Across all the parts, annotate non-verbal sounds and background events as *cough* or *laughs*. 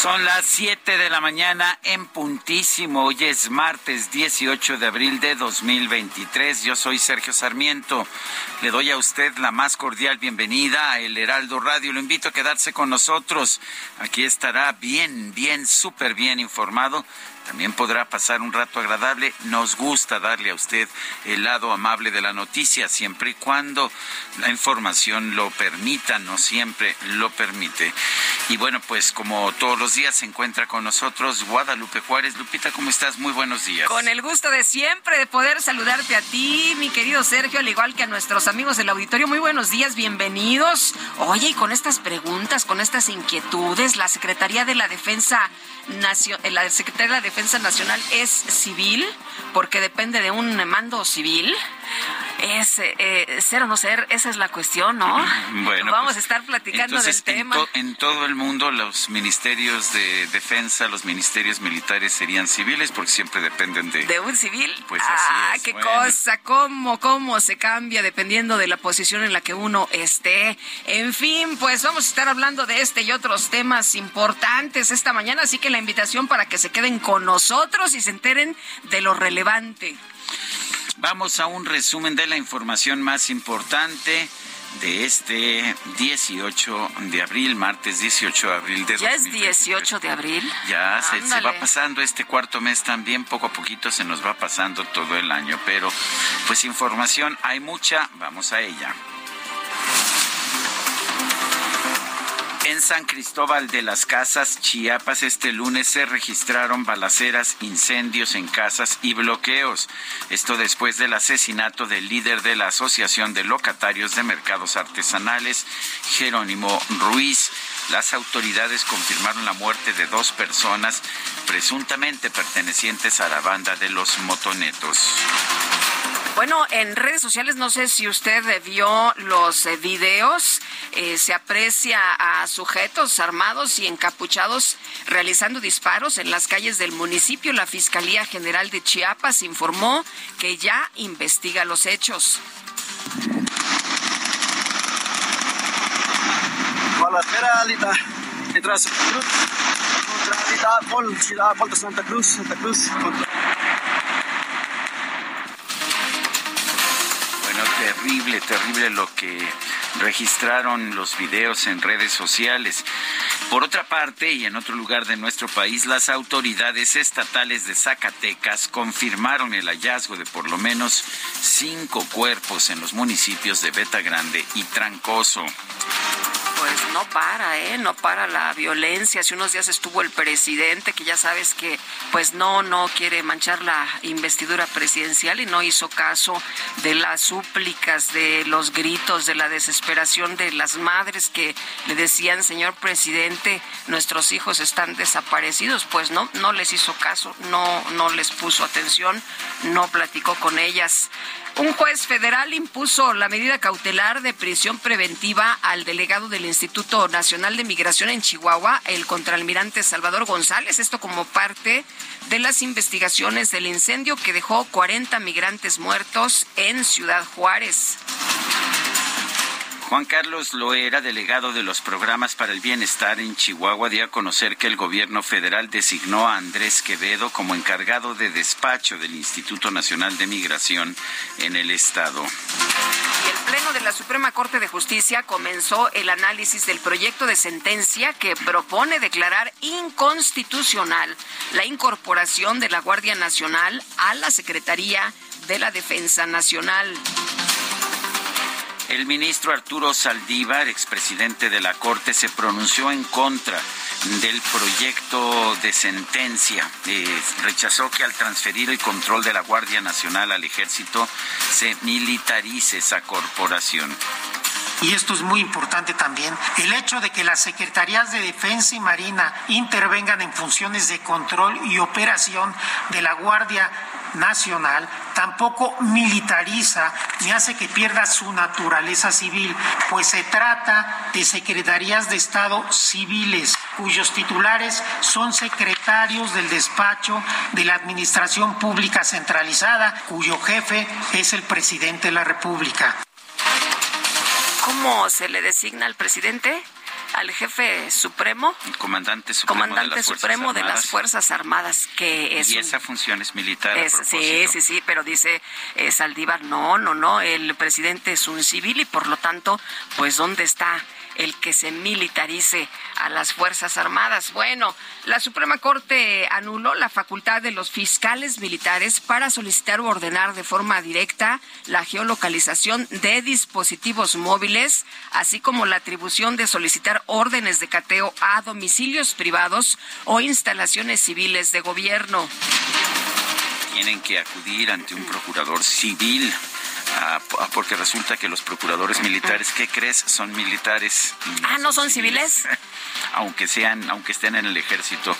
Son las 7 de la mañana en puntísimo. Hoy es martes 18 de abril de 2023. Yo soy Sergio Sarmiento. Le doy a usted la más cordial bienvenida a El Heraldo Radio. Lo invito a quedarse con nosotros. Aquí estará bien, bien, súper bien informado también podrá pasar un rato agradable. Nos gusta darle a usted el lado amable de la noticia, siempre y cuando la información lo permita, no siempre lo permite. Y bueno, pues como todos los días se encuentra con nosotros Guadalupe Juárez. Lupita, ¿cómo estás? Muy buenos días. Con el gusto de siempre de poder saludarte a ti, mi querido Sergio, al igual que a nuestros amigos del auditorio. Muy buenos días, bienvenidos. Oye, y con estas preguntas, con estas inquietudes, la Secretaría de la Defensa la Secretaría de la Defensa Nacional es civil, porque depende de un mando civil. Es eh, ser o no ser, esa es la cuestión, ¿no? Bueno, vamos pues, a estar platicando del tema. en todo el mundo los ministerios de defensa, los ministerios militares serían civiles porque siempre dependen de... ¿De un civil? Pues así ah, qué cosa, cómo, cómo se cambia dependiendo de la posición en la que uno esté. En fin, pues vamos a estar hablando de este y otros temas importantes esta mañana, así que la invitación para que se queden con nosotros y se enteren de lo relevante. Vamos a un resumen de la información más importante de este 18 de abril, martes 18 de abril de ¿Ya es 18 de abril? Ya se, se, va pasando este cuarto mes también, poco a poquito se nos va pasando todo el año, pero pues información hay mucha, vamos a ella. En San Cristóbal de las Casas, Chiapas, este lunes se registraron balaceras, incendios en casas y bloqueos. Esto después del asesinato del líder de la Asociación de Locatarios de Mercados Artesanales, Jerónimo Ruiz. Las autoridades confirmaron la muerte de dos personas presuntamente pertenecientes a la banda de los motonetos. Bueno, en redes sociales no sé si usted vio los eh, videos, eh, se aprecia a sujetos armados y encapuchados realizando disparos en las calles del municipio. La Fiscalía General de Chiapas informó que ya investiga los hechos. Santa Cruz, Santa Cruz. Terrible, terrible lo que registraron los videos en redes sociales. Por otra parte, y en otro lugar de nuestro país, las autoridades estatales de Zacatecas confirmaron el hallazgo de por lo menos cinco cuerpos en los municipios de Beta Grande y Trancoso pues no para, ¿eh? No para la violencia. Hace unos días estuvo el presidente, que ya sabes que pues no, no quiere manchar la investidura presidencial y no hizo caso de las súplicas, de los gritos, de la desesperación de las madres que le decían, señor presidente, nuestros hijos están desaparecidos. Pues no, no les hizo caso, no, no les puso atención, no platicó con ellas. Un juez federal impuso la medida cautelar de prisión preventiva al delegado del Instituto Nacional de Migración en Chihuahua, el contraalmirante Salvador González, esto como parte de las investigaciones del incendio que dejó 40 migrantes muertos en Ciudad Juárez. Juan Carlos Loera, delegado de los programas para el bienestar en Chihuahua, dio a conocer que el gobierno federal designó a Andrés Quevedo como encargado de despacho del Instituto Nacional de Migración en el estado. El Pleno de la Suprema Corte de Justicia comenzó el análisis del proyecto de sentencia que propone declarar inconstitucional la incorporación de la Guardia Nacional a la Secretaría de la Defensa Nacional. El ministro Arturo Saldívar, expresidente de la Corte, se pronunció en contra del proyecto de sentencia. Eh, rechazó que al transferir el control de la Guardia Nacional al ejército se militarice esa corporación y esto es muy importante también, el hecho de que las Secretarías de Defensa y Marina intervengan en funciones de control y operación de la Guardia nacional tampoco militariza ni hace que pierda su naturaleza civil, pues se trata de secretarías de Estado civiles cuyos titulares son secretarios del despacho de la Administración Pública Centralizada, cuyo jefe es el presidente de la República. ¿Cómo se le designa al presidente? Al jefe supremo, comandante supremo, comandante de, las supremo de las Fuerzas Armadas, que es y esa función es militar. sí, sí, sí, pero dice eh, Saldívar, no, no, no, el presidente es un civil y por lo tanto, pues dónde está el que se militarice a las Fuerzas Armadas. Bueno, la Suprema Corte anuló la facultad de los fiscales militares para solicitar o ordenar de forma directa la geolocalización de dispositivos móviles, así como la atribución de solicitar órdenes de cateo a domicilios privados o instalaciones civiles de gobierno. Tienen que acudir ante un procurador civil Ah, ah, porque resulta que los procuradores militares, ¿qué crees? Son militares. ah, ¿no son civiles? *laughs* aunque sean, aunque estén en el ejército.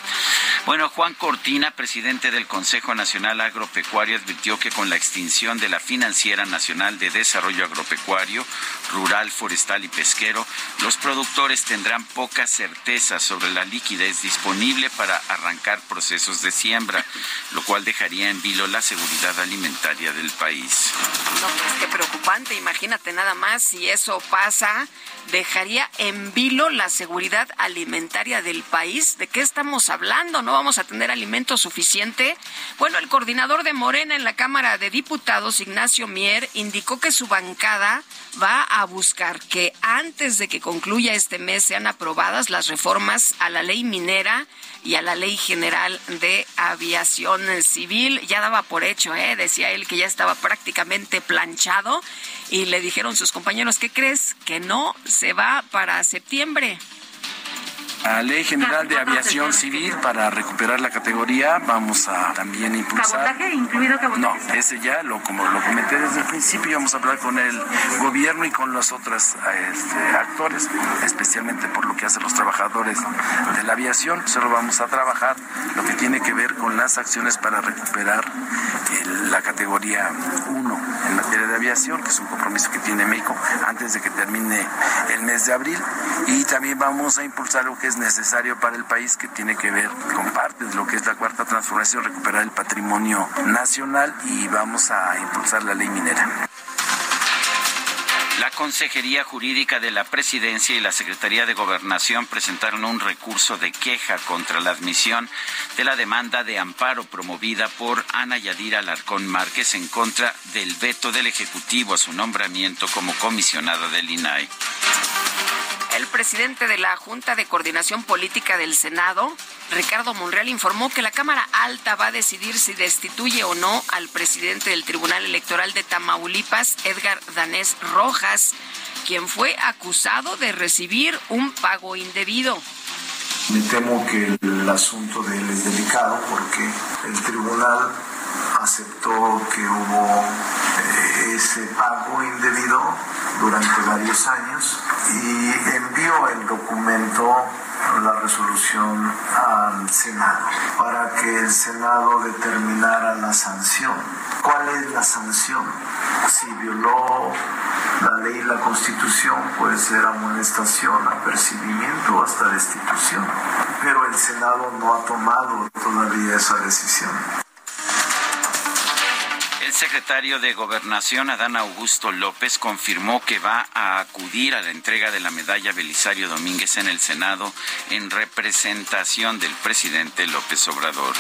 Bueno, Juan Cortina, presidente del Consejo Nacional Agropecuario, advirtió que con la extinción de la Financiera Nacional de Desarrollo Agropecuario, Rural, Forestal y Pesquero, los productores tendrán poca certeza sobre la liquidez disponible para arrancar procesos de siembra, lo cual dejaría en vilo la seguridad alimentaria del país. No, qué preocupante, imagínate nada más si eso pasa, dejaría en vilo la seguridad alimentaria del país. ¿De qué estamos hablando? ¿No vamos a tener alimento suficiente? Bueno, el coordinador de Morena en la Cámara de Diputados, Ignacio Mier, indicó que su bancada va a buscar que antes de que concluya este mes sean aprobadas las reformas a la ley minera y a la ley general de aviación civil. Ya daba por hecho, ¿eh? decía él que ya estaba prácticamente planchado y le dijeron sus compañeros, ¿qué crees? Que no se va para septiembre. La Ley General de Aviación Civil para recuperar la categoría vamos a también impulsar. ¿Cabotaje incluido cabotaje? No, ese ya lo como lo comenté desde el principio vamos a hablar con el gobierno y con los otros este, actores, especialmente por lo que hacen los trabajadores de la aviación. Solo vamos a trabajar lo que tiene que ver con las acciones para recuperar la categoría 1 en materia de aviación, que es un compromiso que tiene México antes de que termine el mes de abril. Y también vamos a impulsar lo que es necesario para el país, que tiene que ver con parte de lo que es la cuarta transformación, recuperar el patrimonio nacional y vamos a impulsar la ley minera. La Consejería Jurídica de la Presidencia y la Secretaría de Gobernación presentaron un recurso de queja contra la admisión de la demanda de amparo promovida por Ana Yadira Alarcón Márquez en contra del veto del Ejecutivo a su nombramiento como comisionada del INAI. El presidente de la Junta de Coordinación Política del Senado, Ricardo Monreal, informó que la Cámara Alta va a decidir si destituye o no al presidente del Tribunal Electoral de Tamaulipas, Edgar Danés Rojas, quien fue acusado de recibir un pago indebido. Me temo que el asunto de él es delicado porque el tribunal aceptó que hubo eh, ese pago indebido durante varios años y envió el documento, la resolución al Senado para que el Senado determinara la sanción. ¿Cuál es la sanción? Si violó la ley y la constitución puede ser amonestación, apercibimiento hasta destitución. Pero el Senado no ha tomado todavía esa decisión. Secretario de Gobernación, Adán Augusto López, confirmó que va a acudir a la entrega de la medalla Belisario Domínguez en el Senado en representación del presidente López Obrador.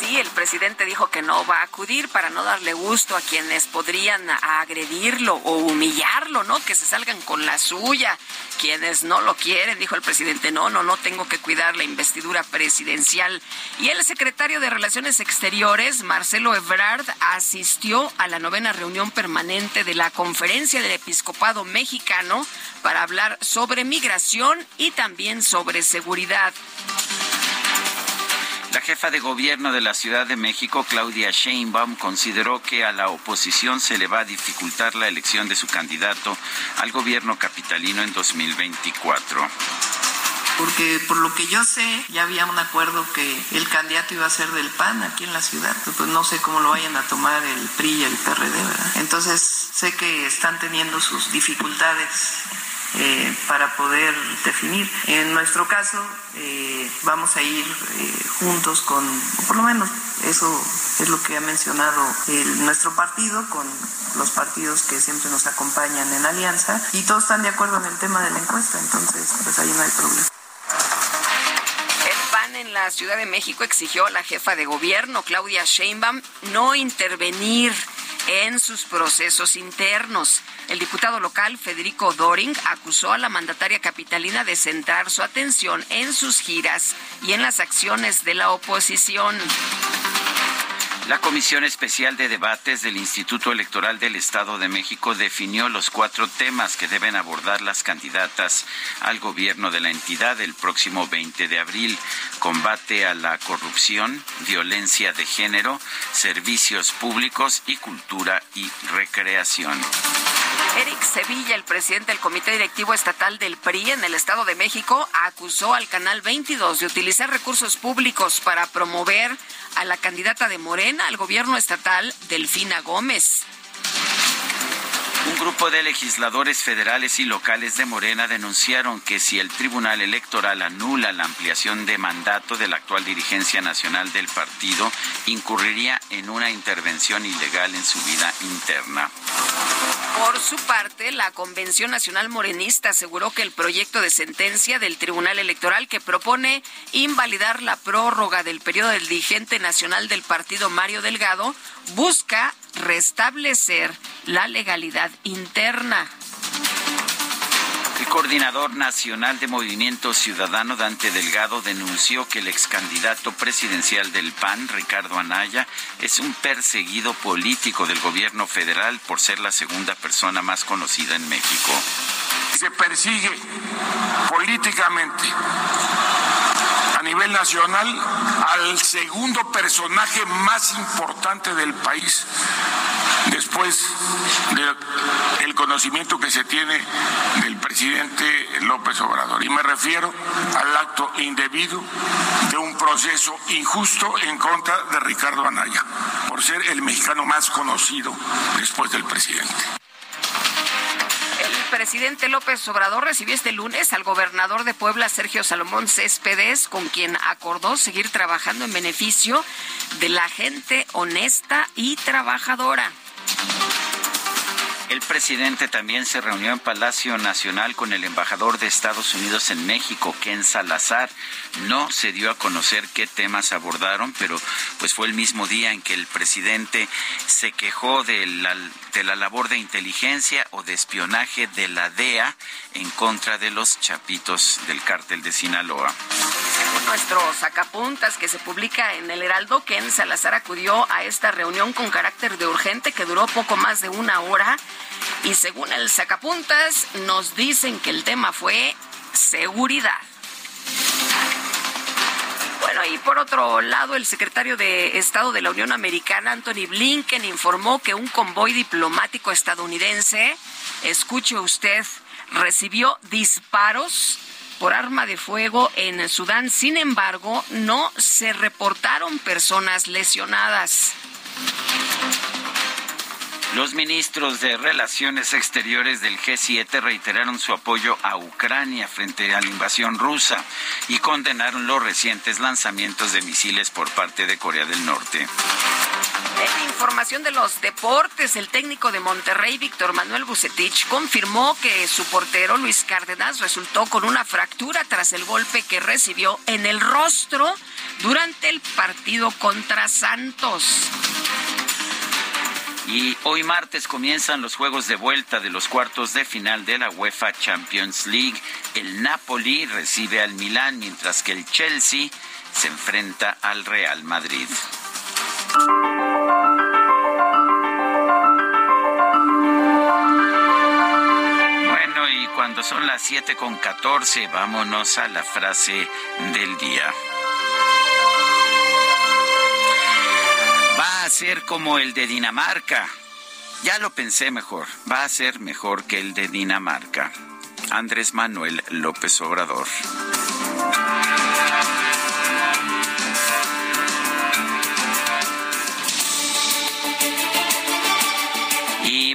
Sí, el presidente dijo que no va a acudir para no darle gusto a quienes podrían agredirlo o humillarlo, ¿no? Que se salgan con la suya. Quienes no lo quieren, dijo el presidente, no, no, no tengo que cuidar la investidura presidencial. Y el secretario de Relaciones Exteriores, Marcelo Ebrard, asistió a la novena reunión permanente de la Conferencia del Episcopado Mexicano para hablar sobre migración y también sobre seguridad. La jefa de gobierno de la Ciudad de México, Claudia Sheinbaum, consideró que a la oposición se le va a dificultar la elección de su candidato al gobierno capitalino en 2024 porque por lo que yo sé ya había un acuerdo que el candidato iba a ser del PAN aquí en la ciudad, pues no sé cómo lo vayan a tomar el PRI y el PRD, ¿verdad? Entonces sé que están teniendo sus dificultades eh, para poder definir. En nuestro caso, eh, vamos a ir eh, juntos con, por lo menos eso es lo que ha mencionado nuestro partido, con los partidos que siempre nos acompañan en alianza, y todos están de acuerdo en el tema de la encuesta, entonces pues ahí no hay problema. El PAN en la Ciudad de México exigió a la jefa de gobierno, Claudia Sheinbaum, no intervenir en sus procesos internos. El diputado local Federico Doring acusó a la mandataria capitalina de centrar su atención en sus giras y en las acciones de la oposición. La Comisión Especial de Debates del Instituto Electoral del Estado de México definió los cuatro temas que deben abordar las candidatas al gobierno de la entidad el próximo 20 de abril. Combate a la corrupción, violencia de género, servicios públicos y cultura y recreación. Eric Sevilla, el presidente del Comité Directivo Estatal del PRI en el Estado de México, acusó al Canal 22 de utilizar recursos públicos para promover a la candidata de Morena al gobierno estatal, Delfina Gómez. Un grupo de legisladores federales y locales de Morena denunciaron que si el Tribunal Electoral anula la ampliación de mandato de la actual dirigencia nacional del partido, incurriría en una intervención ilegal en su vida interna. Por su parte, la Convención Nacional Morenista aseguró que el proyecto de sentencia del Tribunal Electoral que propone invalidar la prórroga del periodo del dirigente nacional del partido Mario Delgado busca restablecer la legalidad interna. El coordinador nacional de Movimiento Ciudadano, Dante Delgado, denunció que el ex candidato presidencial del PAN, Ricardo Anaya, es un perseguido político del gobierno federal por ser la segunda persona más conocida en México. Se persigue políticamente a nivel nacional al segundo personaje más importante del país después del conocimiento que se tiene del presidente López Obrador. Y me refiero al acto indebido de un proceso injusto en contra de Ricardo Anaya, por ser el mexicano más conocido después del presidente presidente López Obrador recibió este lunes al gobernador de Puebla, Sergio Salomón Céspedes, con quien acordó seguir trabajando en beneficio de la gente honesta y trabajadora. El presidente también se reunió en Palacio Nacional con el embajador de Estados Unidos en México, Ken Salazar. No se dio a conocer qué temas abordaron, pero pues fue el mismo día en que el presidente se quejó de la, de la labor de inteligencia o de espionaje de la DEA en contra de los chapitos del cártel de Sinaloa. Según nuestro sacapuntas que se publica en el Heraldo, Ken Salazar acudió a esta reunión con carácter de urgente que duró poco más de una hora y según el sacapuntas nos dicen que el tema fue seguridad. Bueno, y por otro lado, el secretario de Estado de la Unión Americana, Anthony Blinken, informó que un convoy diplomático estadounidense, escuche usted, recibió disparos por arma de fuego en Sudán. Sin embargo, no se reportaron personas lesionadas. Los ministros de Relaciones Exteriores del G7 reiteraron su apoyo a Ucrania frente a la invasión rusa y condenaron los recientes lanzamientos de misiles por parte de Corea del Norte. En información de los deportes, el técnico de Monterrey, Víctor Manuel Bucetich, confirmó que su portero Luis Cárdenas resultó con una fractura tras el golpe que recibió en el rostro durante el partido contra Santos. Y hoy martes comienzan los juegos de vuelta de los cuartos de final de la UEFA Champions League. El Napoli recibe al Milán, mientras que el Chelsea se enfrenta al Real Madrid. Son las 7 con 14, vámonos a la frase del día. Va a ser como el de Dinamarca. Ya lo pensé mejor. Va a ser mejor que el de Dinamarca. Andrés Manuel López Obrador.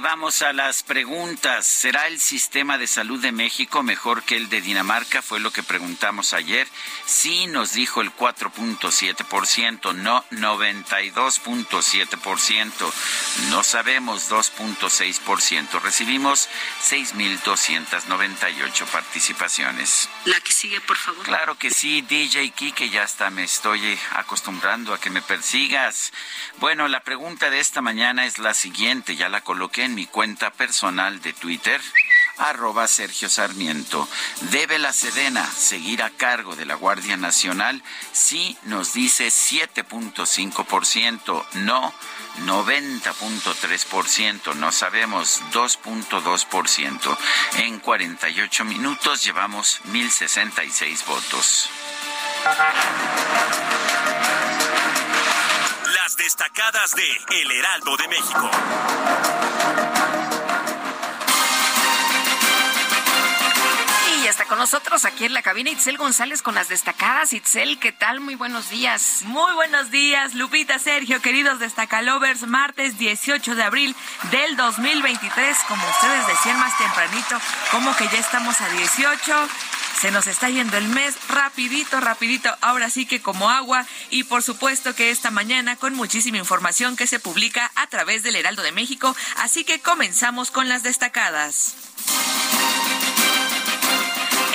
Vamos a las preguntas. ¿Será el sistema de salud de México mejor que el de Dinamarca? Fue lo que preguntamos ayer. Sí nos dijo el 4.7%, no 92.7%, no sabemos 2.6%. Recibimos 6.298 participaciones. La que sigue, por favor. Claro que sí, DJ Kike, ya está, me estoy acostumbrando a que me persigas. Bueno, la pregunta de esta mañana es la siguiente, ya la coloqué en mi cuenta personal de Twitter arroba Sergio Sarmiento. ¿Debe la Sedena seguir a cargo de la Guardia Nacional? Sí, nos dice 7.5%, no 90.3%, no sabemos 2.2%. En 48 minutos llevamos 1.066 votos. Las destacadas de El Heraldo de México. Y está con nosotros aquí en la cabina Itzel González con las destacadas. Itzel, ¿qué tal? Muy buenos días. Muy buenos días, Lupita, Sergio, queridos destacalovers. Martes 18 de abril del 2023, como ustedes decían más tempranito, como que ya estamos a 18. Se nos está yendo el mes rapidito, rapidito, ahora sí que como agua y por supuesto que esta mañana con muchísima información que se publica a través del Heraldo de México, así que comenzamos con las destacadas.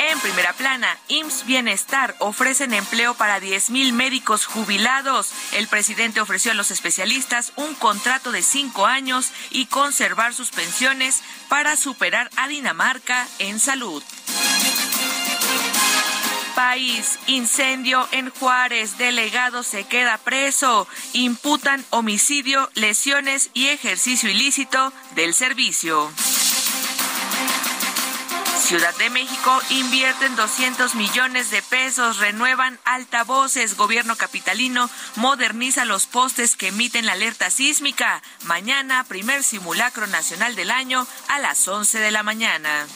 En primera plana, IMSS Bienestar ofrecen empleo para 10.000 médicos jubilados. El presidente ofreció a los especialistas un contrato de cinco años y conservar sus pensiones para superar a Dinamarca en salud país. Incendio en Juárez. Delegado se queda preso. Imputan homicidio, lesiones y ejercicio ilícito del servicio. Ciudad de México invierten 200 millones de pesos, renuevan altavoces, gobierno capitalino moderniza los postes que emiten la alerta sísmica. Mañana, primer simulacro nacional del año a las 11 de la mañana.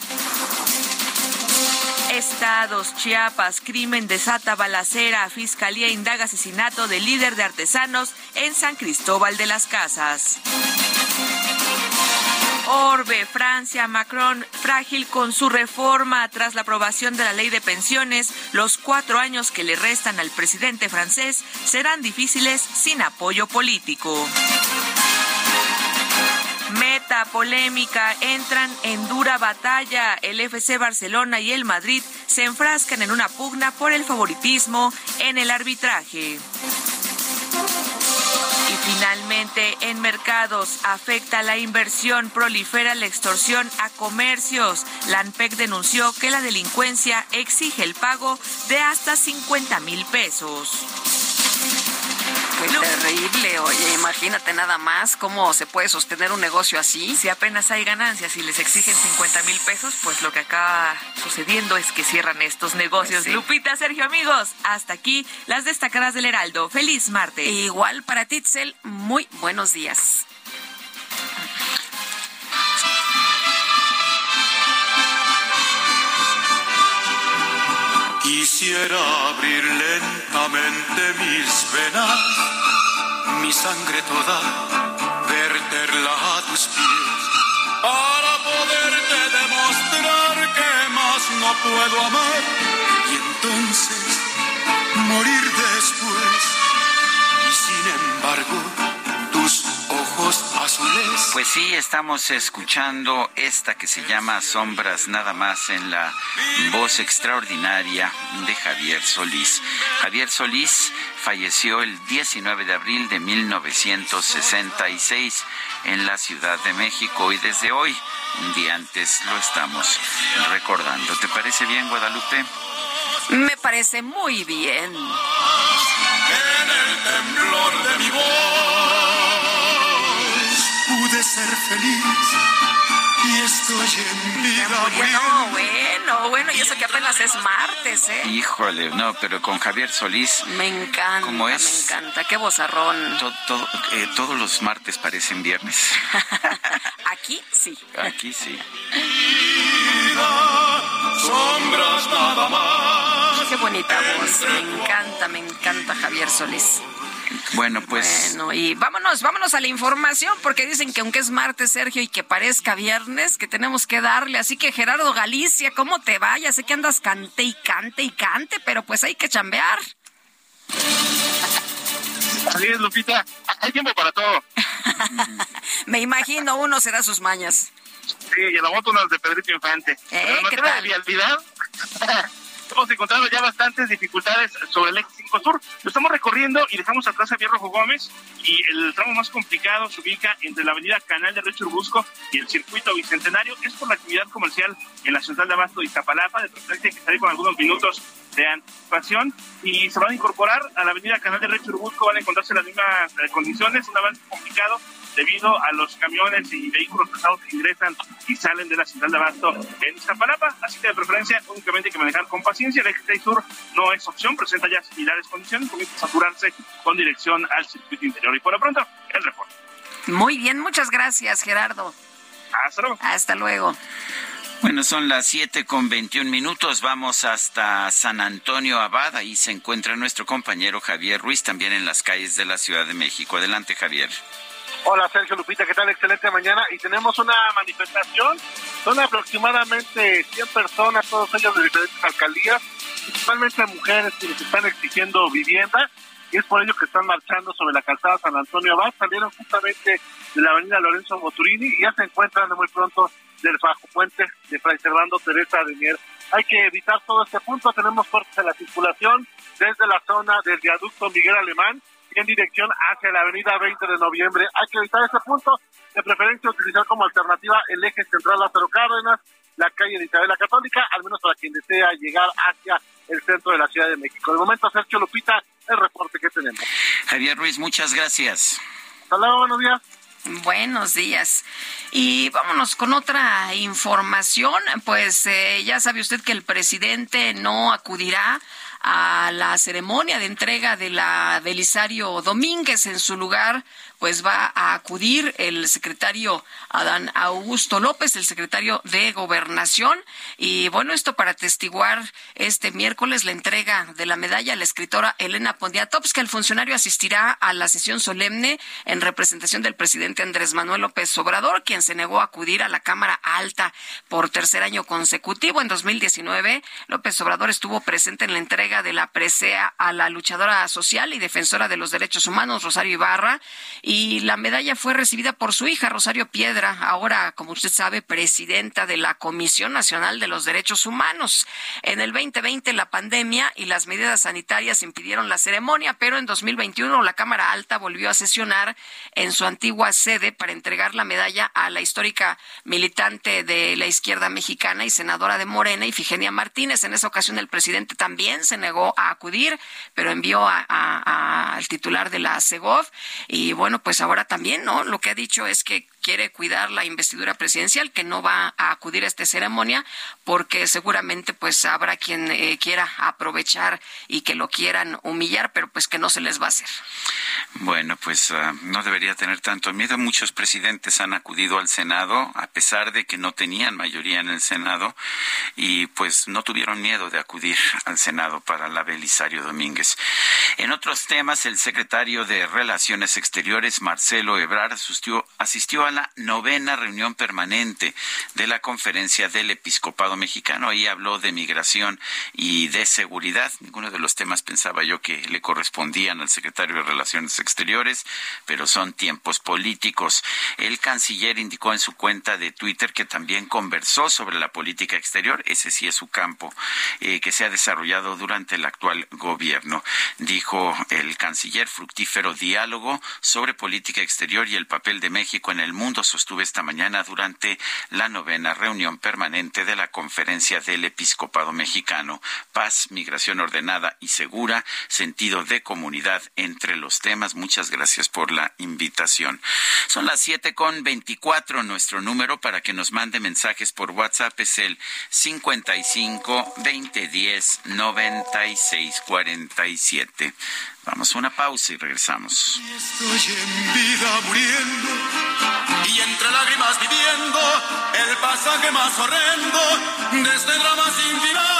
Estados, Chiapas, crimen desata balacera, Fiscalía indaga asesinato de líder de artesanos en San Cristóbal de las Casas. Orbe, Francia, Macron, frágil con su reforma tras la aprobación de la ley de pensiones, los cuatro años que le restan al presidente francés serán difíciles sin apoyo político. Meta polémica, entran en dura batalla. El FC Barcelona y el Madrid se enfrascan en una pugna por el favoritismo en el arbitraje. Y finalmente, en mercados afecta la inversión, prolifera la extorsión a comercios. La ANPEC denunció que la delincuencia exige el pago de hasta 50 mil pesos. Terrible, oye, imagínate nada más cómo se puede sostener un negocio así. Si apenas hay ganancias y les exigen 50 mil pesos, pues lo que acaba sucediendo es que cierran estos negocios. Pues sí. Lupita, Sergio, amigos, hasta aquí las destacadas del Heraldo. Feliz martes. Igual para Titzel, muy buenos días. Quisiera abrir lentamente mis venas, mi sangre toda, verterla a tus pies, para poderte demostrar que más no puedo amar y entonces morir después. Y sin embargo, ojos azules. Pues sí, estamos escuchando esta que se llama Sombras nada más en la voz extraordinaria de Javier Solís. Javier Solís falleció el 19 de abril de 1966 en la Ciudad de México y desde hoy, un día antes, lo estamos recordando. ¿Te parece bien, Guadalupe? Me parece muy bien. En el temblor de mi voz ser feliz y estoy en vida No, bueno, bueno, y eso que apenas es martes, ¿eh? Híjole, no, pero con Javier Solís. Me encanta, ¿Cómo es? me encanta. Qué vozarrón. to- eh, todos los martes parecen viernes. *laughs* Aquí sí. Aquí sí. sombras nada más. Qué bonita voz. Me encanta, me encanta Javier Solís. Bueno, pues Bueno, y vámonos, vámonos a la información, porque dicen que aunque es martes, Sergio, y que parezca viernes, que tenemos que darle. Así que Gerardo Galicia, ¿cómo te vaya? Sé que andas cante y cante y cante, pero pues hay que chambear. Así es, Lupita. Hay tiempo para todo. *laughs* Me imagino uno será sus mañas. Sí, y la moto unas de Pedrito Infante. ¿Eh? Pero en ¿Qué tal? de vialidad, *laughs* hemos encontrado ya bastantes dificultades sobre el eje 5 Sur. Lo estamos recorriendo y dejamos atrás a Rojo Gómez y el tramo más complicado se ubica entre la avenida Canal de Río Churubusco y el circuito Bicentenario. Es por la actividad comercial en la central de Abasto de Iztapalapa, de preferencia que salir con algunos minutos de anticipación y se van a incorporar a la avenida Canal de Río Churubusco, van a encontrarse las mismas eh, condiciones, un avance complicado debido a los camiones y vehículos pesados que ingresan y salen de la central de Abasto en Iztapalapa, así que de preferencia únicamente hay que manejar con paciencia, el eje 6 sur no es opción, presenta ya similares condiciones, comienza a saturarse con dirección al circuito interior y por lo pronto el reporte. Muy bien, muchas gracias, Gerardo. Hasta luego. Hasta luego. Bueno, son las siete con 21 minutos. Vamos hasta San Antonio Abad. Ahí se encuentra nuestro compañero Javier Ruiz, también en las calles de la Ciudad de México. Adelante, Javier. Hola Sergio Lupita, ¿qué tal? Excelente mañana. Y tenemos una manifestación. Son aproximadamente 100 personas, todos ellos de diferentes alcaldías, principalmente mujeres que les están exigiendo vivienda. Y es por ello que están marchando sobre la calzada San Antonio Abad. Salieron justamente de la avenida Lorenzo Moturini y ya se encuentran muy pronto del bajo puente de Fray Servando Teresa de Mier. Hay que evitar todo este punto. Tenemos cortes en la circulación desde la zona del viaducto Miguel Alemán en dirección hacia la avenida 20 de noviembre. Hay que evitar ese punto. De preferencia utilizar como alternativa el eje central Lázaro Cárdenas, la calle de Isabel la Católica, al menos para quien desea llegar hacia el centro de la Ciudad de México. De momento, Sergio Lupita, el reporte que tenemos. Javier Ruiz, muchas gracias. Hasta luego, buenos días. Buenos días. Y vámonos con otra información. Pues eh, ya sabe usted que el presidente no acudirá a la ceremonia de entrega de la Belisario Domínguez. En su lugar, pues va a acudir el secretario Adán Augusto López, el secretario de Gobernación. Y bueno, esto para atestiguar este miércoles la entrega de la medalla a la escritora Elena Poniatowska. El funcionario asistirá a la sesión solemne en representación del presidente Andrés Manuel López Obrador, quien se negó a acudir a la Cámara Alta por tercer año consecutivo. En 2019, López Obrador estuvo presente en la entrega de la presea a la luchadora social y defensora de los derechos humanos, Rosario Ibarra, la medalla fue recibida por su hija, Rosario Piedra, ahora, como usted sabe, presidenta de la Comisión Nacional de los Derechos Humanos. En el 2020, la pandemia y las medidas sanitarias impidieron la ceremonia, pero en 2021 la Cámara Alta volvió a sesionar en su antigua sede para entregar la medalla a la histórica militante de la izquierda mexicana y senadora de Morena, Ifigenia Martínez. En esa ocasión el presidente también se negó a acudir, pero envió a- a- a- al titular de la CEGOV y bueno, pues ahora también, ¿no? Lo que ha dicho es que quiere cuidar la investidura presidencial, que no va a acudir a esta ceremonia, porque seguramente pues habrá quien eh, quiera aprovechar y que lo quieran humillar, pero pues que no se les va a hacer. Bueno, pues uh, no debería tener tanto miedo. Muchos presidentes han acudido al Senado, a pesar de que no tenían mayoría en el Senado, y pues no tuvieron miedo de acudir al Senado para la Belisario Domínguez. En otros temas, el secretario de Relaciones Exteriores, Marcelo Ebrard, asistió, asistió a la novena reunión permanente de la Conferencia del Episcopado Mexicano. Ahí habló de migración y de seguridad. Ninguno de los temas pensaba yo que le correspondían al secretario de Relaciones Exteriores, pero son tiempos políticos. El canciller indicó en su cuenta de Twitter que también conversó sobre la política exterior, ese sí es su campo, eh, que se ha desarrollado durante el actual gobierno. Dijo el canciller, fructífero diálogo sobre política exterior y el papel de México en el mundo sostuve esta mañana durante la novena reunión permanente de la Conferencia del Episcopado Mexicano. Paz, migración ordenada y segura, sentido de comunidad entre los temas. Muchas gracias por la invitación. Son las siete con veinticuatro. Nuestro número para que nos mande mensajes por WhatsApp es el 55 2010 9647. Vamos a una pausa y regresamos. Estoy en vida muriendo y entre lágrimas viviendo el pasaje más horrendo de este drama sin final.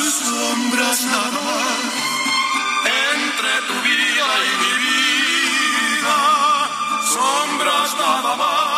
Sombras nada más entre tu vida y mi vida. Sombras nada más.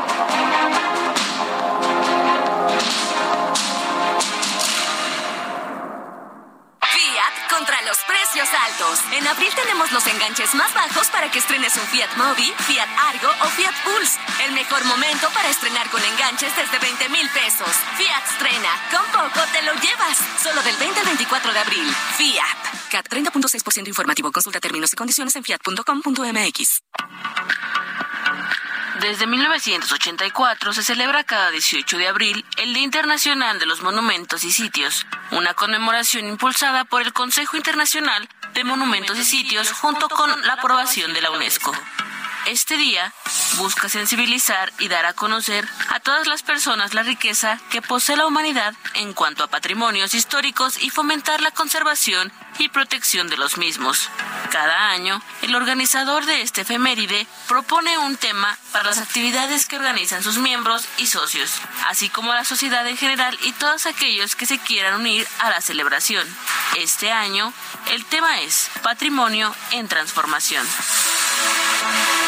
Contra los precios altos. En abril tenemos los enganches más bajos para que estrenes un Fiat Mobi, Fiat Argo o Fiat Pulse. El mejor momento para estrenar con enganches desde 20 mil pesos. Fiat estrena. Con poco te lo llevas. Solo del 20 al 24 de abril. Fiat. CAT 30.6% informativo. Consulta términos y condiciones en fiat.com.mx. Desde 1984 se celebra cada 18 de abril el Día Internacional de los Monumentos y Sitios, una conmemoración impulsada por el Consejo Internacional de Monumentos y Sitios junto con la aprobación de la UNESCO. Este día busca sensibilizar y dar a conocer a todas las personas la riqueza que posee la humanidad en cuanto a patrimonios históricos y fomentar la conservación y protección de los mismos. Cada año, el organizador de este efeméride propone un tema para las actividades que organizan sus miembros y socios, así como la sociedad en general y todos aquellos que se quieran unir a la celebración. Este año, el tema es Patrimonio en Transformación.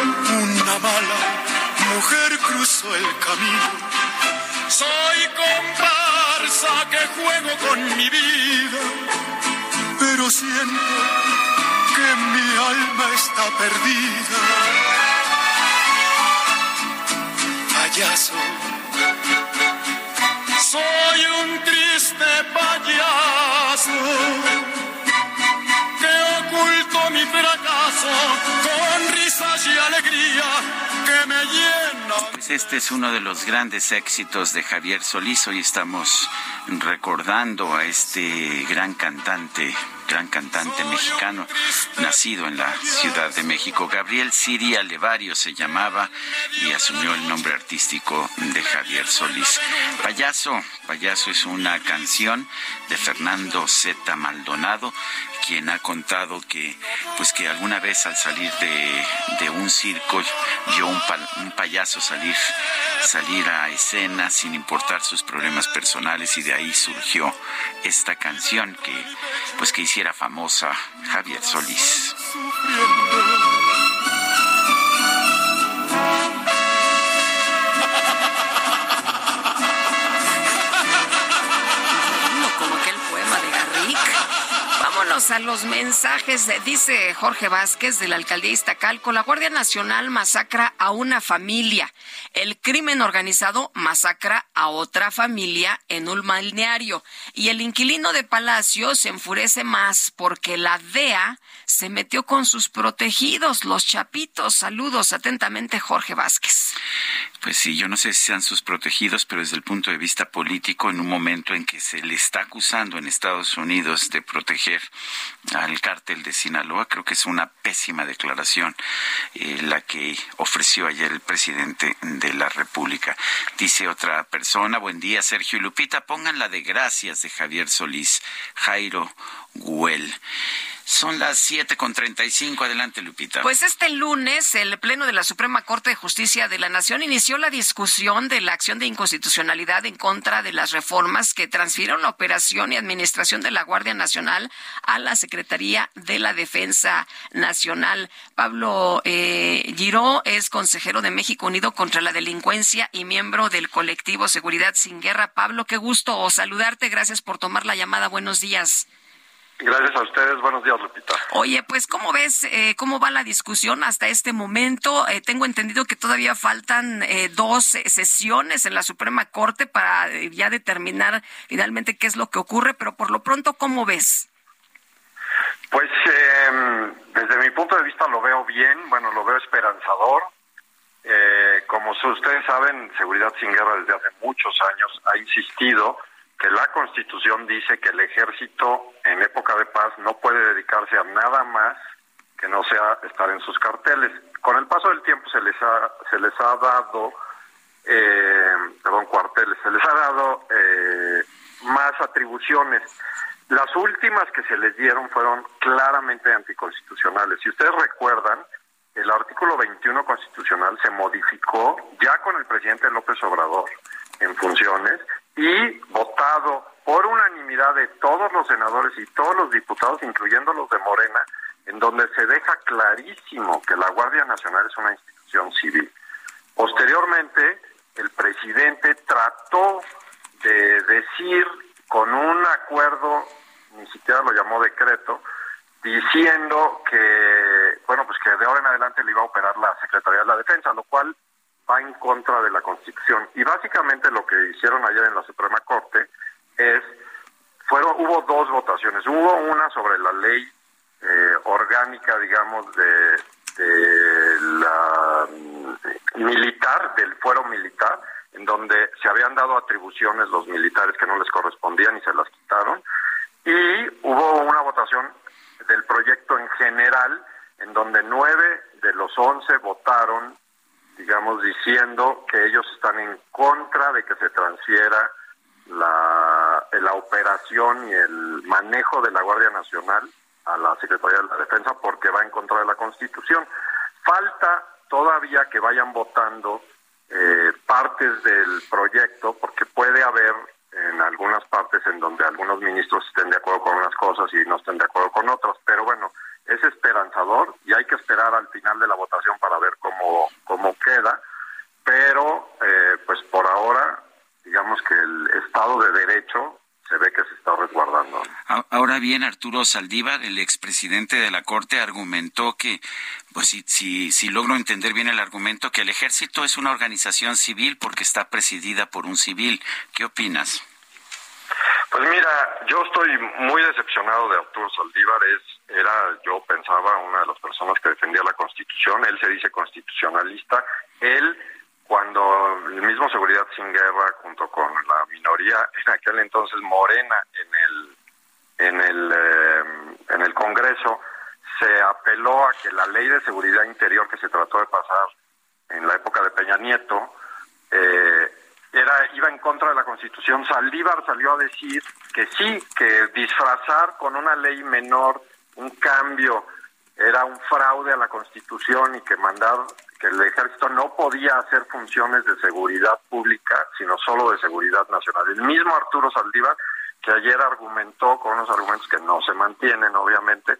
una mala mujer cruzó el camino. Soy comparsa que juego con mi vida, pero siento que mi alma está perdida. Payaso, soy un triste payaso que oculto mi fracaso con risas y alegría que me. Pues este es uno de los grandes éxitos de Javier Solís. Hoy estamos recordando a este gran cantante, gran cantante mexicano, nacido en la Ciudad de México. Gabriel Siria Levario se llamaba y asumió el nombre artístico de Javier Solís. Payaso, Payaso es una canción de Fernando Z. Maldonado, quien ha contado que, pues que alguna vez al salir de, de un circo vio un payaso salir salir a escena sin importar sus problemas personales y de ahí surgió esta canción que pues que hiciera famosa Javier Solís. A los mensajes. Dice Jorge Vázquez de la alcaldía Iztacalco, la Guardia Nacional masacra a una familia. El crimen organizado masacra a otra familia en un balneario. Y el inquilino de Palacio se enfurece más porque la DEA se metió con sus protegidos, los chapitos. Saludos atentamente, Jorge Vázquez. Pues sí, yo no sé si sean sus protegidos, pero desde el punto de vista político, en un momento en que se le está acusando en Estados Unidos de proteger al cártel de Sinaloa, creo que es una pésima declaración eh, la que ofreció ayer el presidente de la República. Dice otra persona, buen día Sergio y Lupita, pongan la de gracias de Javier Solís, Jairo Güell. Son las siete con treinta y cinco. Adelante, Lupita. Pues este lunes, el Pleno de la Suprema Corte de Justicia de la Nación inició la discusión de la acción de inconstitucionalidad en contra de las reformas que transfirieron la operación y administración de la Guardia Nacional a la Secretaría de la Defensa Nacional. Pablo eh, Giró es consejero de México Unido contra la Delincuencia y miembro del colectivo Seguridad Sin Guerra. Pablo, qué gusto saludarte. Gracias por tomar la llamada. Buenos días. Gracias a ustedes. Buenos días, Lupita. Oye, pues, ¿cómo ves eh, cómo va la discusión hasta este momento? Eh, tengo entendido que todavía faltan eh, dos sesiones en la Suprema Corte para ya determinar finalmente qué es lo que ocurre, pero por lo pronto, ¿cómo ves? Pues, em, desde mi punto de vista lo veo bien, bueno, lo veo esperanzador. como ustedes saben, Seguridad Sin Guerra desde hace muchos años ha insistido que la Constitución dice que el ejército en época de paz no puede dedicarse a nada más que no sea estar en sus carteles. Con el paso del tiempo se les ha, se les ha dado, eh, perdón, cuarteles, se les ha dado eh, más atribuciones. Las últimas que se les dieron fueron claramente anticonstitucionales. Si ustedes recuerdan, el artículo 21 constitucional se modificó ya con el presidente López Obrador en funciones y votado por unanimidad de todos los senadores y todos los diputados, incluyendo los de Morena, en donde se deja clarísimo que la Guardia Nacional es una institución civil. Posteriormente, el presidente trató de decir con un acuerdo, ni siquiera lo llamó decreto, diciendo que, bueno, pues que de ahora en adelante le iba a operar la Secretaría de la Defensa, lo cual va en contra de la Constitución. Y básicamente lo que hicieron ayer en la Suprema Corte es, fueron, hubo dos votaciones. Hubo una sobre la ley eh, orgánica, digamos, de, de la mm, militar, del fuero militar, en donde se habían dado atribuciones los militares que no les correspondían y se las quitaron. Y hubo una votación del proyecto en general, en donde nueve de los once votaron digamos, diciendo que ellos están en contra de que se transfiera la, la operación y el manejo de la Guardia Nacional a la Secretaría de la Defensa porque va en contra de la Constitución. Falta todavía que vayan votando eh, partes del proyecto porque puede haber en algunas partes en donde algunos ministros estén de acuerdo con unas cosas y no estén de acuerdo con otras, pero bueno, es esperanzador y hay que esperar al final de la votación para ver cómo, cómo queda, pero eh, pues por ahora digamos que el Estado de Derecho se ve que se está resguardando. Ahora bien, Arturo Saldívar, el expresidente de la Corte, argumentó que, pues si, si, si logro entender bien el argumento, que el ejército es una organización civil porque está presidida por un civil. ¿Qué opinas? Pues mira, yo estoy muy decepcionado de Arturo Saldívar. Es, era, yo pensaba, una de las personas que defendía la Constitución. Él se dice constitucionalista. Él, cuando el mismo Seguridad Sin Guerra, junto con la minoría, en aquel entonces Morena, en el, en el, eh, en el Congreso, se apeló a que la ley de seguridad interior que se trató de pasar en la época de Peña Nieto, eh, era iba en contra de la Constitución. Saldívar salió a decir que sí, que disfrazar con una ley menor un cambio era un fraude a la Constitución y que mandar que el ejército no podía hacer funciones de seguridad pública, sino solo de seguridad nacional. El mismo Arturo Saldívar, que ayer argumentó con unos argumentos que no se mantienen, obviamente,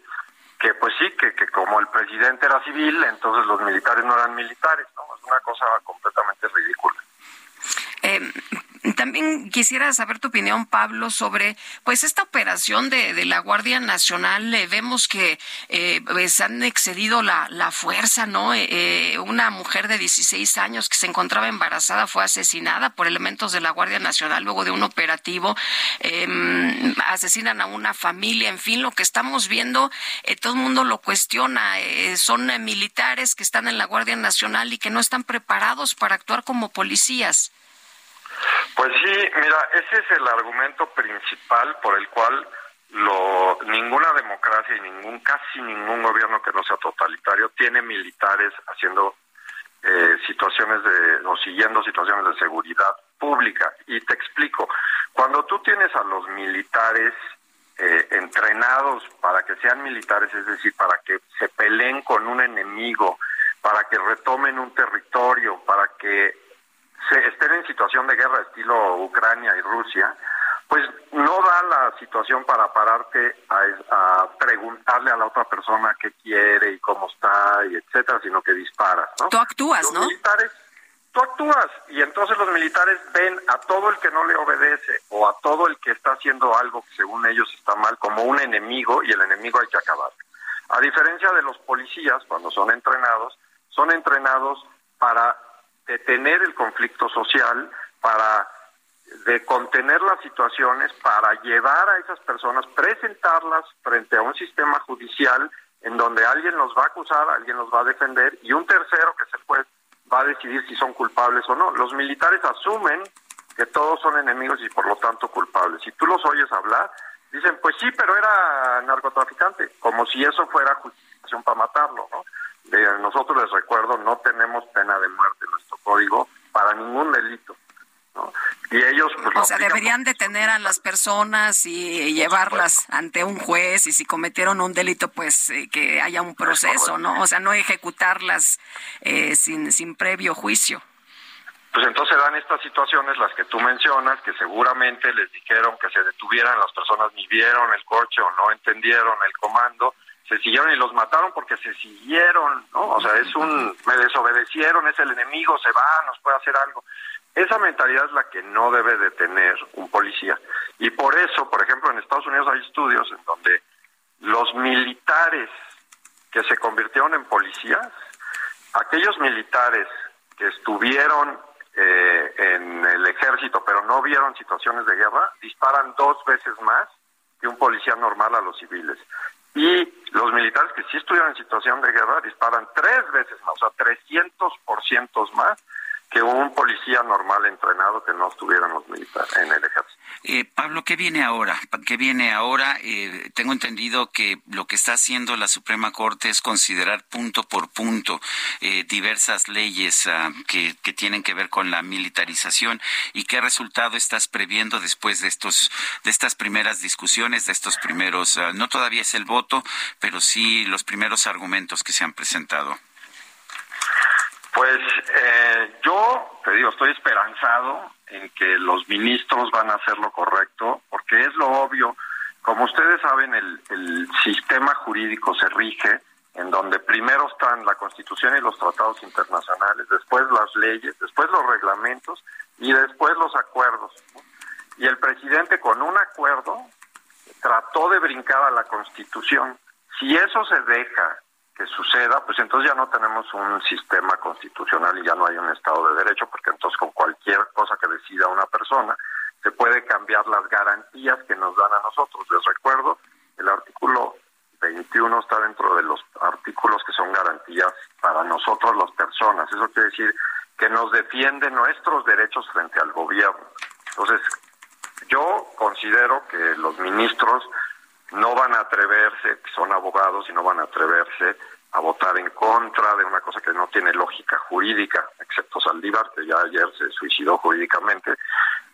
que pues sí, que, que como el presidente era civil, entonces los militares no eran militares, ¿no? Es una cosa completamente ridícula. Eh, también quisiera saber tu opinión, Pablo, sobre pues esta operación de, de la Guardia Nacional. Eh, vemos que eh, pues han excedido la, la fuerza, ¿no? Eh, una mujer de 16 años que se encontraba embarazada fue asesinada por elementos de la Guardia Nacional luego de un operativo. Em, asesinan a una familia, en fin, lo que estamos viendo, todo el mundo lo cuestiona. son militares que están en la Guardia Nacional y que no están preparados para actuar como policías. Pues sí, mira, ese es el argumento principal por el cual lo, ninguna democracia y ningún casi ningún gobierno que no sea totalitario tiene militares haciendo eh, situaciones de o siguiendo situaciones de seguridad pública. Y te explico cuando tú tienes a los militares eh, entrenados para que sean militares es decir para que se peleen con un enemigo para que retomen un territorio para que se estén en situación de guerra estilo Ucrania y Rusia, pues no da la situación para pararte a, preguntarle a la otra persona qué quiere y cómo está y etcétera, sino que disparas, ¿no? Tú actúas, los ¿no? Militares, tú actúas y entonces los militares ven a todo el que no le obedece o a todo el que está haciendo algo que según ellos está mal como un enemigo y el enemigo hay que acabar. A diferencia de los policías, cuando son entrenados, son entrenados para detener el conflicto social, para de contener las situaciones, para llevar a esas personas, presentarlas frente a un sistema judicial en donde alguien los va a acusar, alguien los va a defender y un tercero, que es el juez, va a decidir si son culpables o no. Los militares asumen que todos son enemigos y por lo tanto culpables. Si tú los oyes hablar, dicen, pues sí, pero era narcotraficante, como si eso fuera justificación para matarlo, ¿no? Nosotros les recuerdo, no tenemos pena de muerte en nuestro código para ningún delito. Y ellos, pues, o sea, deberían detener a las personas y llevarlas ante un juez y si cometieron un delito, pues eh, que haya un proceso, ¿no? O sea, no ejecutarlas eh, sin, sin previo juicio. Pues entonces dan estas situaciones, las que tú mencionas, que seguramente les dijeron que se detuvieran, las personas ni vieron el coche o no entendieron el comando, se siguieron y los mataron porque se siguieron, ¿no? O sea, es un, me desobedecieron, es el enemigo, se va, nos puede hacer algo. Esa mentalidad es la que no debe de tener un policía. Y por eso, por ejemplo, en Estados Unidos hay estudios en donde los militares que se convirtieron en policías, aquellos militares que estuvieron eh, en el ejército pero no vieron situaciones de guerra, disparan dos veces más que un policía normal a los civiles y los militares que sí estuvieron en situación de guerra disparan tres veces más, o sea, 300% más que un policía normal entrenado que no estuviera en, los militares, en el ejército. Eh, Pablo, ¿qué viene ahora? ¿Qué viene ahora? Eh, tengo entendido que lo que está haciendo la Suprema Corte es considerar punto por punto eh, diversas leyes ah, que, que, tienen que ver con la militarización. ¿Y qué resultado estás previendo después de estos de estas primeras discusiones, de estos primeros, ah, no todavía es el voto, pero sí los primeros argumentos que se han presentado? Pues eh, yo, te digo, estoy esperanzado en que los ministros van a hacer lo correcto, porque es lo obvio. Como ustedes saben, el, el sistema jurídico se rige en donde primero están la Constitución y los tratados internacionales, después las leyes, después los reglamentos y después los acuerdos. Y el presidente con un acuerdo trató de brincar a la Constitución. Si eso se deja que suceda, pues entonces ya no tenemos un sistema constitucional y ya no hay un Estado de Derecho, porque entonces con cualquier cosa que decida una persona se puede cambiar las garantías que nos dan a nosotros. Les recuerdo, el artículo 21 está dentro de los artículos que son garantías para nosotros las personas. Eso quiere decir que nos defiende nuestros derechos frente al gobierno. Entonces, yo considero que los ministros no van a atreverse, son abogados y no van a atreverse a votar en contra de una cosa que no tiene lógica jurídica, excepto Saldívar, que ya ayer se suicidó jurídicamente,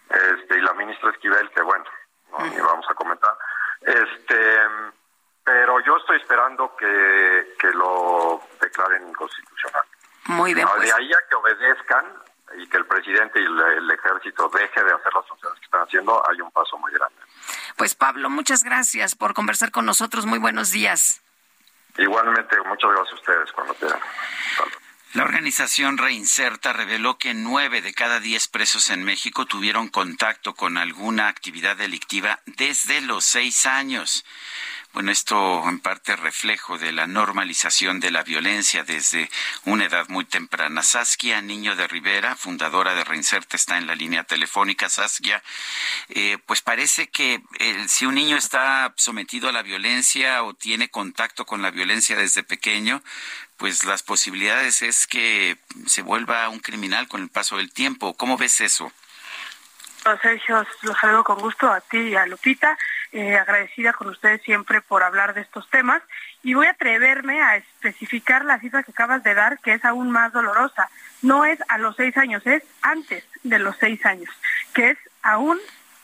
este, y la ministra Esquivel, que bueno, no ni vamos a comentar. Este, pero yo estoy esperando que, que lo declaren inconstitucional. Muy bien. Pues. De ahí a que obedezcan y que el presidente y el, ejército deje de hacer las funciones que están haciendo, hay un paso muy grande. Pues Pablo, muchas gracias por conversar con nosotros. Muy buenos días. Igualmente, muchas gracias a ustedes cuando quieran. La organización Reinserta reveló que nueve de cada diez presos en México tuvieron contacto con alguna actividad delictiva desde los seis años. Bueno, esto en parte reflejo de la normalización de la violencia desde una edad muy temprana. Saskia Niño de Rivera, fundadora de Reinserta, está en la línea telefónica. Saskia, eh, pues parece que si un niño está sometido a la violencia o tiene contacto con la violencia desde pequeño, pues las posibilidades es que se vuelva un criminal con el paso del tiempo. ¿Cómo ves eso? Sergio, los saludo con gusto a ti y a Lupita. Eh, agradecida con ustedes siempre por hablar de estos temas y voy a atreverme a especificar la cifra que acabas de dar, que es aún más dolorosa. No es a los seis años, es antes de los seis años, que es aún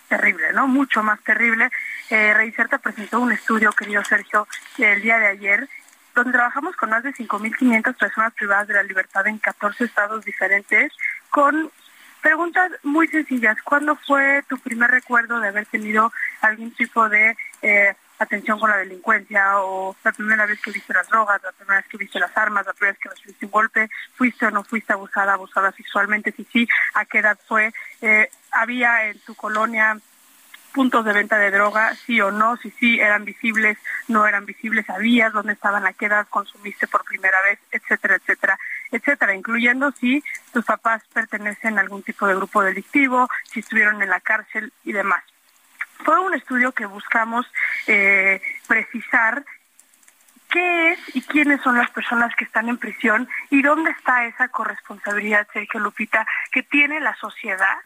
terrible, ¿no? Mucho más terrible. Eh, Reinserta presentó un estudio, querido Sergio, el día de ayer, donde trabajamos con más de 5.500 personas privadas de la libertad en 14 estados diferentes, con Preguntas muy sencillas. ¿Cuándo fue tu primer recuerdo de haber tenido algún tipo de eh, atención con la delincuencia o la primera vez que viste las drogas, la primera vez que viste las armas, la primera vez que recibiste un golpe, fuiste o no fuiste abusada, abusada sexualmente, si sí, a qué edad fue, eh, había en tu colonia puntos de venta de droga, sí o no, si sí eran visibles, no eran visibles, sabías dónde estaban, a qué edad consumiste por primera vez, etcétera, etcétera, etcétera, incluyendo si tus papás pertenecen a algún tipo de grupo delictivo, si estuvieron en la cárcel y demás. Fue un estudio que buscamos eh, precisar qué es y quiénes son las personas que están en prisión y dónde está esa corresponsabilidad, Sergio Lupita, que tiene la sociedad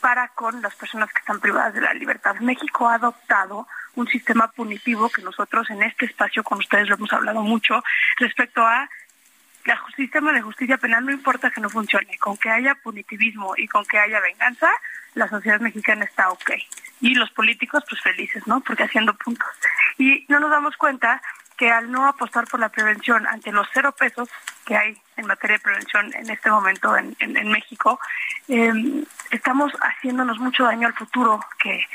para con las personas que están privadas de la libertad. México ha adoptado un sistema punitivo que nosotros en este espacio con ustedes lo hemos hablado mucho respecto a el sistema de justicia penal no importa que no funcione, con que haya punitivismo y con que haya venganza, la sociedad mexicana está ok. Y los políticos pues felices, ¿no? Porque haciendo puntos. Y no nos damos cuenta que al no apostar por la prevención ante los cero pesos que hay en materia de prevención en este momento en, México, em, estamos haciéndonos mucho daño al futuro que,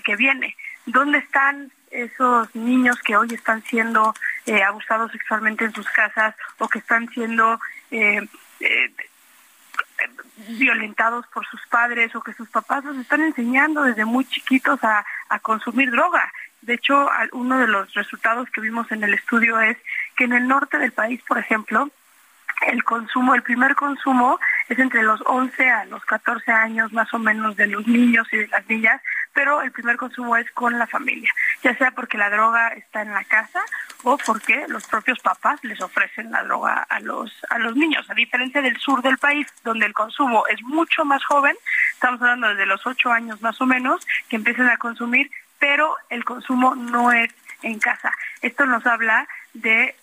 que, viene. ¿Dónde están esos niños que hoy están siendo eh, abusados sexualmente en sus casas o que están siendo eh, eh, violentados por sus padres o que sus papás los están enseñando desde muy chiquitos a, a consumir droga? De hecho, uno de los resultados que vimos en el estudio es que en el norte del país, por ejemplo, el consumo, el primer consumo es entre los 11 a los 14 años más o menos de los niños y de las niñas, pero el primer consumo es con la familia, ya sea porque la droga está en la casa o porque los propios papás les ofrecen la droga a los a los niños, a diferencia del sur del país donde el consumo es mucho más joven, estamos hablando desde los 8 años más o menos que empiezan a consumir, pero el consumo no es en casa. Esto nos habla de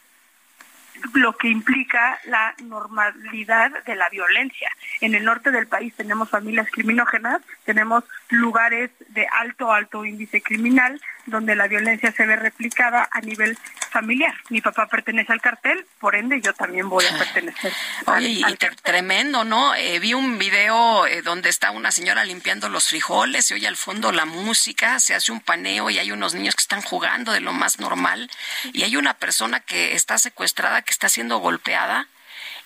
lo que implica la normalidad de la violencia. En el norte del país tenemos familias criminógenas, tenemos lugares de alto, alto índice criminal, donde la violencia se ve replicada a nivel familiar. Mi papá pertenece al cartel, por ende yo también voy a pertenecer. Oye, al, tremendo, ¿no? Eh, vi un video eh, donde está una señora limpiando los frijoles, se oye al fondo la música, se hace un paneo y hay unos niños que están jugando de lo más normal y hay una persona que está secuestrada, que está siendo golpeada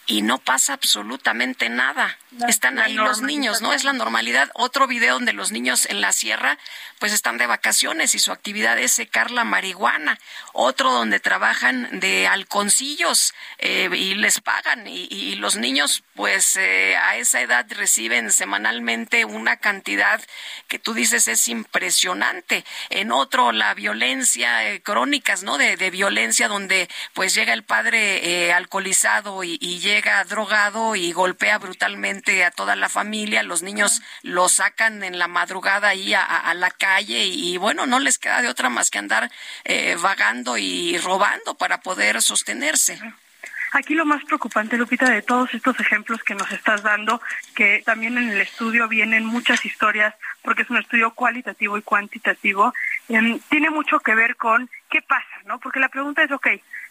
y no pasa absolutamente nada. están ahí los niños, ¿no? Es la normalidad. Otro video donde los niños en la sierra pues están de vacaciones y su actividad es secar la marihuana. Otro donde trabajan de halconcillos eh, y les pagan y, los niños pues eh, a esa edad reciben semanalmente una cantidad que tú dices es impresionante. En otro la violencia, eh, crónicas, ¿no? De, violencia donde pues llega el padre alcoholizado y, y llega llega drogado y golpea brutalmente a toda la familia, los niños lo sacan en la madrugada ahí a, la calle y, bueno, no les queda de otra más que andar eh, vagando y robando para poder sostenerse. Aquí lo más preocupante, Lupita, de todos estos ejemplos que nos estás dando, que también en el estudio vienen muchas historias, porque es un estudio cualitativo y cuantitativo, em, tiene mucho que ver con qué pasa, ¿no? Porque la pregunta es, ok,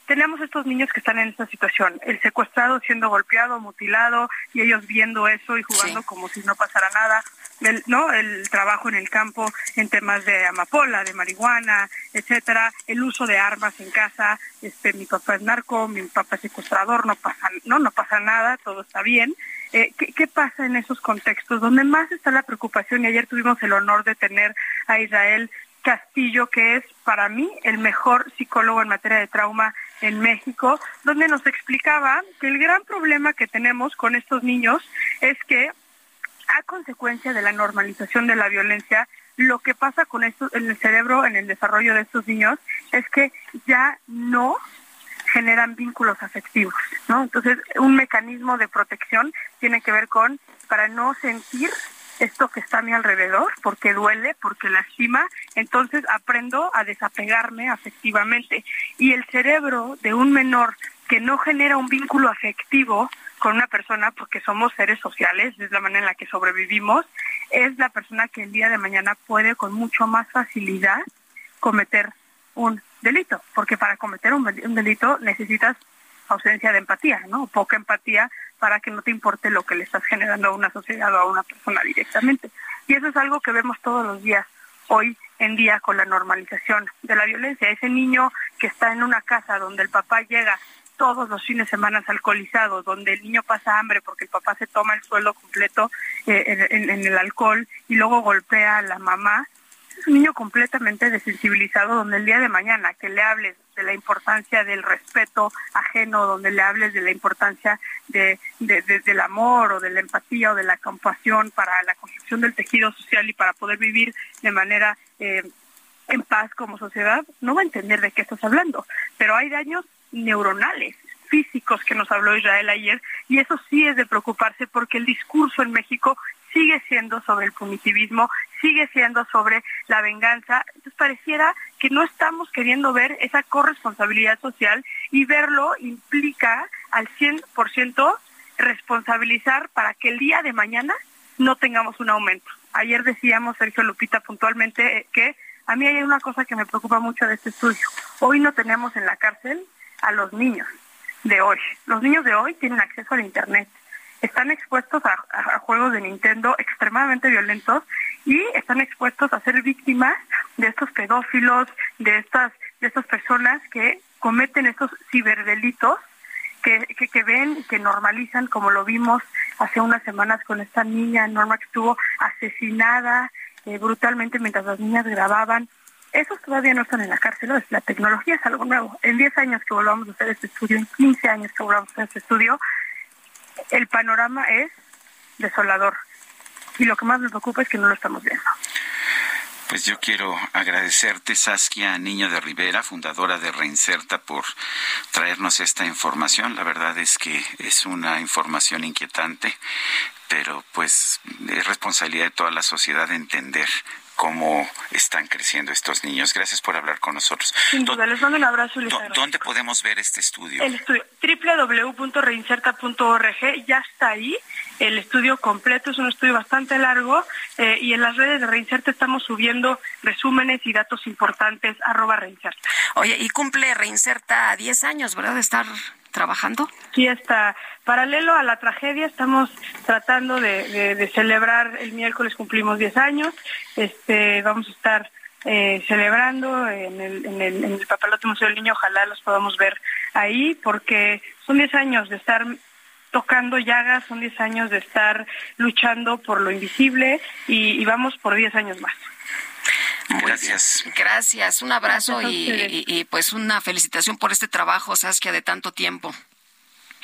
tenemos estos niños que están en esta situación, el secuestrado siendo golpeado, mutilado y ellos viendo eso y jugando como si no pasara nada, el, ¿no? el trabajo en el campo en temas de amapola, de marihuana, etcétera, el uso de armas en casa, este mi papá es narco, mi papá es secuestrador, no pasa, no, no pasa nada, todo está bien. Eh, ¿qué, ¿Qué pasa en esos contextos? Donde más está la preocupación, y ayer tuvimos el honor de tener a Israel Castillo, que es para mí el mejor psicólogo en materia de trauma en México, donde nos explicaba que el gran problema que tenemos con estos niños es que a consecuencia de la normalización de la violencia, lo que pasa con esto en el cerebro, en el desarrollo de estos niños, es que ya no generan vínculos afectivos, ¿no? Entonces, un mecanismo de protección tiene que ver con para no sentir esto que está a mi alrededor, porque duele, porque lastima, entonces aprendo a desapegarme afectivamente. Y el cerebro de un menor que no genera un vínculo afectivo con una persona, porque somos seres sociales, es la manera en la que sobrevivimos, es la persona que el día de mañana puede con mucho más facilidad cometer un delito, porque para cometer un, delito necesitas ausencia de empatía, ¿no? Poca empatía para que no te importe lo que le estás generando a una sociedad o a una persona directamente. Y eso es algo que vemos todos los días hoy en día con la normalización de la violencia. Ese niño que está en una casa donde el papá llega todos los fines de semana alcoholizados, donde el niño pasa hambre porque el papá se toma el suelo completo eh, en, el alcohol y luego golpea a la mamá, es un niño completamente desensibilizado donde el día de mañana que le hables de la importancia del respeto ajeno, donde le hables de la importancia de, del amor o de la empatía o de la compasión para la construcción del tejido social y para poder vivir de manera eh, en paz como sociedad, no va a entender de qué estás hablando. Pero hay daños neuronales físicos que nos habló Israel ayer y eso sí es de preocuparse porque el discurso en México sigue siendo sobre el punitivismo, sigue siendo sobre la venganza. Entonces pareciera que no estamos queriendo ver esa corresponsabilidad social y verlo implica al 100% responsabilizar para que el día de mañana no tengamos un aumento. Ayer decíamos, Sergio Lupita, puntualmente eh, que a mí hay una cosa que me preocupa mucho de este estudio. Hoy no tenemos en la cárcel a los niños de hoy. Los niños de hoy tienen acceso al Internet están expuestos a, juegos de Nintendo extremadamente violentos y están expuestos a ser víctimas de estos pedófilos, de estas, de estas personas que cometen estos ciberdelitos que, que, ven y que normalizan, como lo vimos hace unas semanas con esta niña Norma que estuvo asesinada eh, brutalmente mientras las niñas grababan. Esos todavía no están en la cárcel, la tecnología es algo nuevo. En 10 años que volvamos a hacer este estudio, en 15 años que volvamos a hacer este estudio, el panorama es desolador. Y lo que más me preocupa es que no lo estamos viendo. Pues yo quiero agradecerte, Saskia Niño de Rivera, fundadora de Reinserta, por traernos esta información. La verdad es que es una información inquietante, pero pues es responsabilidad de toda la sociedad entender cómo están creciendo estos niños. Gracias por hablar con nosotros. Sin duda, les mando un abrazo. ¿Dónde podemos ver este estudio? El estudio www.reinserta.org ya está ahí. El estudio completo es un estudio bastante largo eh, y en las redes de Reinserta estamos subiendo resúmenes y datos importantes arroba Reinserta. Oye, y cumple Reinserta 10 años, ¿verdad? De estar trabajando? Sí, está. Paralelo a la tragedia, estamos tratando de, celebrar, el miércoles cumplimos 10 años, este, vamos a estar eh, celebrando en el, en, Museo del Niño, ojalá los podamos ver ahí, porque son 10 años de estar tocando llagas, son 10 años de estar luchando por lo invisible y, y vamos por 10 años más. Gracias. Gracias, un abrazo y, pues una felicitación por este trabajo, Saskia, de tanto tiempo.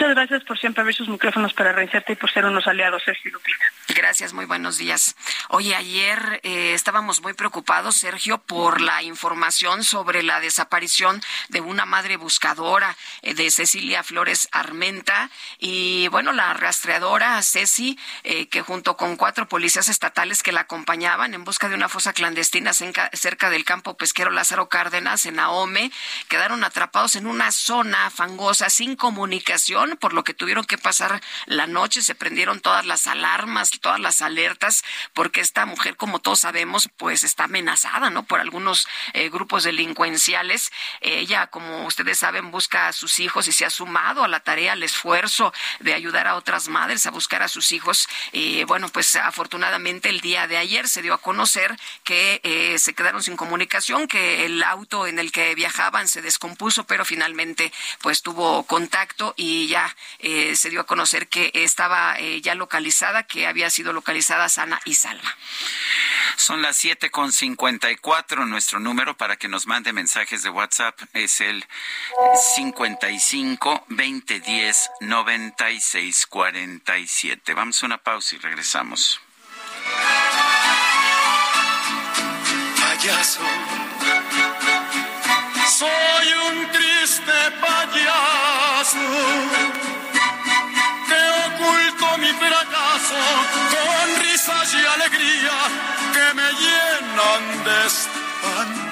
Muchas gracias por siempre abrir sus micrófonos para reinsertar y por ser unos aliados, Sergio Lupita. Gracias, muy buenos días. Oye, ayer eh, estábamos muy preocupados, Sergio, por la información sobre la desaparición de una madre buscadora eh, de Cecilia Flores Armenta y, bueno, la rastreadora Ceci, eh, que junto con cuatro policías estatales que la acompañaban en busca de una fosa clandestina cerca del campo pesquero Lázaro Cárdenas en Ahome, quedaron atrapados en una zona fangosa sin comunicación por lo que tuvieron que pasar la noche, se prendieron todas las alarmas, todas las alertas, porque esta mujer, como todos sabemos, pues está amenazada, ¿no? Por algunos eh, grupos delincuenciales. Ella, como ustedes saben, busca a sus hijos y se ha sumado a la tarea, al esfuerzo de ayudar a otras madres a buscar a sus hijos. Y bueno, pues afortunadamente el día de ayer se dio a conocer que eh, se quedaron sin comunicación, que el auto en el que viajaban se descompuso, pero finalmente pues tuvo contacto y ya eh, se dio a conocer que estaba eh, ya localizada, que había sido localizada sana y salva. Son las siete con cincuenta y cuatro. Nuestro número para que nos mande mensajes de WhatsApp es el 55 20 10 96 47. Vamos a una pausa y regresamos. Payaso, soy un triste payaso que oculto mi fracaso con risas y alegría que me llenan de espanto.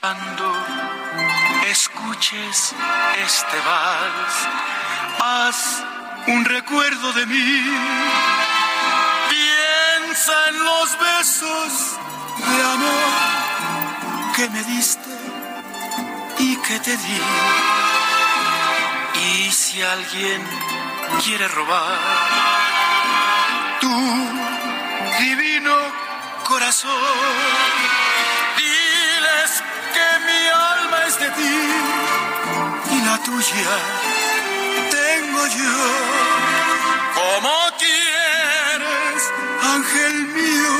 Cuando escuches este vals, haz un recuerdo de mí. Piensa en los besos de amor que me diste y que te di. Y si alguien quiere robar tu divino corazón, tuya tengo yo. Como quieres, ángel mío,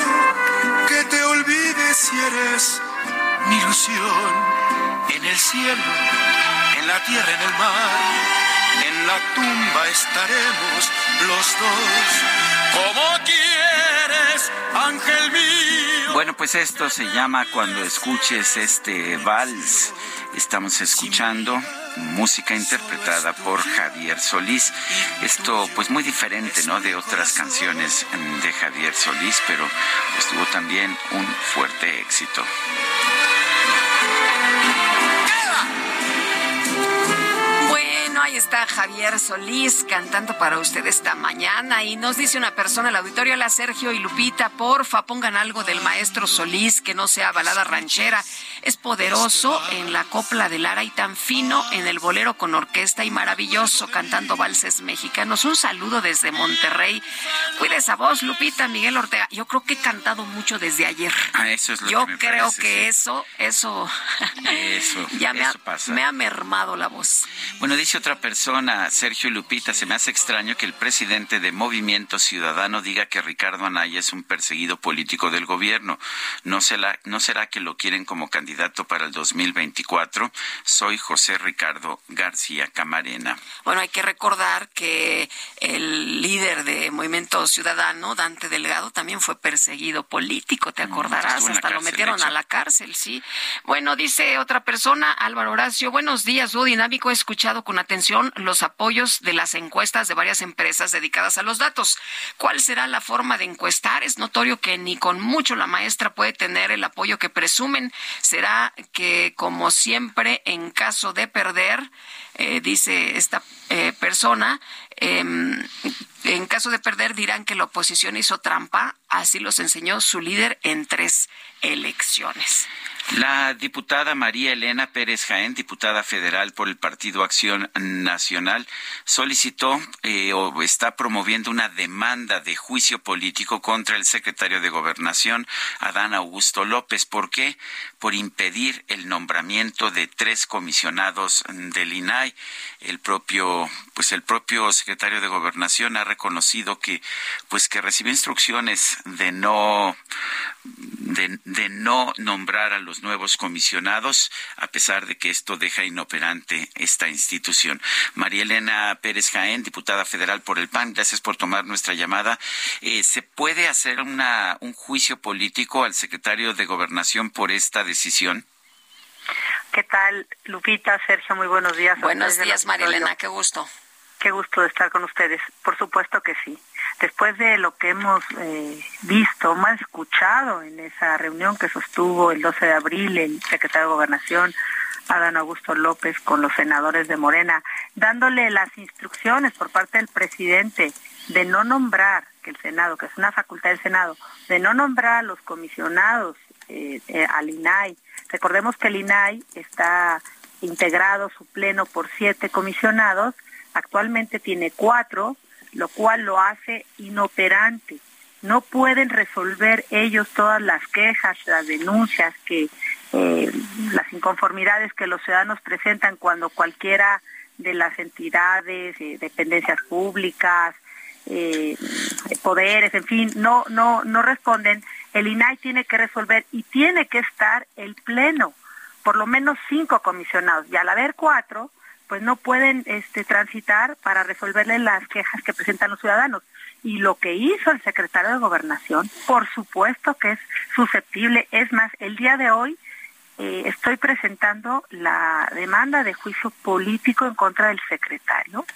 que te olvides si eres mi ilusión. En el cielo, en la tierra, en el mar, en la tumba estaremos los dos. Como quieres, ángel mío. Bueno, pues esto se llama cuando escuches este vals. Estamos escuchando música interpretada por Javier Solís. Esto pues muy diferente, ¿no? De otras canciones de Javier Solís, pero pues tuvo también un fuerte éxito. Ahí está Javier Solís cantando para usted esta mañana y nos dice una persona al auditorio, la Sergio y Lupita, porfa, pongan algo del maestro Solís que no sea balada ranchera. Es poderoso en la copla de Lara y tan fino en el bolero con orquesta y maravilloso cantando valses mexicanos. Un saludo desde Monterrey. Cuide esa voz, Lupita, Miguel Ortega. Yo creo que he cantado mucho desde ayer. Ah, eso es lo Yo que me creo parece, que sí. eso, eso, Eso, *laughs* ya me, eso ha, pasa. me ha mermado la voz. Bueno, dice otra persona, Sergio Lupita, se me hace extraño que el presidente de Movimiento Ciudadano diga que Ricardo Anaya es un perseguido político del gobierno. ¿No será, no será que lo quieren como candidato para el 2024? Soy José Ricardo García Camarena. Bueno, hay que recordar que el líder de Movimiento Ciudadano, Dante Delgado, también fue perseguido político, te acordarás, Mm, la hasta lo metieron a la cárcel, sí. Bueno, dice otra persona, Álvaro Horacio, buenos días, dúo dinámico, he escuchado con atención los apoyos de las encuestas de varias empresas dedicadas a los datos. ¿Cuál será la forma de encuestar? Es notorio que ni con mucho la maestra puede tener el apoyo que presumen. Será que, como siempre, en caso de perder, eh, dice esta eh, persona, em, en caso de perder dirán que la oposición hizo trampa, así los enseñó su líder en tres elecciones. La diputada María Elena Pérez Jaén, diputada federal por el Partido Acción Nacional, solicitó eh, o está promoviendo una demanda de juicio político contra el secretario de Gobernación, Adán Augusto López. ¿Por qué? Por impedir el nombramiento de tres comisionados del INAI. El propio, pues el propio secretario de Gobernación ha reconocido que, pues que recibió instrucciones de no de, no nombrar a los nuevos comisionados, a pesar de que esto deja inoperante esta institución. María Elena Pérez Jaén, diputada federal por el PAN, gracias por tomar nuestra llamada. Eh, ¿Se puede hacer una, un juicio político al secretario de Gobernación por esta decisión? ¿Qué tal, Lupita, Sergio? Muy buenos días. Buenos días, María Elena, qué gusto. Qué gusto de estar con ustedes. Por supuesto que sí después de lo que hemos eh, visto, más escuchado en esa reunión que sostuvo el 12 de abril el secretario de Gobernación, Adán Augusto López, con los senadores de Morena, dándole las instrucciones por parte del presidente de no nombrar, que el Senado, que es una facultad del Senado, de no nombrar a los comisionados eh, eh, al INAI. Recordemos que el INAI está integrado su pleno por siete comisionados, actualmente tiene cuatro, lo cual lo hace inoperante. No pueden resolver ellos todas las quejas, las denuncias, que eh, las inconformidades que los ciudadanos presentan cuando cualquiera de las entidades, dependencias públicas, eh, poderes, en fin, no, no, no responden. El INAI tiene que resolver y tiene que estar el pleno, por lo menos cinco comisionados. Y al haber cuatro, pues no pueden este, transitar para resolverle las quejas que presentan los ciudadanos. Y lo que hizo el secretario de Gobernación, por supuesto que es susceptible. Es más, el día de hoy eh, estoy presentando la demanda de juicio político en contra del secretario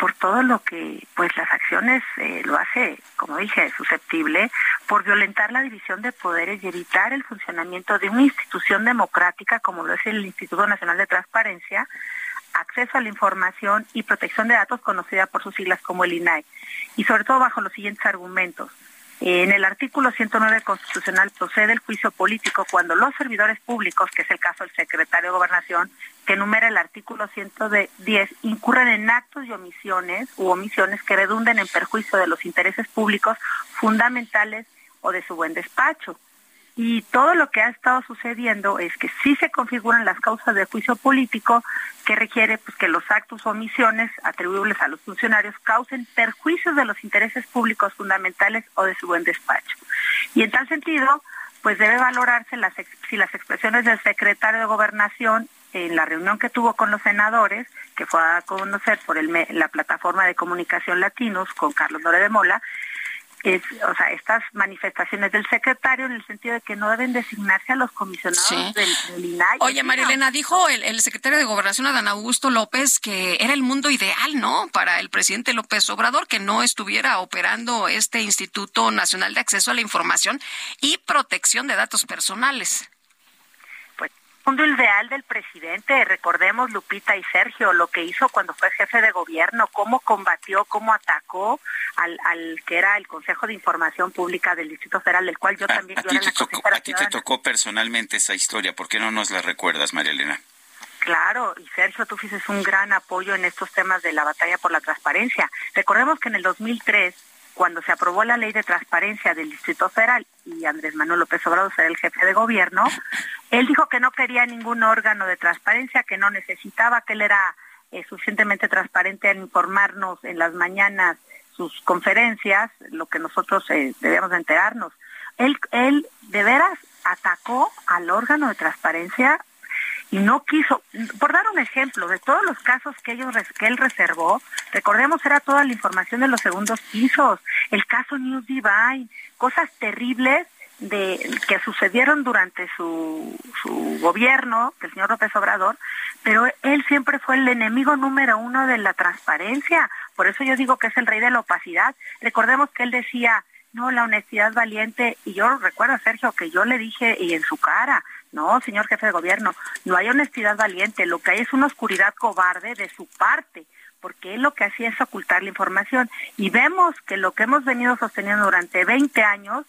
por todo lo que, pues las acciones eh, lo hace, como dije, susceptible por violentar la división de poderes y evitar el funcionamiento de una institución democrática como lo es el Instituto Nacional de Transparencia, acceso a la información y protección de datos conocida por sus siglas como el INAI, y sobre todo bajo los siguientes argumentos. En el artículo 109 constitucional procede el juicio político cuando los servidores públicos, que es el caso del secretario de Gobernación, que enumera el artículo 110, incurren en actos y omisiones u omisiones que redunden en perjuicio de los intereses públicos fundamentales o de su buen despacho. Y todo lo que ha estado sucediendo es que sí se configuran las causas de juicio político que requiere pues, que los actos o omisiones atribuibles a los funcionarios causen perjuicios de los intereses públicos fundamentales o de su buen despacho. Y en tal sentido, pues debe valorarse las, si las expresiones del secretario de Gobernación en la reunión que tuvo con los senadores, que fue a conocer por la plataforma de comunicación Latinos con Carlos Dore de Mola, es, o sea, estas manifestaciones del secretario en el sentido de que no deben designarse a los comisionados del, INAI. Oye, María Elena, dijo el, el, secretario de Gobernación, Adán Augusto López, que era el mundo ideal, ¿no? Para el presidente López Obrador, que no estuviera operando este Instituto Nacional de Acceso a la Información y Protección de Datos Personales mundo ideal del presidente, recordemos Lupita y Sergio, lo que hizo cuando fue jefe de gobierno, cómo combatió, cómo atacó al, al que era el Consejo de Información Pública del Distrito Federal, del cual yo también... A, ti, te tocó, a ti te tocó personalmente esa historia, ¿por qué no nos la recuerdas, María Elena? Claro, y Sergio, tú fuiste un gran apoyo en estos temas de la batalla por la transparencia. Recordemos que en el 2003 cuando se aprobó la ley de transparencia del Distrito Federal y Andrés Manuel López Obrador era el jefe de gobierno, *laughs* él dijo que no quería ningún órgano de transparencia, que no necesitaba, que él era eh, suficientemente transparente en informarnos en las mañanas sus conferencias, lo que nosotros eh, debíamos enterarnos. Él, él de veras atacó al órgano de transparencia y no quiso, por dar un ejemplo, de todos los casos que, ellos, que él reservó, recordemos era toda la información de los segundos pisos, el caso News Divine, cosas terribles de que sucedieron durante su, su gobierno del señor López Obrador, pero él siempre fue el enemigo número uno de la transparencia. Por eso yo digo que es el rey de la opacidad. Recordemos que él decía, no, la honestidad valiente, y yo recuerdo, Sergio, que yo le dije y en su cara, no, señor jefe de gobierno, no hay honestidad valiente, lo que hay es una oscuridad cobarde de su parte, porque él lo que hacía es ocultar la información. Y vemos que lo que hemos venido sosteniendo durante 20 años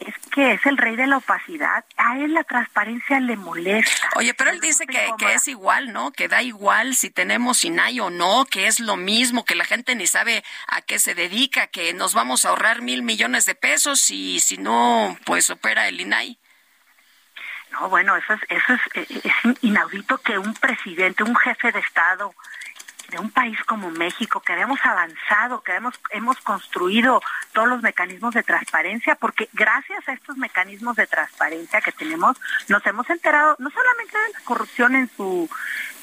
es que es el rey de la opacidad. A él la transparencia le molesta. Oye, pero él dice que, que, es igual, ¿no? Que da igual si tenemos INAI o no, que es lo mismo, que la gente ni sabe a qué se dedica, que nos vamos a ahorrar mil millones de pesos y si no, pues opera el INAI. No, bueno, eso es, eso es, eh, es inaudito que un presidente, un jefe de Estado, de un país como México, que habíamos avanzado, que hemos, hemos construido todos los mecanismos de transparencia, porque gracias a estos mecanismos de transparencia que tenemos, nos hemos enterado no solamente de la corrupción en su,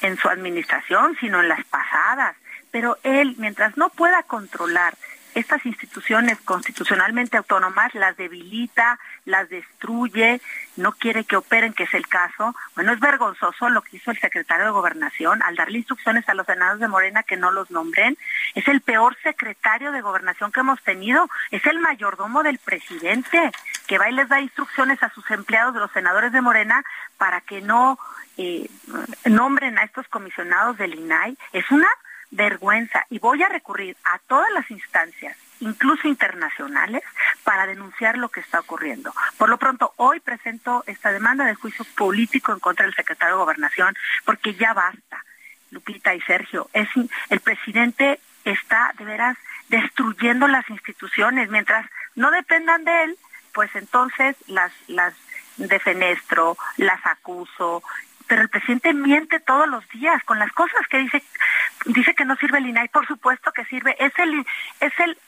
en su administración, sino en las pasadas. Pero él, mientras no pueda controlar estas instituciones constitucionalmente autónomas las debilita, las destruye, no quiere que operen, que es el caso. Bueno, es vergonzoso lo que hizo el secretario de Gobernación al darle instrucciones a los senados de Morena que no los nombren. Es el peor secretario de Gobernación que hemos tenido. Es el mayordomo del presidente que va y les da instrucciones a sus empleados de los senadores de Morena para que no eh, nombren a estos comisionados del INAI. Es una vergüenza y voy a recurrir a todas las instancias, incluso internacionales, para denunciar lo que está ocurriendo. Por lo pronto, hoy presento esta demanda de juicio político en contra del secretario de Gobernación, porque ya basta, Lupita y Sergio. El presidente está de veras destruyendo las instituciones, mientras no dependan de él, pues entonces las, las de Fenestro, las acuso, pero el presidente miente todos los días con las cosas que dice dice que no sirve el INAI, por supuesto que sirve, es el es el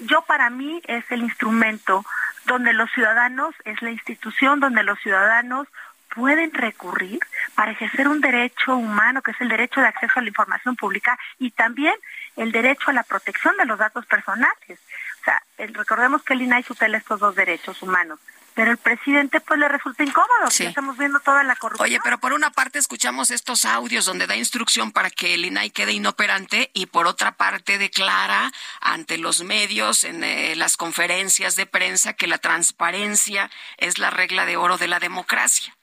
yo para mí es el instrumento donde los ciudadanos es la institución donde los ciudadanos pueden recurrir para ejercer un derecho humano que es el derecho de acceso a la información pública y también el derecho a la protección de los datos personales. O sea, recordemos que el INAI tutela estos dos derechos humanos pero el presidente pues le resulta incómodo. Sí. Estamos viendo toda la corrupción. Oye, pero por una parte escuchamos estos audios donde da instrucción para que el INAI quede inoperante y por otra parte declara ante los medios en eh, las conferencias de prensa que la transparencia es la regla de oro de la democracia.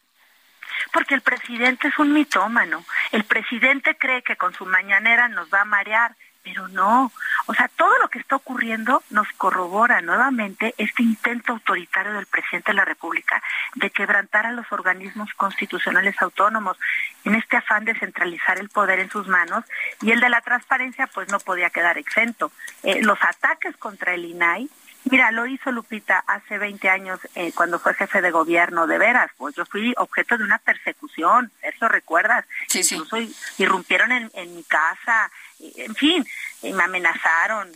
Porque el presidente es un mitómano. El presidente cree que con su mañanera nos va a marear pero no. O sea, todo lo que está ocurriendo nos corrobora nuevamente este intento autoritario del presidente de la República de quebrantar a los organismos constitucionales autónomos en este afán de centralizar el poder en sus manos y el de la transparencia pues no podía quedar exento. Eh, los ataques contra el INAI Mira, lo hizo Lupita hace 20 años eh, cuando fue jefe de gobierno, de veras, pues yo fui objeto de una persecución, eso recuerdas, sí, incluso irrumpieron en, en mi casa, en fin, me amenazaron.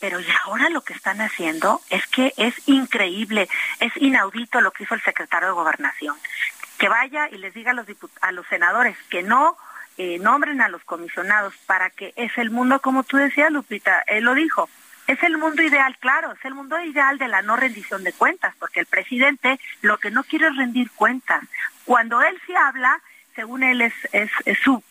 Pero y ahora lo que están haciendo es que es increíble, es inaudito lo que hizo el secretario de Gobernación. Que vaya y les diga a los, a los senadores que no eh, nombren a los comisionados para que es el mundo, como tú decías, Lupita, él lo dijo, es el mundo ideal, claro, es el mundo ideal de la no rendición de cuentas, porque el presidente lo que no quiere es rendir cuentas. Cuando él sí habla, según él es su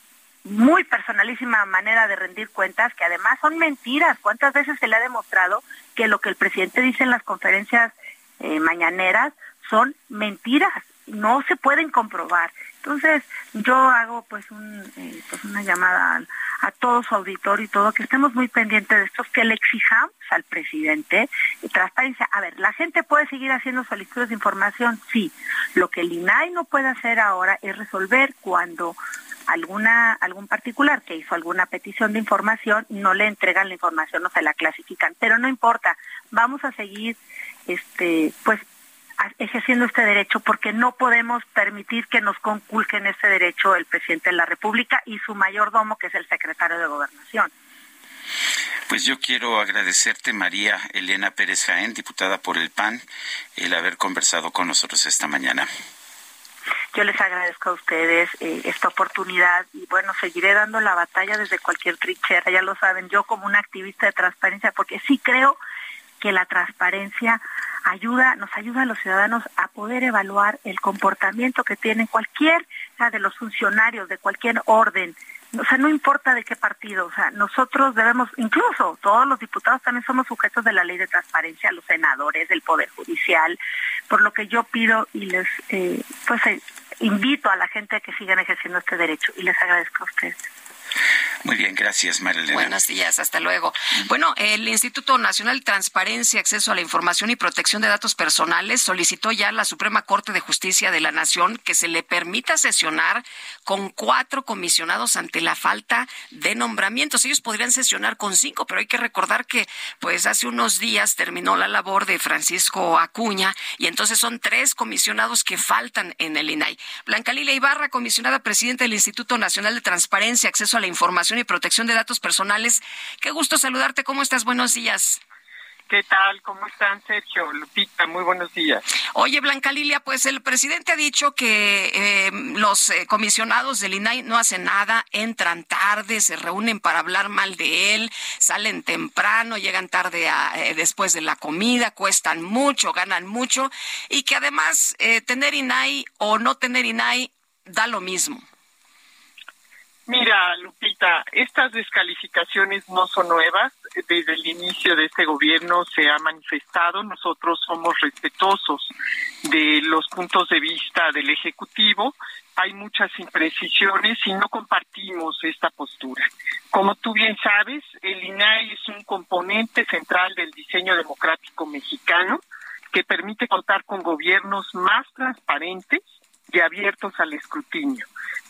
muy personalísima manera de rendir cuentas, que además son mentiras. ¿Cuántas veces se le ha demostrado que lo que el presidente dice en las conferencias eh, mañaneras son mentiras? No se pueden comprobar. Entonces, yo hago pues, un, eh, pues una llamada a, todo su auditorio y todo, que estemos muy pendientes de estos, que le exijamos al presidente transparencia. A ver, ¿la gente puede seguir haciendo solicitudes de información? Sí. Lo que el INAI no puede hacer ahora es resolver cuando alguna algún particular que hizo alguna petición de información no le entregan la información no se la clasifican pero no importa vamos a seguir este pues ejerciendo este derecho porque no podemos permitir que nos conculquen este derecho el presidente de la República y su mayordomo que es el secretario de Gobernación. Pues yo quiero agradecerte, María Elena Pérez Jaén, diputada por el PAN, el haber conversado con nosotros esta mañana. Yo les agradezco a ustedes eh, esta oportunidad y bueno, seguiré dando la batalla desde cualquier trinchera, ya lo saben, yo como una activista de transparencia, porque sí creo que la transparencia ayuda, nos ayuda a los ciudadanos a poder evaluar el comportamiento que tienen cualquier de los funcionarios de cualquier orden o sea, no importa de qué partido, o sea, nosotros debemos, incluso todos los diputados también somos sujetos de la ley de transparencia, los senadores, del Poder Judicial, por lo que yo pido y les, eh, pues, eh, invito a la gente a que sigan ejerciendo este derecho y les agradezco a ustedes. Muy bien, gracias, Marilena. Buenos días, hasta luego. Bueno, el Instituto Nacional de Transparencia, Acceso a la Información y Protección de Datos Personales solicitó ya a la Suprema Corte de Justicia de la Nación que se le permita sesionar con cuatro comisionados ante la falta de nombramientos. Ellos podrían sesionar con cinco, pero hay que recordar que pues hace unos días terminó la labor de Francisco Acuña y entonces son tres comisionados que faltan en el INAI. Blanca Lilia Ibarra, comisionada presidenta del Instituto Nacional de Transparencia, Acceso a la Información y Protección de Datos Personales. Qué gusto saludarte. ¿Cómo estás? Buenos días. ¿Qué tal? ¿Cómo están, Sergio? Lupita, muy buenos días. Oye, Blanca Lilia, pues el presidente ha dicho que eh, los eh, comisionados del INAI no hacen nada, entran tarde, se reúnen para hablar mal de él, salen temprano, llegan tarde eh, después de la comida, cuestan mucho, ganan mucho y que además tener INAI o no tener INAI da lo mismo. Mira, Lupita, estas descalificaciones no son nuevas. Desde el inicio de este gobierno se ha manifestado. Nosotros somos respetuosos de los puntos de vista del Ejecutivo. Hay muchas imprecisiones y no compartimos esta postura. Como tú bien sabes, el INAI es un componente central del diseño democrático mexicano que permite contar con gobiernos más transparentes y abiertos al escrutinio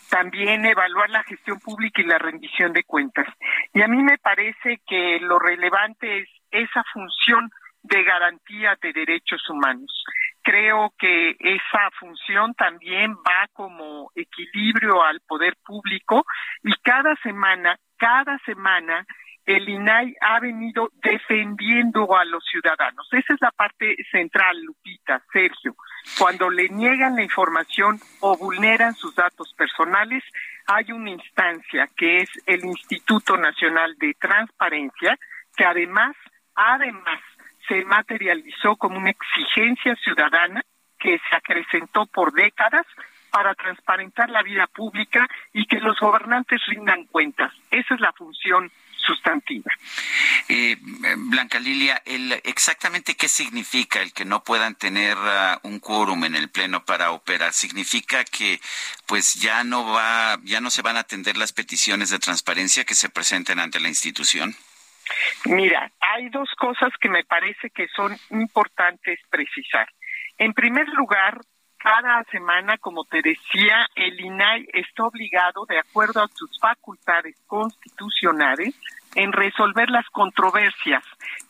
también evaluar la gestión pública y la rendición de cuentas. Y a mí me parece que lo relevante es esa función de garantía de derechos humanos. Creo que esa función también va como equilibrio al poder público y cada semana, cada semana el INAI ha venido defendiendo a los ciudadanos. Esa es la parte central, Lupita, Sergio. Cuando le niegan la información o vulneran sus datos personales, hay una instancia que es el Instituto Nacional de Transparencia, que además, además, se materializó como una exigencia ciudadana que se acrecentó por décadas para transparentar la vida pública y que los gobernantes rindan cuentas. Esa es la función sustantiva. Eh, Blanca Lilia, el, exactamente qué significa el que no puedan tener uh, un quórum en el pleno para operar? Significa que pues ya no va, ya no se van a atender las peticiones de transparencia que se presenten ante la institución. Mira, hay dos cosas que me parece que son importantes precisar. En primer lugar, cada semana, como te decía, el INAI está obligado, de acuerdo a sus facultades constitucionales, en resolver las controversias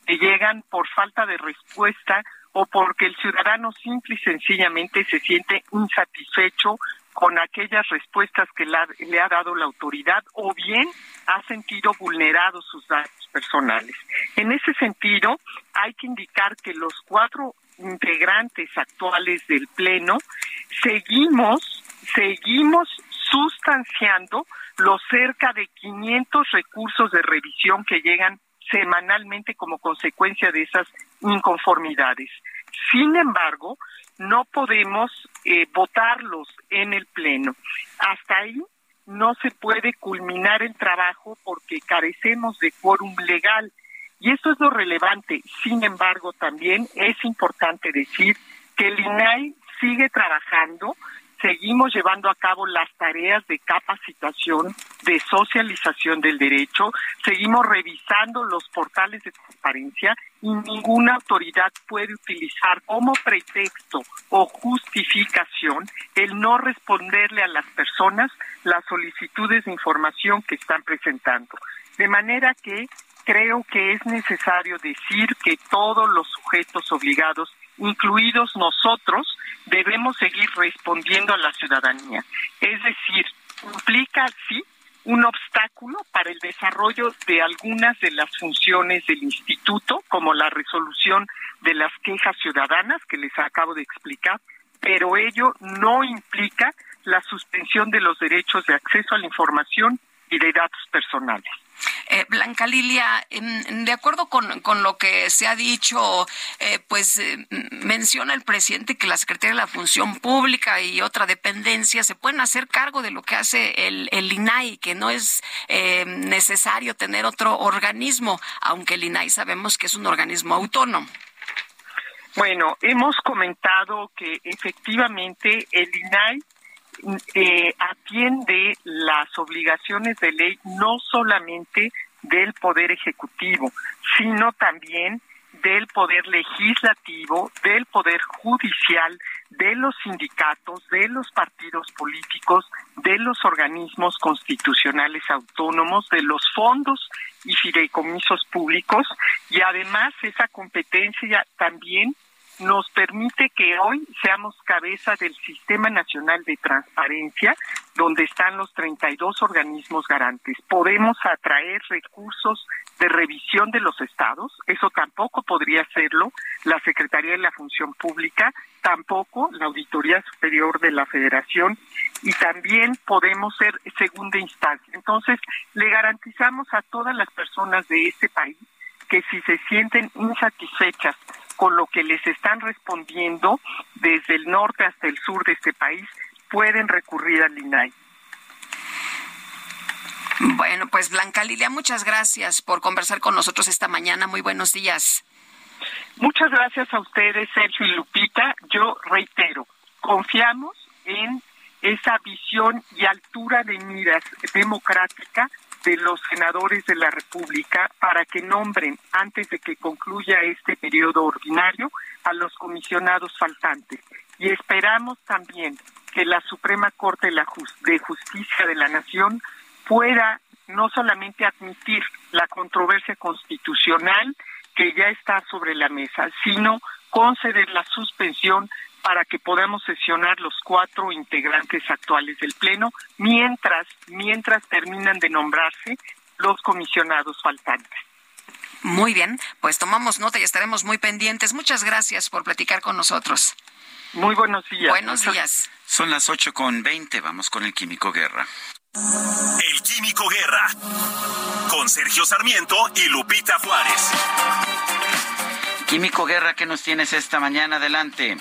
que llegan por falta de respuesta o porque el ciudadano simple y sencillamente se siente insatisfecho con aquellas respuestas que le ha dado la autoridad o bien ha sentido vulnerados sus datos personales. En ese sentido, hay que indicar que los cuatro integrantes actuales del Pleno, seguimos, seguimos sustanciando los cerca de 500 recursos de revisión que llegan semanalmente como consecuencia de esas inconformidades. Sin embargo, no podemos eh, votarlos en el Pleno. Hasta ahí no se puede culminar el trabajo porque carecemos de quórum legal y eso es lo relevante. Sin embargo, también es importante decir que el INAI sigue trabajando, seguimos llevando a cabo las tareas de capacitación, de socialización del derecho, seguimos revisando los portales de transparencia y ninguna autoridad puede utilizar como pretexto o justificación el no responderle a las personas las solicitudes de información que están presentando. De manera que creo que es necesario decir que todos los sujetos obligados, incluidos nosotros, debemos seguir respondiendo a la ciudadanía. Es decir, implica, sí, un obstáculo para el desarrollo de algunas de las funciones del instituto, como la resolución de las quejas ciudadanas que les acabo de explicar, pero ello no implica la suspensión de los derechos de acceso a la información y de datos personales. Eh, Blanca Lilia, de acuerdo con, con, lo que se ha dicho, eh, pues eh, menciona el presidente que la Secretaría de la Función Pública y otra dependencia se pueden hacer cargo de lo que hace el, el INAI, que no es eh, necesario tener otro organismo, aunque el INAI sabemos que es un organismo autónomo. Bueno, hemos comentado que efectivamente el INAI eh, atiende las obligaciones de ley no solamente del Poder Ejecutivo, sino también del Poder Legislativo, del Poder Judicial, de los sindicatos, de los partidos políticos, de los organismos constitucionales autónomos, de los fondos y fideicomisos públicos. Y además esa competencia también nos permite que hoy seamos cabeza del Sistema Nacional de Transparencia, donde están los 32 organismos garantes. Podemos atraer recursos de revisión de los estados, eso tampoco podría hacerlo la Secretaría de la Función Pública, tampoco la Auditoría Superior de la Federación y también podemos ser segunda instancia. Entonces, le garantizamos a todas las personas de este país que si se sienten insatisfechas con lo que les están respondiendo desde el norte hasta el sur de este país, pueden recurrir al INAI. Bueno, pues Blanca Lilia, muchas gracias por conversar con nosotros esta mañana. Muy buenos días. Muchas gracias a ustedes, Sergio y Lupita. Yo reitero, confiamos en esa visión y altura de miras democrática de los senadores de la República para que nombren, antes de que concluya este periodo ordinario, a los comisionados faltantes. Y esperamos también que la Suprema Corte de Justicia de la Nación pueda no solamente admitir la controversia constitucional que ya está sobre la mesa, sino conceder la suspensión para que podamos sesionar los cuatro integrantes actuales del Pleno, mientras, mientras terminan de nombrarse los comisionados faltantes. Muy bien, pues tomamos nota y estaremos muy pendientes. Muchas gracias por platicar con nosotros. Muy buenos días. Buenos días. Son las ocho con veinte. Vamos con el Químico Guerra. El Químico Guerra. Con Sergio Sarmiento y Lupita Juárez. Químico Guerra, ¿qué nos tienes esta mañana? Adelante.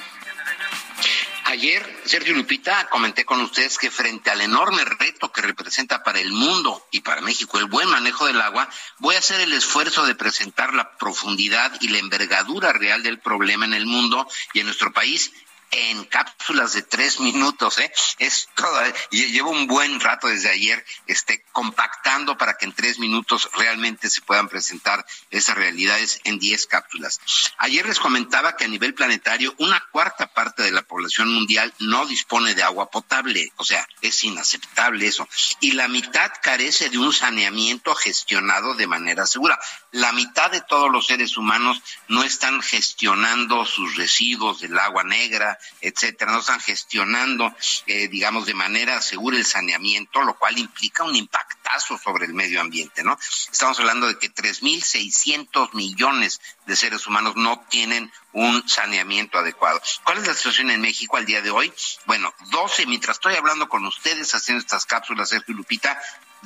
Ayer, Sergio Lupita, comenté con ustedes que frente al enorme reto que representa para el mundo y para México el buen manejo del agua, voy a hacer el esfuerzo de presentar la profundidad y la envergadura real del problema en el mundo y en nuestro país en cápsulas de tres minutos, ¿eh? Es todo, ¿eh? llevo un buen rato desde ayer, este, compactando para que en tres minutos realmente se puedan presentar esas realidades en diez cápsulas. Ayer les comentaba que a nivel planetario una cuarta parte de la población mundial no dispone de agua potable, o sea, es inaceptable eso. Y la mitad carece de un saneamiento gestionado de manera segura. La mitad de todos los seres humanos no están gestionando sus residuos del agua negra, etcétera, no están gestionando, eh, digamos, de manera segura el saneamiento, lo cual implica un impactazo sobre el medio ambiente, ¿no? Estamos hablando de que 3.600 millones de seres humanos no tienen un saneamiento adecuado. ¿Cuál es la situación en México al día de hoy? Bueno, 12, mientras estoy hablando con ustedes haciendo estas cápsulas, Sergio Lupita,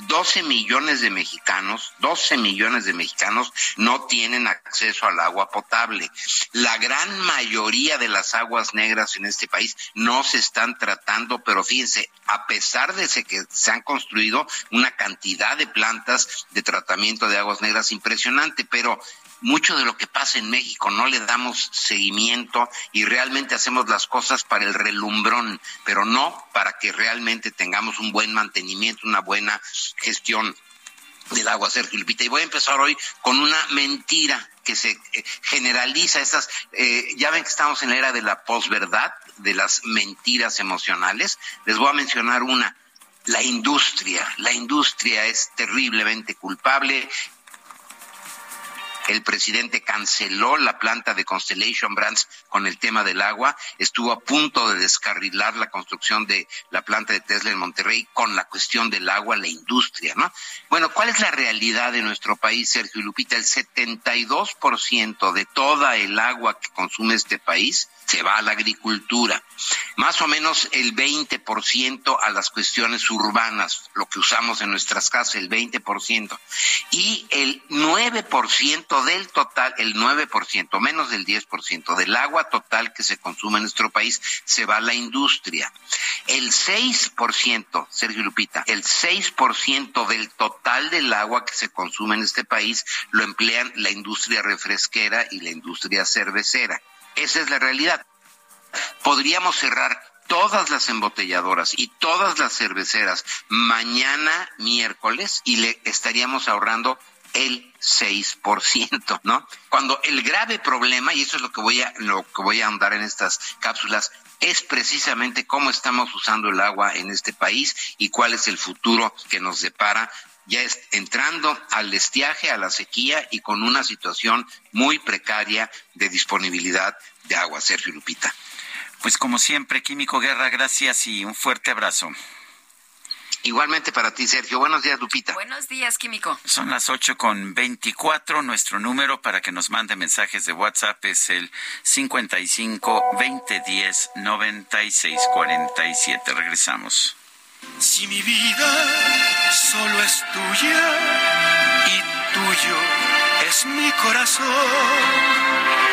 12 millones de mexicanos, 12 millones de mexicanos no tienen acceso al agua potable. La gran mayoría de las aguas negras en este país no se están tratando, pero fíjense, a pesar de que se han construido una cantidad de plantas de tratamiento de aguas negras impresionante, pero mucho de lo que pasa en México no le damos seguimiento y realmente hacemos las cosas para el relumbrón, pero no para que realmente tengamos un buen mantenimiento, una buena gestión del agua, Sergio Lupita. Y voy a empezar hoy con una mentira que se eh, generaliza. Estas, eh, ya ven que estamos en la era de la posverdad, de las mentiras emocionales. Les voy a mencionar una. La industria, la industria es terriblemente culpable el presidente canceló la planta de Constellation Brands con el tema del agua, estuvo a punto de descarrilar la construcción de la planta de Tesla en Monterrey con la cuestión del agua, la industria, ¿no? Bueno, ¿cuál es la realidad de nuestro país, Sergio Lupita? El 72% de toda el agua que consume este país se va a la agricultura, más o menos el 20% a las cuestiones urbanas, lo que usamos en nuestras casas, el 20%, y el 9% del total, el 9%, menos del 10% del agua total que se consume en nuestro país se va a la industria. El 6%, Sergio Lupita, el 6% del total del agua que se consume en este país lo emplean la industria refresquera y la industria cervecera. Esa es la realidad. Podríamos cerrar todas las embotelladoras y todas las cerveceras mañana miércoles y le estaríamos ahorrando el 6%, ¿no? Cuando el grave problema, y eso es lo que voy a, lo que voy a andar en estas cápsulas, es precisamente cómo estamos usando el agua en este país y cuál es el futuro que nos depara ya entrando al estiaje, a la sequía y con una situación muy precaria de disponibilidad de agua. Sergio Lupita. Pues como siempre, Químico Guerra, gracias y un fuerte abrazo. Igualmente para ti, Sergio. Buenos días, Lupita. Buenos días, Químico. Son las ocho con veinticuatro. Nuestro número para que nos mande mensajes de WhatsApp es el 55 2010 9647. Regresamos. Si mi vida solo es tuya y tuyo es mi corazón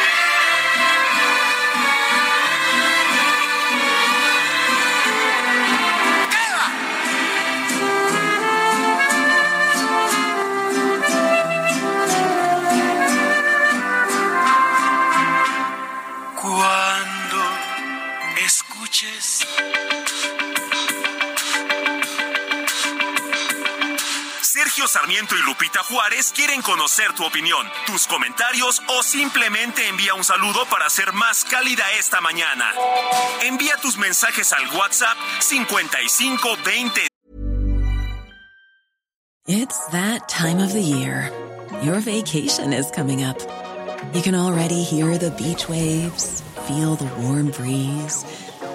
Sergio Sarmiento y Lupita Juárez quieren conocer tu opinión, tus comentarios o simplemente envía un saludo para ser más cálida esta mañana. Envía tus mensajes al WhatsApp 55 20. It's that time of the year. Your vacation is coming up. You can already hear the beach waves, feel the warm breeze,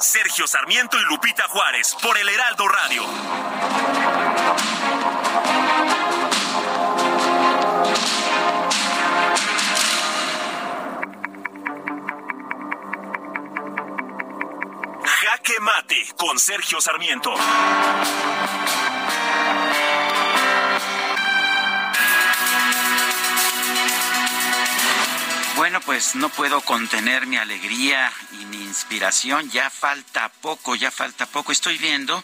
Sergio Sarmiento y Lupita Juárez por el Heraldo Radio. Jaque Mate con Sergio Sarmiento. Bueno, pues no puedo contener mi alegría y mi inspiración. Ya falta poco, ya falta poco. Estoy viendo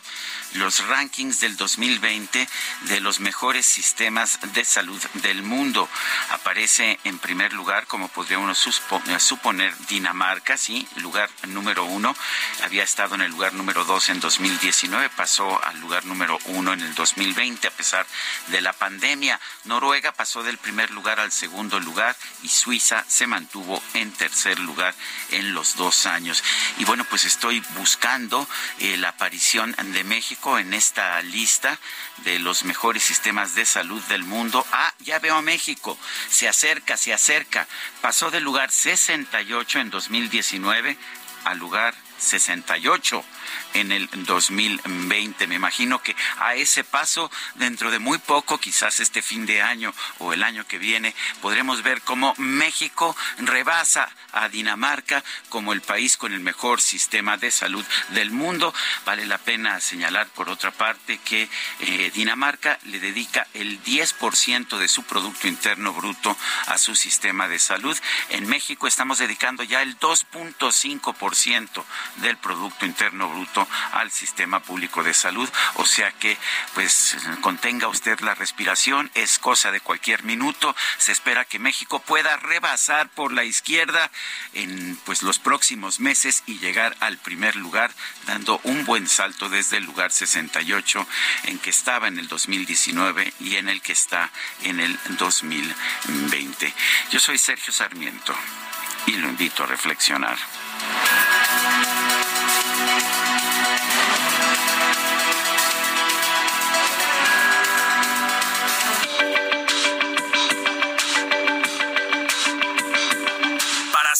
los rankings del 2020 de los mejores sistemas de salud del mundo. Aparece en primer lugar, como podría uno suponer, Dinamarca, sí, lugar número uno. Había estado en el lugar número dos en 2019, pasó al lugar número uno en el 2020 a pesar de la pandemia. Noruega pasó del primer lugar al segundo lugar y Suiza se mantuvo en tercer lugar en los dos años. Y bueno, pues estoy buscando eh, la aparición de México en esta lista de los mejores sistemas de salud del mundo. Ah, ya veo a México. Se acerca, se acerca. Pasó del lugar 68 en 2019 al lugar 68 en el 2020. Me imagino que a ese paso, dentro de muy poco, quizás este fin de año o el año que viene, podremos ver cómo México rebasa a Dinamarca como el país con el mejor sistema de salud del mundo. Vale la pena señalar, por otra parte, que eh, Dinamarca le dedica el 10% de su Producto Interno Bruto a su sistema de salud. En México estamos dedicando ya el 2.5% del Producto Interno Bruto al sistema público de salud. O sea que, pues, contenga usted la respiración, es cosa de cualquier minuto. Se espera que México pueda rebasar por la izquierda en pues los próximos meses y llegar al primer lugar, dando un buen salto desde el lugar 68 en que estaba en el 2019 y en el que está en el 2020. Yo soy Sergio Sarmiento y lo invito a reflexionar.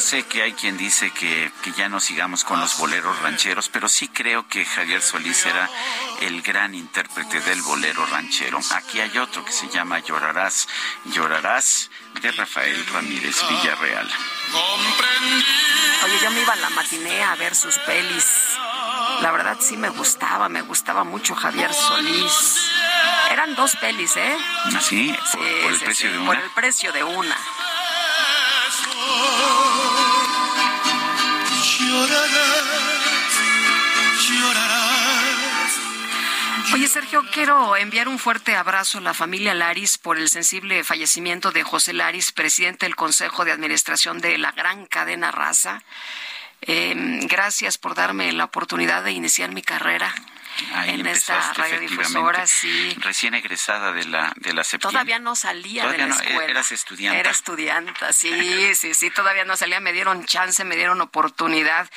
Yo sé que hay quien dice que, que, ya no sigamos con los boleros rancheros, pero sí creo que Javier Solís era el gran intérprete del bolero ranchero. Aquí hay otro que se llama Llorarás, Llorarás, de Rafael Ramírez Villarreal. Oye, yo me iba a la matiné a ver sus pelis. La verdad sí me gustaba, me gustaba mucho Javier Solís. Eran dos pelis, ¿eh? ¿Ah, sí? ¿Por, sí, por el sí, precio sí, de una? Por el precio de una. Oye, Sergio, quiero enviar un fuerte abrazo a la familia Laris por el sensible fallecimiento de José Laris, presidente del Consejo de Administración de la gran cadena Raza. Eh, gracias por darme la oportunidad de iniciar mi carrera Ahí en esta radiodifusora, sí. Recién egresada de la de la. Todavía no salía Todavía de la no, escuela. eras estudiante. Era estudiante, sí, *laughs* sí, sí, todavía no salía, me dieron chance, me dieron oportunidad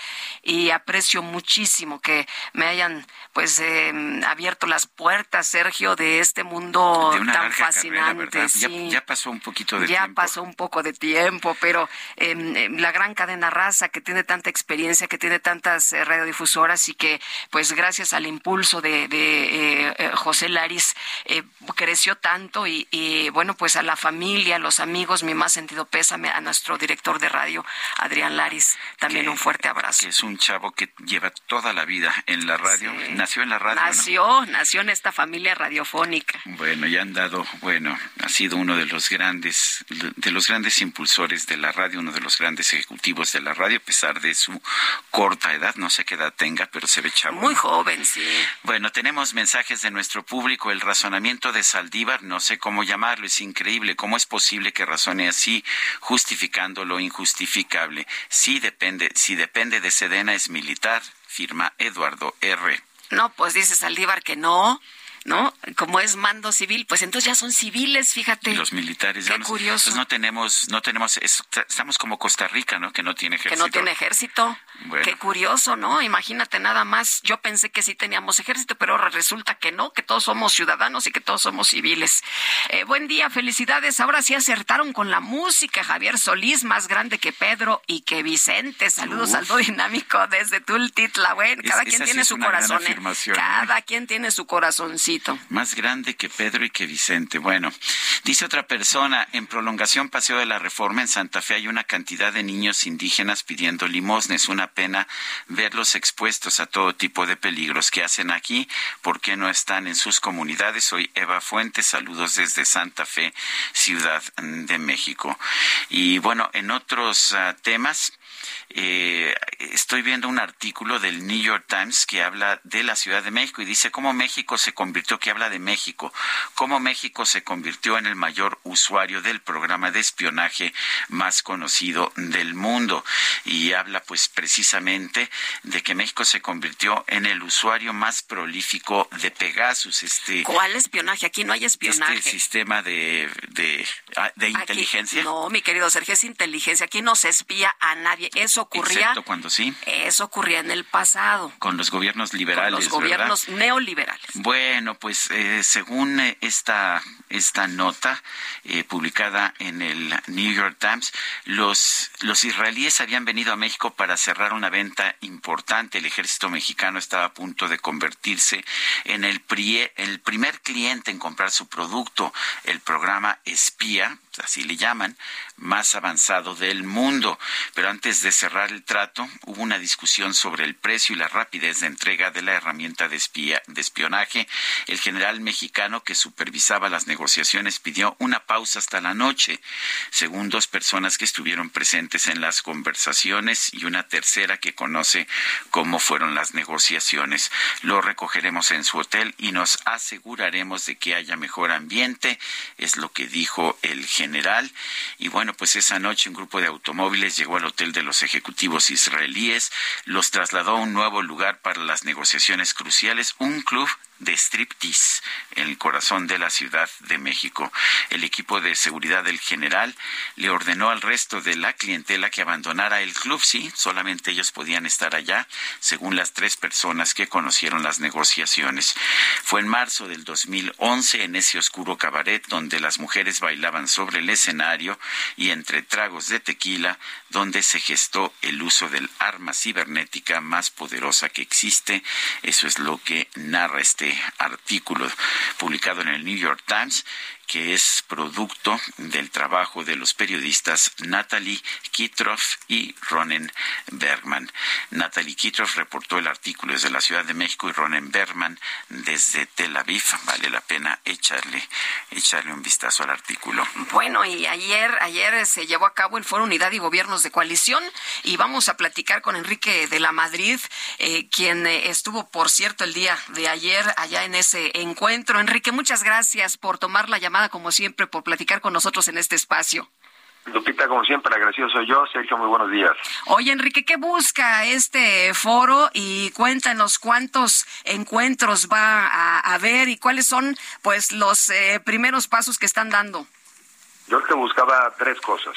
y aprecio muchísimo que me hayan pues eh, abierto las puertas, Sergio, de este mundo de una tan fascinante. carrera, ¿verdad? Ya- sí. Ya, pasó un poquito de ya tiempo. pasó un poco de tiempo, pero eh, la gran cadena raza que tiene tanta experiencia, que tiene tantas eh, radiodifusoras y que, pues gracias al impulso de, de, eh, eh, José Laris, eh, creció tanto y, y, bueno, pues a la familia, a los amigos, mi más sentido pésame, a nuestro director de radio, Adrián Laris, también Que- un fuerte abrazo. que es un chavo que lleva toda la vida en la radio. Nació en la radio. ¿no? Nació, nació en esta familia radiofónica. Bueno, ya han dado, bueno, ha sido uno de los grandes, de los grandes impulsores de la radio, uno de los grandes ejecutivos de la radio, a pesar de su corta edad, no sé qué edad tenga, pero se ve chavo. Muy joven, sí. Bueno, tenemos mensajes de nuestro público. El razonamiento de Saldívar, no sé cómo llamarlo, es increíble. ¿Cómo es posible que razone así, justificando lo injustificable? Sí depende, si depende de Sedena es militar, firma Eduardo R. No, pues dice Saldívar que no, ¿no? Como es mando civil, pues entonces ya son civiles, fíjate. Los militares. Qué ya curioso. pues no tenemos, no tenemos, es- estamos como Costa Rica, ¿no? Que no tiene que ejército. no tiene ejército. Bueno. Qué curioso, ¿no? Imagínate nada más. Yo pensé que sí teníamos ejército, pero ahora resulta que no, que todos somos ciudadanos y que todos somos civiles. Eh, buen día, felicidades. Ahora sí acertaron con la música. Javier Solís, más grande que Pedro y que Vicente. Saludos Uf. al dúo dinámico desde Tultitla. Bueno, Es- cada quien tiene su corazón. ¿eh? ¿eh? Cada quien tiene su corazoncito. Más grande que Pedro y que Vicente. Bueno, dice otra persona, en prolongación Paseo de la Reforma en Santa Fe hay una cantidad de niños indígenas pidiendo limosnes. Una pena verlos expuestos a todo tipo de peligros que hacen aquí. ¿Por qué no están en sus comunidades? Soy Eva Fuentes, saludos desde Santa Fe, Ciudad de México. Y bueno, en otros ah, temas, eh, estoy viendo un artículo del New York Times que habla de la Ciudad de México y dice cómo México se convirtió, que habla de México, cómo México se convirtió en el mayor usuario del programa de espionaje más conocido del mundo. Y habla pues precisamente de que México se convirtió en el usuario más prolífico de Pegasus. Este, ¿Cuál espionaje? Aquí no hay espionaje. Este sistema de, de, ah, inteligencia. no, mi querido Sergio, es inteligencia. Aquí no se espía a nadie. Eso ocurría. Excepto cuando sí. Eso ocurría en el pasado. Con los gobiernos liberales. Con los gobiernos neoliberales. Bueno, pues eh, según eh, esta, esta nota eh, publicada en el New York Times, los, los israelíes habían venido a México para cerrar una venta importante. El ejército mexicano estaba a punto de convertirse en el, el primer cliente en comprar su producto, el programa Espía, así le llaman, más avanzado del mundo. Pero antes de cerrar el trato, hubo una discusión sobre el precio y la rapidez de entrega de la herramienta de, de espionaje. El general mexicano que supervisaba las negociaciones pidió una pausa hasta la noche, según dos personas que estuvieron presentes en las conversaciones y una tercera que conoce cómo fueron las negociaciones. Lo recogeremos en su hotel y nos aseguraremos de que haya mejor ambiente, es lo que dijo el general. Y bueno, pues esa noche un grupo de automóviles llegó al hotel de los ejecutivos israelíes, los trasladó a un nuevo lugar para las negociaciones cruciales, un club de striptease en el corazón de la Ciudad de México. El equipo de seguridad del general le ordenó al resto de la clientela que abandonara el club. Sí, solamente ellos podían estar allá, según las tres personas que conocieron las negociaciones. Fue en marzo del 2011 en ese oscuro cabaret donde las mujeres bailaban sobre el escenario y entre tragos de tequila donde se gestó el uso del arma cibernética más poderosa que existe. Eso es lo que narra este artículo publicado en el New York Times que es producto del trabajo de los periodistas Natalie Kitroff y Ronen Bergman. Natalie Kitroff reportó el artículo desde la Ciudad de México y Ronen Bergman desde Tel Aviv. Vale la pena echarle, echarle un vistazo al artículo. Bueno, y ayer, ayer se llevó a cabo el Foro Unidad y Gobiernos de Coalición y vamos a platicar con Enrique de la Madrid, eh, quien eh, estuvo, por cierto, el día de ayer allá en ese encuentro. Enrique, muchas gracias por tomar la llamada como siempre, por platicar con nosotros en este espacio. Lupita, como siempre, agradecido soy yo. Sergio, muy buenos días. Oye, Enrique, ¿qué busca este foro? Y cuéntanos cuántos encuentros va a haber y cuáles son, pues, los eh, primeros pasos que están dando. Yo que buscaba tres cosas.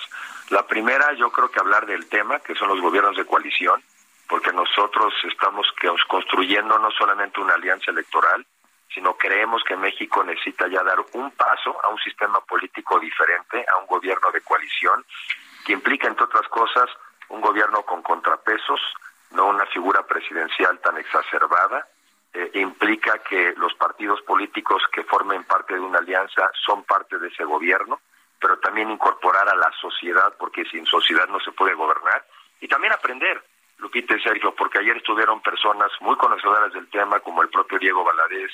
La primera, yo creo que hablar del tema, que son los gobiernos de coalición, porque nosotros estamos construyendo no solamente una alianza electoral, sino creemos que México necesita ya dar un paso a un sistema político diferente, a un gobierno de coalición, que implica, entre otras cosas, un gobierno con contrapesos, no una figura presidencial tan exacerbada, eh, implica que los partidos políticos que formen parte de una alianza son parte de ese gobierno, pero también incorporar a la sociedad, porque sin sociedad no se puede gobernar, y también aprender, Lupita y Sergio, porque ayer estuvieron personas muy conocedoras del tema, como el propio Diego Valadez,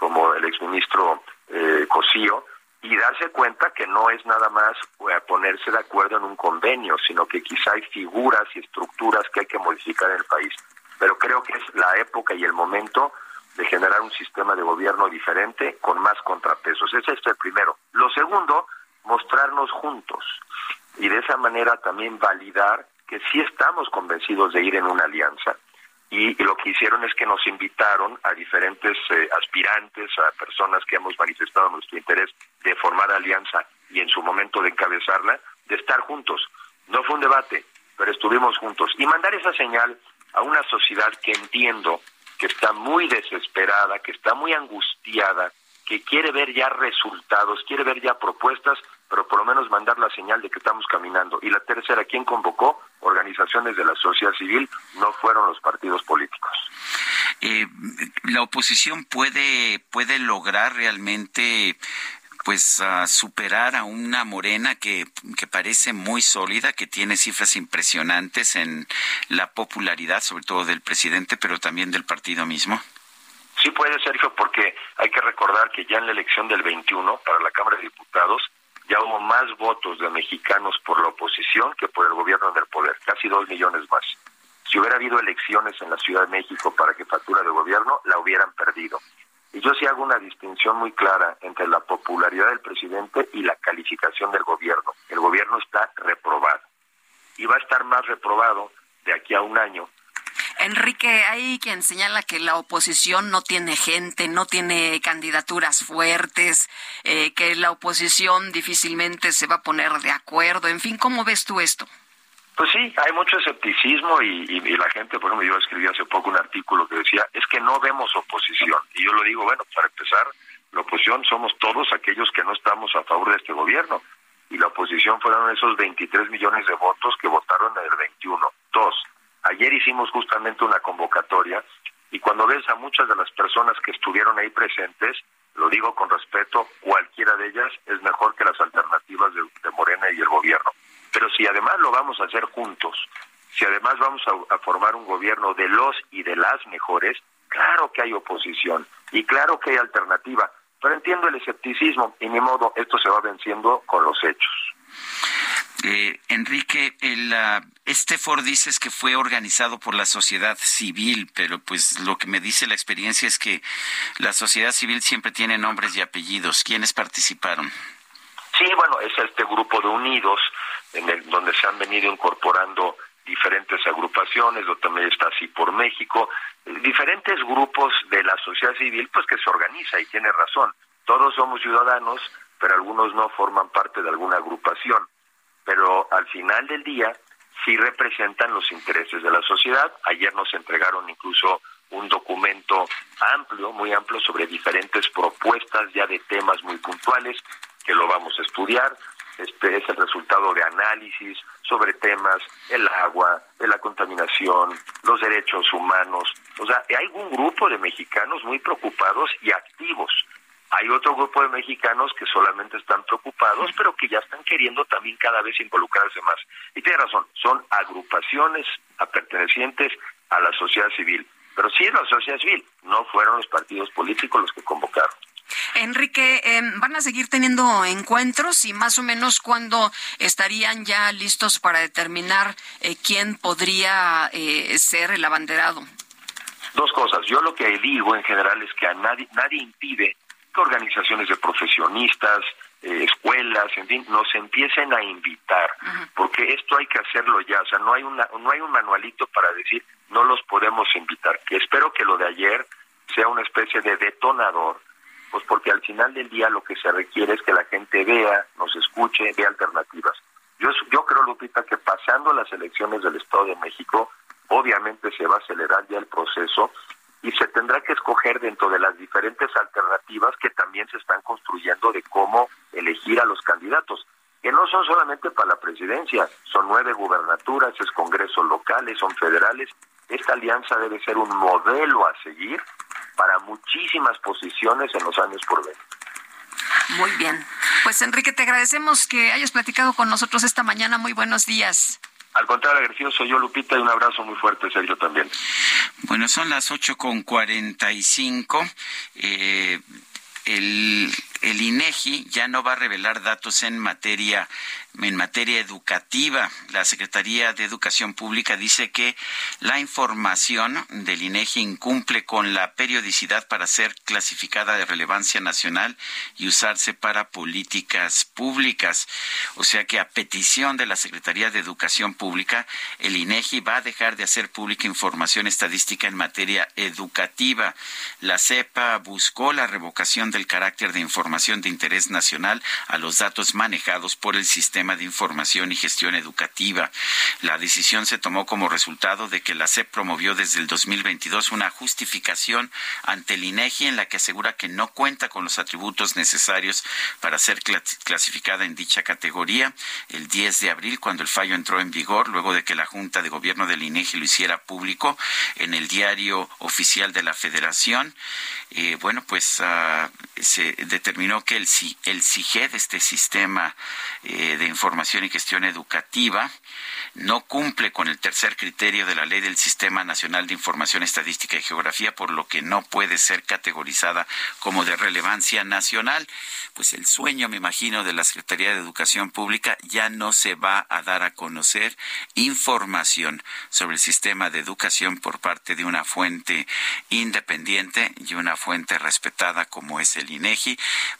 como el exministro eh, Cosío, y darse cuenta que no es nada más eh, ponerse de acuerdo en un convenio, sino que quizá hay figuras y estructuras que hay que modificar en el país. Pero creo que es la época y el momento de generar un sistema de gobierno diferente con más contrapesos. Ese es el primero. Lo segundo, mostrarnos juntos y de esa manera también validar que sí estamos convencidos de ir en una alianza y, lo que hicieron es que nos invitaron a diferentes eh, aspirantes, a personas que hemos manifestado nuestro interés de formar alianza y en su momento de encabezarla, de estar juntos. No fue un debate, pero estuvimos juntos. Y mandar esa señal a una sociedad que entiendo que está muy desesperada, que está muy angustiada, que quiere ver ya resultados, quiere ver ya propuestas, pero por lo menos mandar la señal de que estamos caminando. Y la tercera, ¿quién convocó? Organizaciones de la sociedad civil, no fueron los partidos políticos. Eh, la oposición puede, puede lograr realmente pues superar a una morena que, que parece muy sólida, que tiene cifras impresionantes en la popularidad, sobre todo del presidente, pero también del partido mismo. Sí puede, Sergio, porque hay que recordar que ya en la elección del 21 para la Cámara de Diputados ya hubo más votos de mexicanos por la oposición que por el gobierno en el poder, casi dos millones más. si hubiera habido elecciones en la Ciudad de México para que factura de gobierno, la hubieran perdido. Y yo sí hago una distinción muy clara entre la popularidad del presidente y la calificación del gobierno. El gobierno está reprobado y va a estar más reprobado de aquí a un año. Enrique, hay quien señala que la oposición no tiene gente, no tiene candidaturas fuertes, eh, que la oposición difícilmente se va a poner de acuerdo. En fin, ¿cómo ves tú esto? Pues sí, hay mucho escepticismo y, la gente, por ejemplo, yo escribí hace poco un artículo que decía, es que no vemos oposición. Y yo lo digo, bueno, para empezar, la oposición somos todos aquellos que no estamos a favor de este gobierno. Y la oposición fueron esos 23 millones de votos que votaron en el 21. Dos, ayer hicimos justamente una convocatoria y cuando ves a muchas de las personas que estuvieron ahí presentes, lo digo con respeto, cualquiera de ellas es mejor que las alternativas de Morena y el gobierno. Pero si además lo vamos a hacer juntos, si además vamos a, formar un gobierno de los y de las mejores, claro que hay oposición y claro que hay alternativa. Pero entiendo el escepticismo y ni modo, esto se va venciendo con los hechos. Eh, Enrique, el, este foro dices que fue organizado por la sociedad civil, pero pues lo que me dice la experiencia es que la sociedad civil siempre tiene nombres y apellidos. ¿Quiénes participaron? Sí, bueno, es este grupo de unidos en el, donde se han venido incorporando diferentes agrupaciones, donde también está así por México, diferentes grupos de la sociedad civil, pues que se organiza y tiene razón. Todos somos ciudadanos, pero algunos no forman parte de alguna agrupación. Pero al final del día sí representan los intereses de la sociedad. Ayer nos entregaron incluso un documento amplio, muy amplio, sobre diferentes propuestas ya de temas muy puntuales que lo vamos a estudiar. Este es el resultado de análisis sobre temas, el agua, de la contaminación, los derechos humanos. O sea, hay un grupo de mexicanos muy preocupados y activos. Hay otro grupo de mexicanos que solamente están preocupados, pero que ya están queriendo también cada vez involucrarse más. Y tiene razón, son agrupaciones pertenecientes a la sociedad civil. Pero sí es la sociedad civil, no fueron los partidos políticos los que convocaron. Enrique, em, ¿van a seguir teniendo encuentros y más o menos cuándo estarían ya listos para determinar eh, quién podría eh, ser el abanderado? Dos cosas. Yo lo que digo en general es que a nadie, nadie impide que organizaciones de profesionistas, eh, escuelas, en fin, nos empiecen a invitar, porque esto hay que hacerlo ya, o sea, no hay una, no hay un manualito para decir no los podemos invitar. Que espero que lo de ayer sea una especie de detonador pues porque al final del día lo que se requiere es que la gente vea, nos escuche, vea alternativas. Yo, yo creo, Lupita, que pasando las elecciones del Estado de México, obviamente se va a acelerar ya el proceso y se tendrá que escoger dentro de las diferentes alternativas que también se están construyendo de cómo elegir a los candidatos, que no son solamente para la presidencia, son nueve gubernaturas, es congresos locales, son federales. Esta alianza debe ser un modelo a seguir para muchísimas posiciones en los años por venir. Muy bien. Pues Enrique, te agradecemos que hayas platicado con nosotros esta mañana. Muy buenos días. Al contrario, agradecido soy yo, Lupita, y un abrazo muy fuerte, Sergio, también. Bueno, son las ocho con cuarenta y cinco. Eh, el, el INEGI ya no va a revelar datos en materia en materia educativa. La Secretaría de Educación Pública dice que la información del INEGI incumple con la periodicidad para ser clasificada de relevancia nacional y usarse para políticas públicas. O sea que a petición de la Secretaría de Educación Pública, el INEGI va a dejar de hacer pública información estadística en materia educativa. La CEPA buscó la revocación del carácter de información de interés nacional a los datos manejados por el sistema de Información y Gestión Educativa. La decisión se tomó como resultado de que la SEP promovió desde el 2022 una justificación ante el INEGI en la que asegura que no cuenta con los atributos necesarios para ser clasificada en dicha categoría. El 10 de abril, cuando el fallo entró en vigor, luego de que la Junta de Gobierno del INEGI lo hiciera público en el diario oficial de la Federación, eh, bueno, pues uh, se determinó que el, el CIGED, este sistema eh, de información y gestión educativa, no cumple con el tercer criterio de la ley del Sistema Nacional de Información Estadística y Geografía, por lo que no puede ser categorizada como de relevancia nacional. Pues el sueño, me imagino, de la Secretaría de Educación Pública ya no se va a dar a conocer información sobre el sistema de educación por parte de una fuente independiente y una fuente respetada como es el INEGI.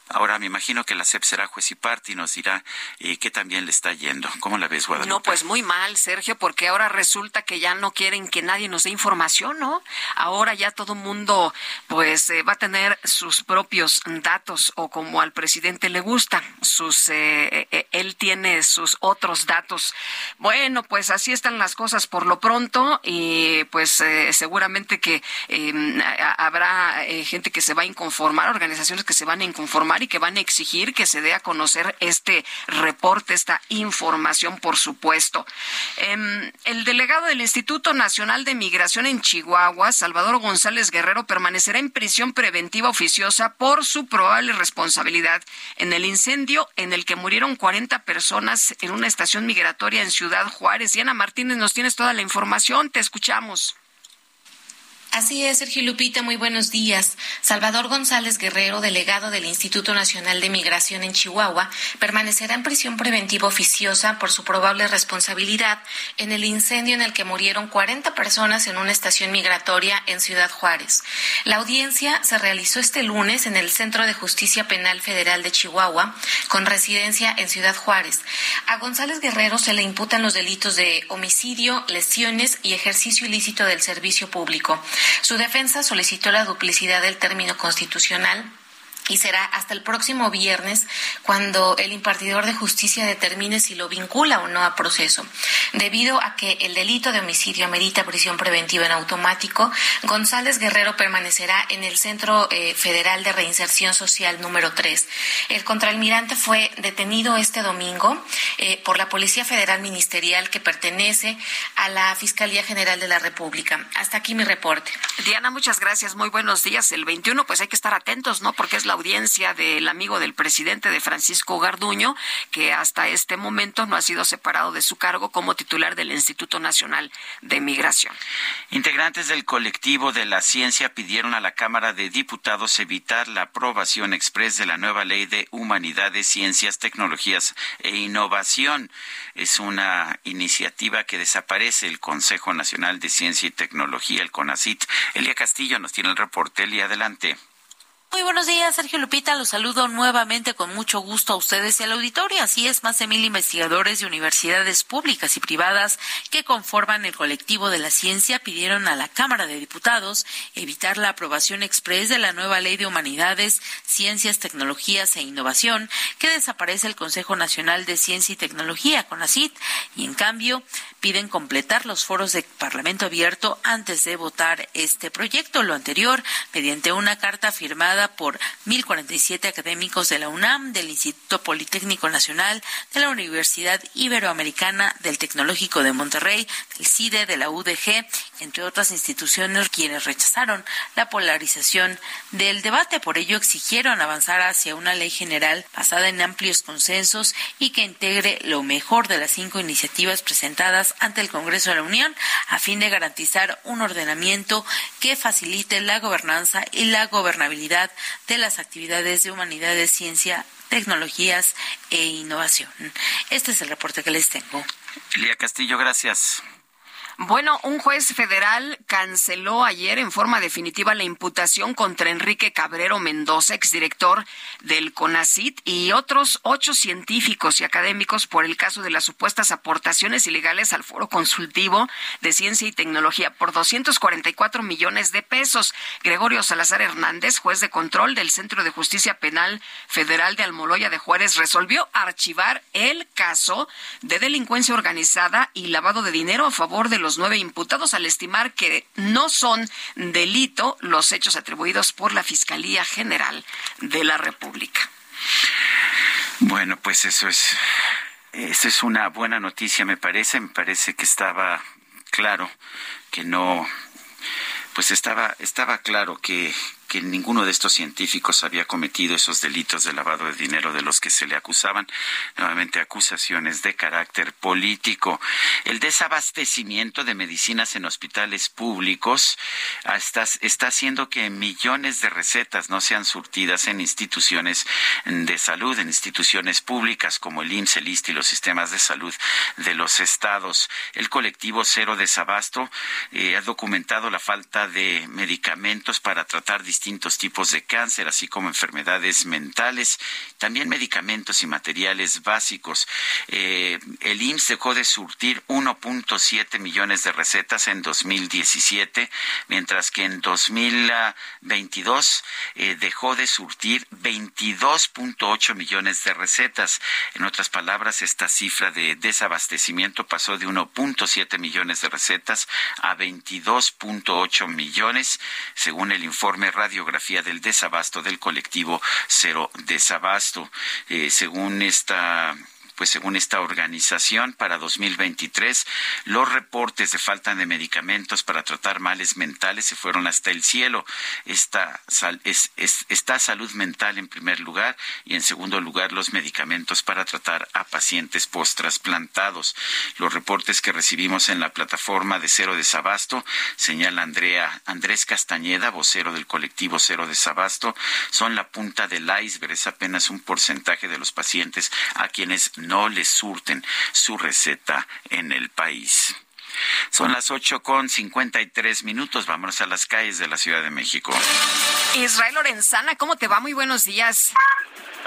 Ahora me imagino que la CEP será juez y parte y nos dirá eh, qué también le está yendo. ¿Cómo la ves, Guadalupe? No, pues muy mal, Sergio, porque ahora resulta que ya no quieren que nadie nos dé información, ¿no? Ahora ya todo mundo pues eh, va a tener sus propios datos o como al presidente le gusta, sus eh, él tiene sus otros datos. Bueno, pues así están las cosas por lo pronto y pues seguramente que em, habrá gente que se va a inconformar, organizaciones que se van a inconformar y que van a exigir que se dé a conocer este reporte, esta información, por supuesto. Em, el delegado del Instituto Nacional de Migración en Chihuahua, Salvador González Guerrero, permanecerá en prisión preventiva oficiosa por su probable responsabilidad en el incendio en el que murieron 40 personas en una estación migratoria en Ciudad Juárez. Diana Martínez, nos tienes toda la información, te escuchamos. Así es, Sergio Lupita, muy buenos días. Salvador González Guerrero, delegado del Instituto Nacional de Migración en Chihuahua, permanecerá en prisión preventiva oficiosa por su probable responsabilidad en el incendio en el que murieron 40 personas en una estación migratoria en Ciudad Juárez. La audiencia se realizó este lunes en el Centro de Justicia Penal Federal de Chihuahua, con residencia en Ciudad Juárez. A González Guerrero se le imputan los delitos de homicidio, lesiones y ejercicio ilícito del servicio público. Su defensa solicitó la duplicidad del término constitucional y será hasta el próximo viernes cuando el impartidor de justicia determine si lo vincula o no a proceso. Debido a que el delito de homicidio amerita prisión preventiva en automático, González Guerrero permanecerá en el Centro eh, Federal de Reinserción Social número 3. El contraalmirante fue detenido este domingo eh, por la Policía Federal Ministerial que pertenece a la Fiscalía General de la República. Hasta aquí mi reporte. Diana, muchas gracias. Muy buenos días. El 21, pues hay que estar atentos, ¿no? Porque es la audiencia del amigo del presidente de Francisco Garduño, que hasta este momento no ha sido separado de su cargo como titular del Instituto Nacional de Migración. Integrantes del colectivo de la ciencia pidieron a la Cámara de Diputados evitar la aprobación express de la nueva ley de humanidades, ciencias, tecnologías e innovación. Es una iniciativa que desaparece el Consejo Nacional de Ciencia y Tecnología, el CONACIT. Elia Castillo nos tiene el reporte. Elia, adelante. Muy buenos días, Sergio Lupita. Los saludo nuevamente con mucho gusto a ustedes y al auditorio. Así es, más de mil investigadores de universidades públicas y privadas que conforman el colectivo de la ciencia pidieron a la Cámara de Diputados evitar la aprobación express de la nueva Ley de Humanidades, Ciencias, Tecnologías e Innovación que desaparece el Consejo Nacional de Ciencia y Tecnología, CONACIT, y en cambio piden completar los foros de Parlamento abierto antes de votar este proyecto. Lo anterior, mediante una carta firmada por 1.047 académicos de la UNAM, del Instituto Politécnico Nacional, de la Universidad Iberoamericana, del Tecnológico de Monterrey, del CIDE, de la UDG, entre otras instituciones, quienes rechazaron la polarización del debate. Por ello, exigieron avanzar hacia una ley general basada en amplios consensos y que integre lo mejor de las cinco iniciativas presentadas ante el Congreso de la Unión a fin de garantizar un ordenamiento que facilite la gobernanza y la gobernabilidad de las actividades de humanidades, ciencia, tecnologías e innovación. Este es el reporte que les tengo. Lía Castillo, gracias. Bueno, un juez federal canceló ayer en forma definitiva la imputación contra Enrique Cabrero Mendoza, exdirector del CONACIT, y otros ocho científicos y académicos por el caso de las supuestas aportaciones ilegales al Foro Consultivo de Ciencia y Tecnología por 244 millones de pesos. Gregorio Salazar Hernández, juez de control del Centro de Justicia Penal Federal de Almoloya de Juárez, resolvió archivar el caso de delincuencia organizada y lavado de dinero a favor de los nueve imputados al estimar que no son delito los hechos atribuidos por la Fiscalía General de la República. Bueno, pues eso es, eso es una buena noticia, me parece. Me parece que estaba claro que no, pues estaba, estaba claro que, que ninguno de estos científicos había cometido esos delitos de lavado de dinero de los que se le acusaban. Nuevamente acusaciones de carácter político. El desabastecimiento de medicinas en hospitales públicos está, haciendo que millones de recetas no sean surtidas en instituciones de salud, en instituciones públicas como el IMSS, el y los sistemas de salud de los estados. El colectivo Cero Desabasto eh, ha documentado la falta de medicamentos para tratar distintos tipos de cáncer, así como enfermedades mentales, también medicamentos y materiales básicos. Eh, el IMSS dejó de surtir 1.7 millones de recetas en 2017, mientras que en 2022 eh, dejó de surtir 22.8 millones de recetas. En otras palabras, esta cifra de desabastecimiento pasó de 1.7 millones de recetas a 22.8 millones, según el informe Radiografía del Desabasto del colectivo Cero Desabasto. Eh, según esta pues según esta organización, para 2023 los reportes de falta de medicamentos para tratar males mentales se fueron hasta el cielo. Esta, es, está salud mental en primer lugar y en segundo lugar los medicamentos para tratar a pacientes post-trasplantados. Los reportes que recibimos en la plataforma de Cero Desabasto, señala Andrea, Andrés Castañeda, vocero del colectivo Cero Desabasto, son la punta del iceberg. Es apenas un porcentaje de los pacientes a quienes no les surten su receta en el país. Son las ocho con cincuenta y tres minutos. Vámonos a las calles de la Ciudad de México. Israel Lorenzana, ¿cómo te va? Muy buenos días.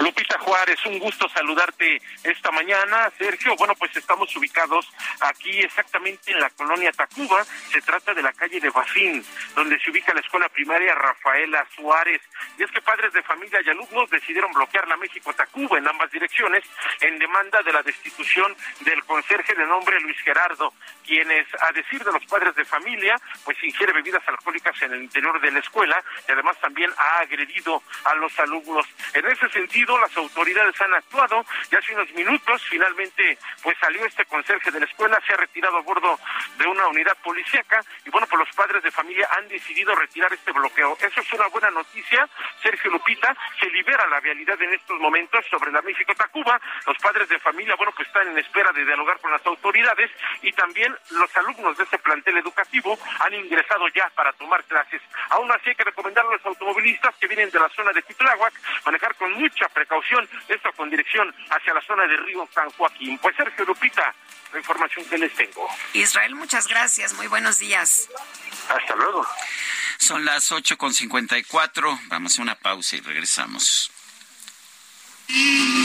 Lupita Juárez, un gusto saludarte esta mañana. Sergio, bueno, pues estamos ubicados aquí exactamente en la colonia Tacuba. Se trata de la calle de Bafín, donde se ubica la escuela primaria Rafaela Suárez. Y es que padres de familia y alumnos decidieron bloquear la México Tacuba en ambas direcciones en demanda de la destitución del conserje de nombre Luis Gerardo, a decir de los padres de familia, pues ingiere bebidas alcohólicas en el interior de la escuela y además también ha agredido a los alumnos. En ese sentido, las autoridades han actuado y hace unos minutos finalmente pues salió este conserje de la escuela, se ha retirado a bordo de una unidad policíaca y bueno, pues los padres de familia han decidido retirar este bloqueo. Eso es una buena noticia, Sergio Lupita, se libera la vialidad en estos momentos sobre la México-Tacuba, los padres de familia, bueno, pues están en espera de dialogar con las autoridades y también los alumnos de este plantel educativo han ingresado ya para tomar clases. Aún así hay que recomendar a los automovilistas que vienen de la zona de Titláhuac manejar con mucha precaución, esto con dirección hacia la zona de Río San Joaquín. Pues Sergio Lupita, la información que les tengo. Israel, muchas gracias, muy buenos días. Hasta luego. Son las ocho con cincuenta y cuatro. Vamos a una pausa y regresamos. y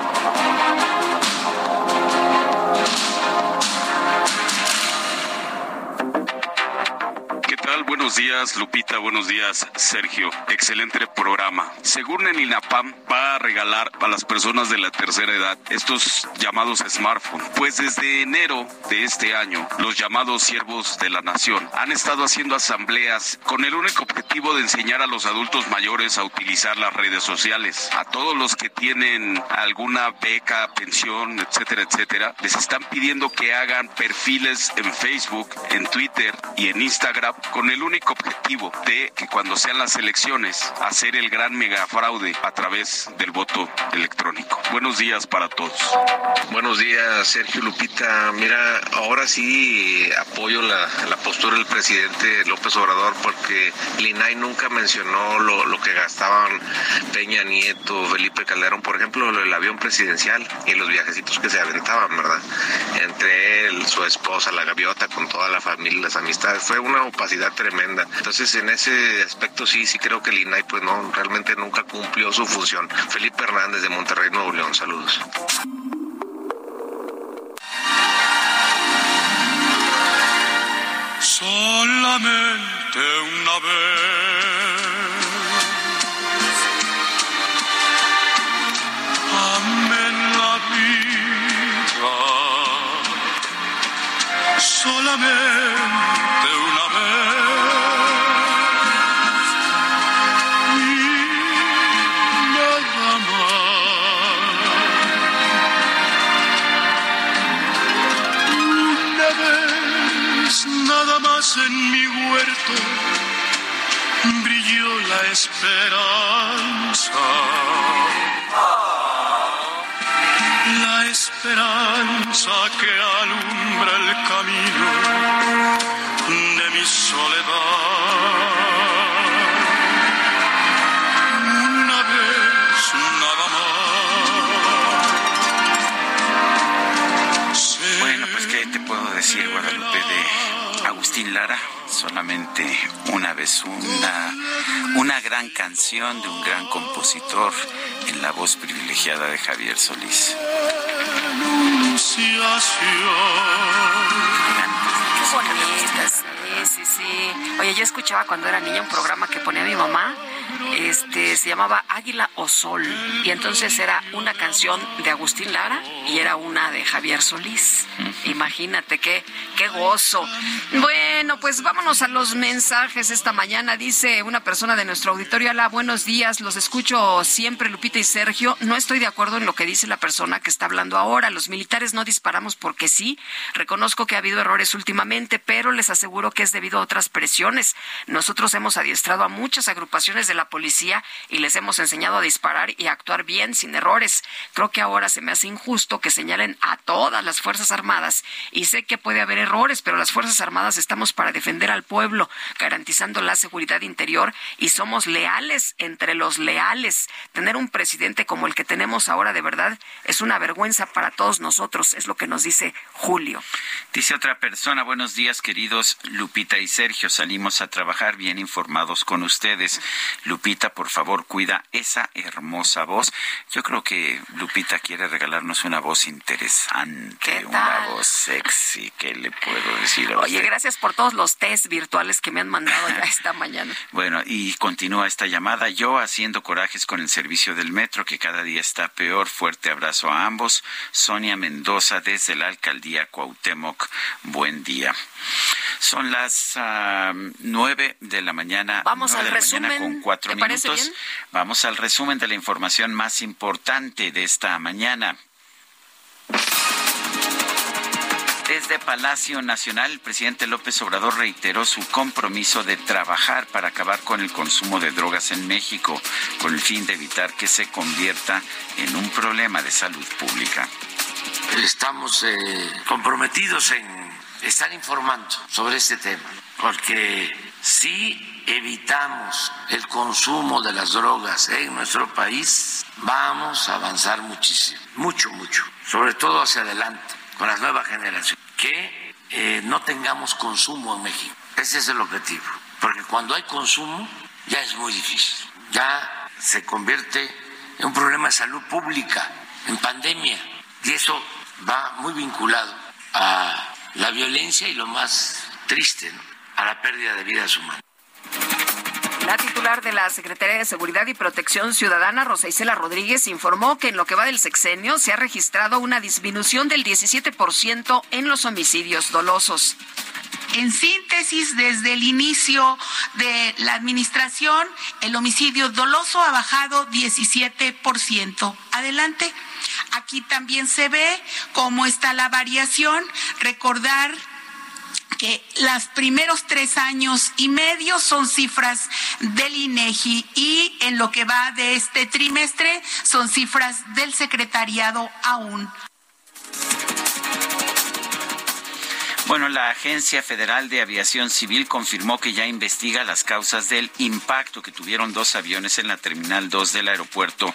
Buenos días, Lupita. Buenos días, Sergio. Excelente programa. Según el INAPAM, va a regalar a las personas de la tercera edad estos llamados smartphones. Pues desde enero de este año, los llamados siervos de la nación han estado haciendo asambleas con el único objetivo de enseñar a los adultos mayores a utilizar las redes sociales. A todos los que tienen alguna beca, pensión, etcétera, etcétera, les están pidiendo que hagan perfiles en Facebook, en Twitter y en Instagram con el único objetivo de que cuando sean las elecciones, hacer el gran megafraude a través del voto electrónico. Buenos días para todos. Buenos días, Sergio Lupita. Mira, ahora sí apoyo la, postura del presidente López Obrador porque Linay nunca mencionó lo, lo que gastaban Peña Nieto, Felipe Calderón, por ejemplo, el avión presidencial y los viajecitos que se aventaban, ¿verdad? Entre él, su esposa, la gaviota, con toda la familia, las amistades. Fue una opacidad tremenda. Entonces, en ese aspecto sí, sí creo que el INAI pues no, realmente nunca cumplió su función. Felipe Hernández de Monterrey, Nuevo León, saludos. Solamente una vez. Amén la vida. Solamente una vez. En mi huerto brilló la esperanza. La esperanza que alumbra el camino de mi soledad. Una vez, nada más. Bueno, pues qué te puedo decir, Guadalupe, de Agustín Lara, solamente una vez una, una gran canción de un gran compositor en la voz privilegiada de Javier Solís. Qué bonitas, sí, sí, sí. Oye, yo escuchaba cuando era niña un programa que ponía mi mamá, este, se llamaba Águila o Sol, y entonces era una canción de Agustín Lara y era una de Javier Solís. Imagínate qué, qué gozo. Bueno, pues vámonos a los mensajes esta mañana. Dice una persona de nuestro auditorio, hola, buenos días, los escucho siempre, Lupita y Sergio. No estoy de acuerdo en lo que dice la persona que está hablando ahora. Los militares no disparamos porque sí. Reconozco que ha habido errores últimamente, pero les aseguro que es debido a otras presiones. Nosotros hemos adiestrado a muchas agrupaciones de la policía y les hemos enseñado a disparar y a actuar bien, sin errores. Creo que ahora se me hace injusto que señalen a todas las Fuerzas Armadas y sé que puede haber errores, pero las Fuerzas Armadas estamos para defender al pueblo, garantizando la seguridad interior y somos leales entre los leales. Tener un presidente como el que tenemos ahora de verdad es una vergüenza para todos nosotros, es lo que nos dice Julio. Dice otra persona, buenos días queridos Lupita y Sergio, salimos a trabajar bien informados con ustedes. Lupita, por favor, cuida esa hermosa voz. Yo creo que Lupita quiere regalarnos una voz interesante, una voz sexy, ¿qué le puedo decir a Oye, usted? gracias por todos los test virtuales que me han mandado ya *laughs* esta mañana. Bueno, y continúa esta llamada. Yo haciendo corajes con el servicio del metro, que cada día está peor. Fuerte abrazo a ambos. Sonia Mendoza desde la alcaldía Cuauhtémoc. Buen día. Son las ah, nueve de la mañana. Vamos al resumen. con cuatro ¿Te parece minutos. Vamos al resumen de la información más importante de esta mañana. Desde Palacio Nacional, el presidente López Obrador reiteró su compromiso de trabajar para acabar con el consumo de drogas en México, con el fin de evitar que se convierta en un problema de salud pública. Estamos eh, comprometidos en estar informando sobre este tema, porque si evitamos el consumo de las drogas en nuestro país, vamos a avanzar muchísimo, mucho, mucho, sobre todo hacia adelante, con las nuevas generaciones, que eh, no tengamos consumo en México. Ese es el objetivo, porque cuando hay consumo ya es muy difícil, ya se convierte en un problema de salud pública, en pandemia, y eso va muy vinculado a la violencia y lo más triste, ¿no? A la pérdida de vidas humanas. La titular de la Secretaría de Seguridad y Protección Ciudadana, Rosa Isela Rodríguez, informó que en lo que va del sexenio se ha registrado una disminución del 17% en los homicidios dolosos. En síntesis, desde el inicio de la administración, el homicidio doloso ha bajado 17%. Adelante. Aquí también se ve cómo está la variación. Recordar que los primeros tres años y medio son cifras del INEGI y en lo que va de este trimestre son cifras del secretariado aún. Bueno, la Agencia Federal de Aviación Civil confirmó que ya investiga las causas del impacto que tuvieron dos aviones en la Terminal 2 del Aeropuerto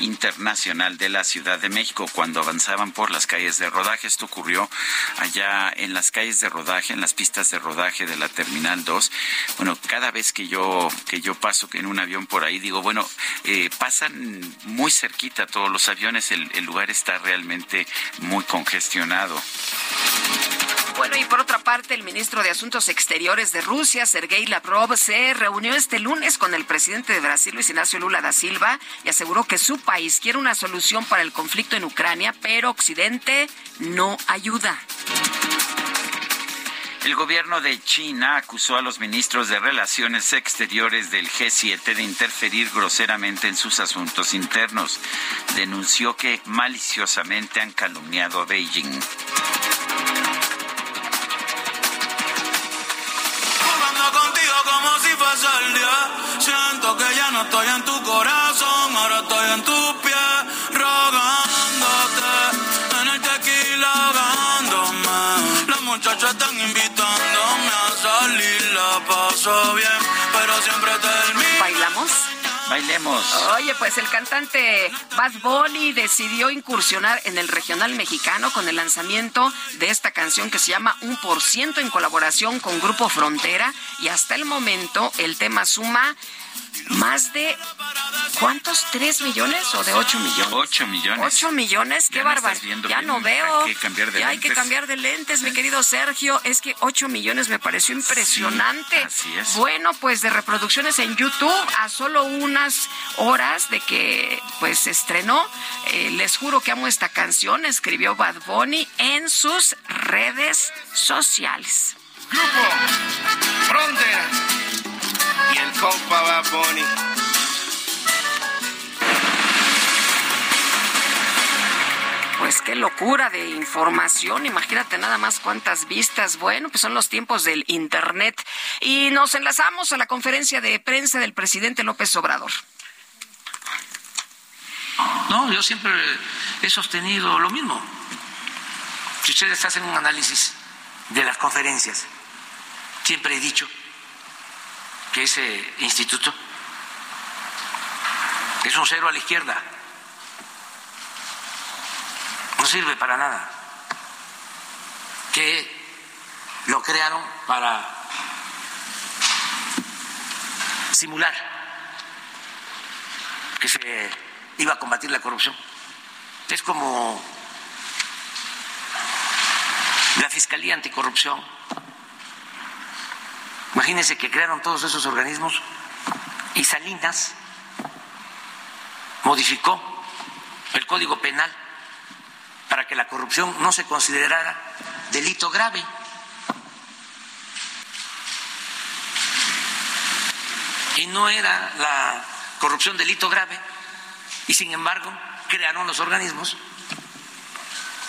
Internacional de la Ciudad de México cuando avanzaban por las calles de rodaje. Esto ocurrió allá en las calles de rodaje, en las pistas de rodaje de la Terminal 2. Bueno, cada vez que yo, que yo paso en un avión por ahí, digo, bueno, eh, pasan muy cerquita todos los aviones, el, el lugar está realmente muy congestionado. Y por otra parte, el ministro de Asuntos Exteriores de Rusia, Sergei Lavrov, se reunió este lunes con el presidente de Brasil, Luis Ignacio Lula da Silva, y aseguró que su país quiere una solución para el conflicto en Ucrania, pero Occidente no ayuda. El gobierno de China acusó a los ministros de Relaciones Exteriores del G7 de interferir groseramente en sus asuntos internos. Denunció que maliciosamente han calumniado a Beijing. No estoy en tu corazón, ahora estoy en tu pies, rogándote. En el tequila ahogándome. Las muchachas están invitándome a salir, la paso bien, Bailemos. Oye, pues el cantante Bad Bunny decidió incursionar en el regional mexicano con el lanzamiento de esta canción que se llama Un por ciento en colaboración con Grupo Frontera y hasta el momento el tema suma más de ¿cuántos? ¿Tres millones o de ocho millones? Ocho millones. Ocho millones, qué bárbaro. Ya bien, no veo. hay que cambiar de ya hay que lentes. cambiar de lentes, mi querido Sergio. Es que ocho millones me pareció impresionante. así es. Bueno, pues de reproducciones en YouTube a solo unas horas de que pues se estrenó. Eh, les juro que amo esta canción, escribió Bad Bunny en sus redes sociales. Grupo Frontera y el compa Bad Bunny. Pues qué locura de información, imagínate nada más cuántas vistas. Bueno, pues son los tiempos del Internet. Y nos enlazamos a la conferencia de prensa del presidente López Obrador. No, yo siempre he sostenido lo mismo. Si ustedes hacen un análisis de las conferencias, siempre he dicho que ese instituto es un cero a la izquierda. No sirve para nada. Que lo crearon para simular que se iba a combatir la corrupción. Es como la Fiscalía Anticorrupción. Imagínense que crearon todos esos organismos y Salinas modificó el Código Penal para que la corrupción no se considerara delito grave. Y no era la corrupción delito grave. Y sin embargo, crearon los organismos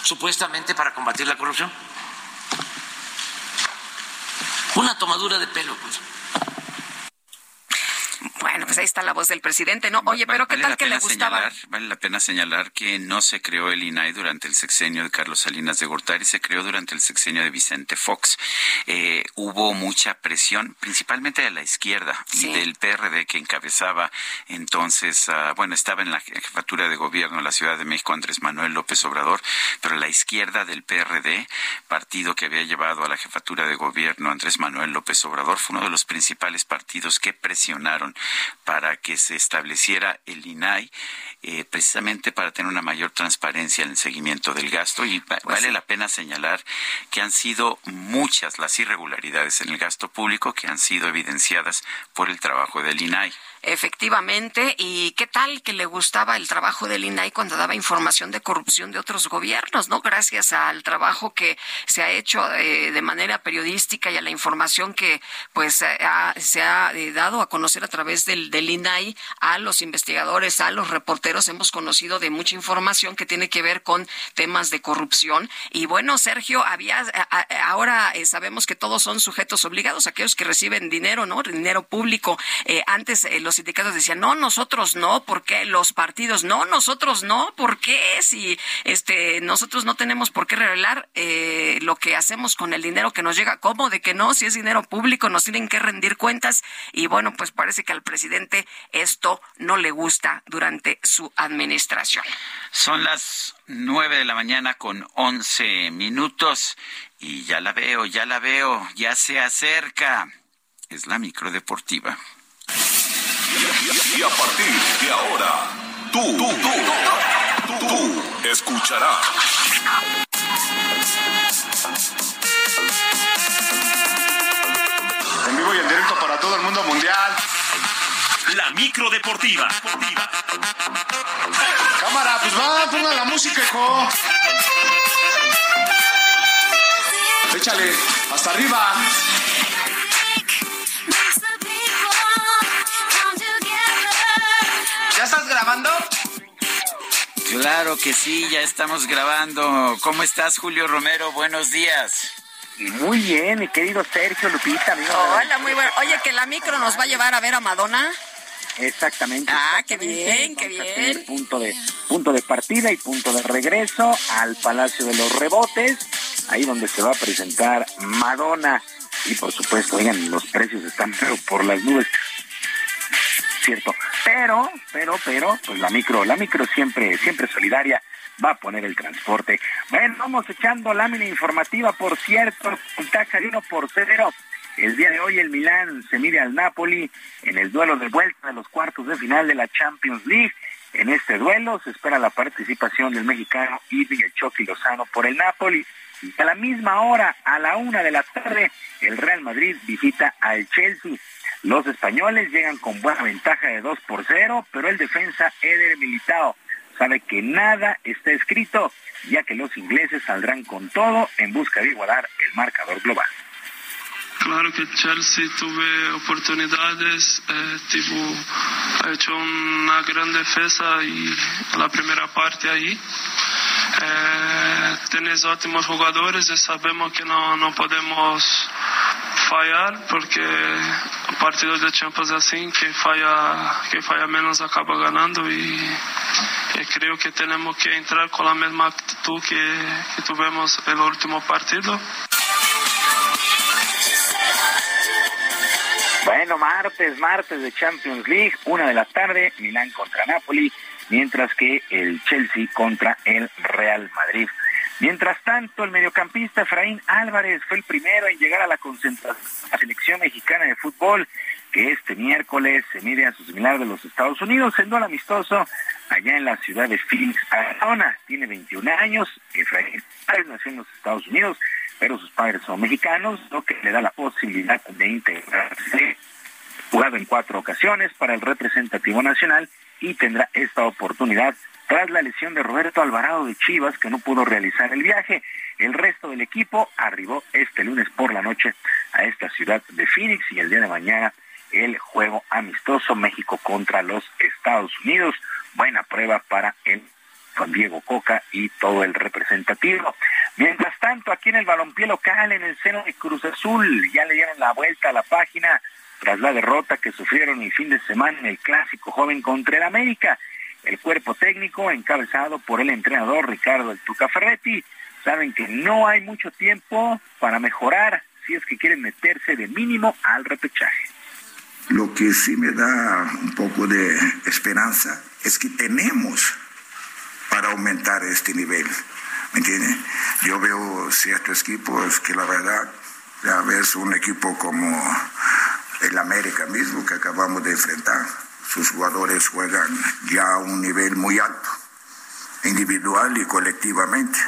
supuestamente para combatir la corrupción. Una tomadura de pelo, pues. Bueno, pues ahí está la voz del presidente, ¿no? Oye, pero ¿qué Vale tal que le gustaba? señalar- vale la pena señalar que no se creó el INAI durante el sexenio de Carlos Salinas de Gortari, se creó durante el sexenio de Vicente Fox. Eh, hubo mucha presión, principalmente de la izquierda y del PRD que encabezaba entonces, ah, bueno, estaba en la jefatura de gobierno de la Ciudad de México Andrés Manuel López Obrador, pero la izquierda del PRD, partido que había llevado a la jefatura de gobierno Andrés Manuel López Obrador, fue uno de los principales partidos que presionaron para que se estableciera el INAI, eh, precisamente para tener una mayor transparencia en el seguimiento del gasto. Y va- vale la pena señalar que han sido muchas las irregularidades en el gasto público que han sido evidenciadas por el trabajo del INAI. Efectivamente. ¿Y qué tal que le gustaba el trabajo del INAI cuando daba información de corrupción de otros gobiernos, no? Gracias al trabajo que se ha hecho eh, de manera periodística y a la información que pues se ha eh, dado a conocer a través del, del INAI a los investigadores, a los reporteros, hemos conocido de mucha información que tiene que ver con temas de corrupción. Y bueno, Sergio, había ahora eh, sabemos que todos son sujetos obligados, aquellos que reciben dinero, ¿no? Dinero público. Eh, antes los sindicatos decían, no, nosotros no, ¿por qué? Los partidos, no, nosotros no, ¿por qué? Si este, nosotros no tenemos por qué revelar lo que hacemos con el dinero que nos llega. ¿Cómo? De que no, si es dinero público, nos tienen que rendir cuentas. Y bueno, pues parece que al presidente esto no le gusta durante su administración. Son las nueve de la mañana con once minutos y ya la veo, ya la veo, ya se acerca. Es la micro deportiva. Y a partir de ahora, tú, tú, tú, tú, tú escucharás. En vivo y en directo para todo el mundo mundial. La micro deportiva. Cámara, pues va, ponga la música, hijo. Échale, hasta arriba. Grabando? Claro que sí, ya estamos grabando. ¿Cómo estás, Julio Romero? Buenos días. Muy bien, mi querido Sergio Lupita. Amigo Hola, muy bueno. Oye, que la micro nos va a llevar a ver a Madonna. Exactamente. Ah, qué bien, qué bien. Punto de, punto de partida y punto de regreso al Palacio de los Rebotes, ahí donde se va a presentar Madonna. Y por supuesto, oigan, los precios están pero por las nubes. Cierto. Pero, pero, pero, pues la micro, la micro siempre, siempre solidaria va a poner el transporte. Bueno, vamos echando lámina informativa, por cierto, ventaja de uno por cero el día de hoy el Milán se mide al Napoli en el duelo de vuelta de los cuartos de final de la Champions League. En este duelo se espera la participación del mexicano Ibi El Lozano por el Napoli. Y a la misma hora, a la una de la tarde, el Real Madrid visita al Chelsea. Los españoles llegan con buena ventaja de 2 por 0, pero el defensa Eder Militao sabe que nada está escrito, ya que los ingleses saldrán con todo en busca de igualar el marcador global. Claro que Chelsea tuve oportunidades, eh, tipo, ha hecho una gran defensa y la primera parte ahí. Eh, tenés ótimos jugadores y sabemos que no, no podemos fallar porque partidos de Champions así, que falla, que falla menos acaba ganando y, y, creo que tenemos que entrar con la misma actitud que, que tuvimos el último partido. Bueno, martes, martes de Champions League, una de la tarde, Milán contra Napoli, mientras que el Chelsea contra el Real Madrid. Mientras tanto, el mediocampista Efraín Álvarez fue el primero en llegar a la concentración de la selección mexicana de fútbol, que este miércoles se mide a su similar de los Estados Unidos, siendo el amistoso allá en la ciudad de Phoenix, Arizona. Tiene 21 años, Efraín Álvarez nació en los Estados Unidos, pero sus padres son mexicanos, lo que le da la posibilidad de integrarse. Jugado en cuatro ocasiones para el representativo nacional y tendrá esta oportunidad tras la lesión de Roberto Alvarado de Chivas, que no pudo realizar el viaje. El resto del equipo arribó este lunes por la noche a esta ciudad de Phoenix y el día de mañana el juego amistoso México contra los Estados Unidos. Buena prueba para el Juan Diego Coca y todo el representativo. Mientras tanto, aquí en el balompié local, en el seno de Cruz Azul, ya le dieron la vuelta a la página tras la derrota que sufrieron el fin de semana en el clásico joven contra el América. El cuerpo técnico, encabezado por el entrenador Ricardo El Tuca Ferretti, saben que no hay mucho tiempo para mejorar si es que quieren meterse de mínimo al repechaje. Lo que sí me da un poco de esperanza es que tenemos para aumentar este nivel. ¿Me entiendes? Yo veo ciertos equipos que la verdad, ya ves un equipo como el América mismo que acabamos de enfrentar, sus jugadores juegan ya a un nivel muy alto, individual y colectivamente.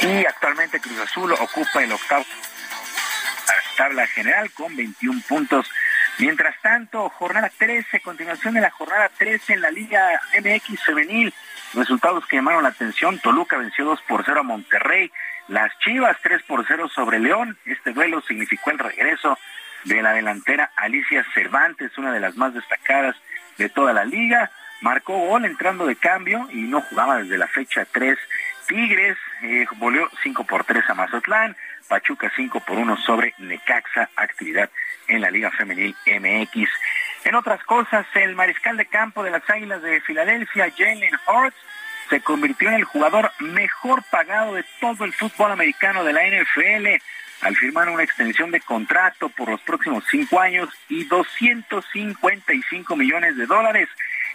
Y actualmente Cruz Azul ocupa el octavo tabla general con 21 puntos. Mientras tanto, jornada 13, continuación de la jornada 13 en la Liga MX femenil. Resultados que llamaron la atención, Toluca venció 2 por 0 a Monterrey, las Chivas 3 por 0 sobre León. Este duelo significó el regreso de la delantera Alicia Cervantes, una de las más destacadas de toda la liga. Marcó gol entrando de cambio y no jugaba desde la fecha 3. Tigres eh, volvió 5 por 3 a Mazatlán, Pachuca 5 por 1 sobre Necaxa, actividad en la Liga Femenil MX. En otras cosas, el mariscal de campo de las Águilas de Filadelfia, Jalen Hurts, se convirtió en el jugador mejor pagado de todo el fútbol americano de la NFL al firmar una extensión de contrato por los próximos cinco años y 255 millones de dólares.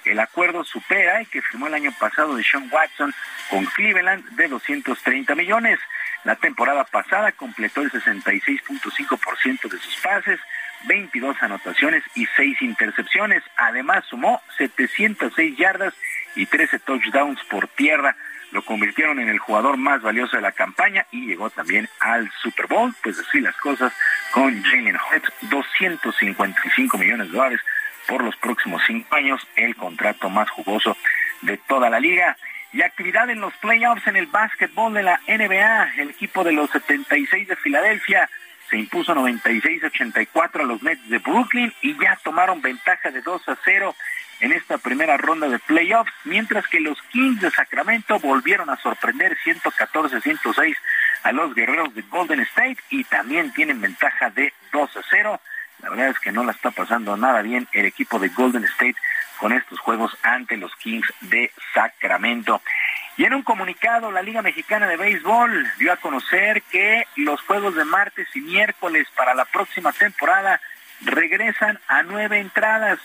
El acuerdo supera el que firmó el año pasado de Sean Watson con Cleveland de 230 millones. La temporada pasada completó el 66.5% de sus pases, 22 anotaciones y 6 intercepciones. Además sumó 706 yardas y 13 touchdowns por tierra. Lo convirtieron en el jugador más valioso de la campaña y llegó también al Super Bowl. Pues así las cosas con Jalen Hurts, 255 millones de dólares por los próximos cinco años, el contrato más jugoso de toda la liga. Y actividad en los playoffs en el básquetbol de la NBA. El equipo de los 76 de Filadelfia se impuso 96-84 a los Nets de Brooklyn y ya tomaron ventaja de 2 a 0 en esta primera ronda de playoffs, mientras que los Kings de Sacramento volvieron a sorprender 114-106 a los guerreros de Golden State y también tienen ventaja de 2 a 0. La verdad es que no la está pasando nada bien el equipo de Golden State con estos juegos ante los Kings de Sacramento. Y en un comunicado, la Liga Mexicana de Béisbol dio a conocer que los juegos de martes y miércoles para la próxima temporada regresan a nueve entradas.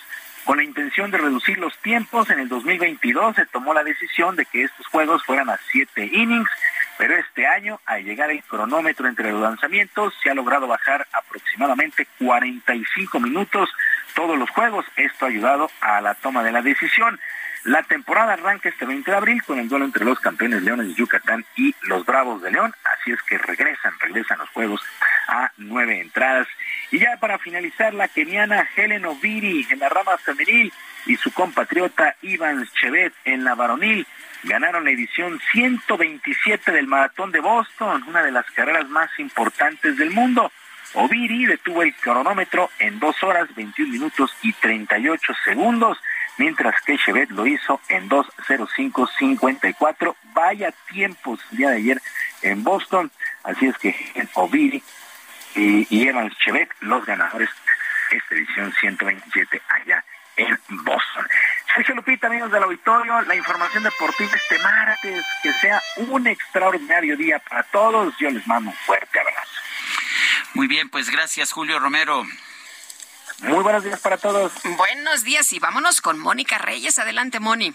Con la intención de reducir los tiempos, en el 2022 se tomó la decisión de que estos juegos fueran a siete innings, pero este año, al llegar el cronómetro entre los lanzamientos, se ha logrado bajar aproximadamente 45 minutos todos los juegos. Esto ha ayudado a la toma de la decisión. La temporada arranca este 20 de abril con el duelo entre los campeones Leones de Yucatán y los Bravos de León, así es que regresan, regresan los juegos a nueve entradas. Y ya para finalizar, la keniana Helen Oviri en la rama femenil y su compatriota Ivan Chevet en la varonil ganaron la edición 127 del Maratón de Boston, una de las carreras más importantes del mundo. Oviri detuvo el cronómetro en 2 horas 21 minutos y 38 segundos mientras que Chevet lo hizo en 2.05.54. Vaya tiempos el día de ayer en Boston, así es que Oviri y, y Evans Chevet, los ganadores de esta edición 127 allá en Boston. Sergio Lupita, amigos del auditorio, la información deportiva este martes, que sea un extraordinario día para todos. Yo les mando un fuerte abrazo. Muy bien, pues gracias Julio Romero. Muy buenos días para todos. Buenos días y vámonos con Mónica Reyes. Adelante, Moni.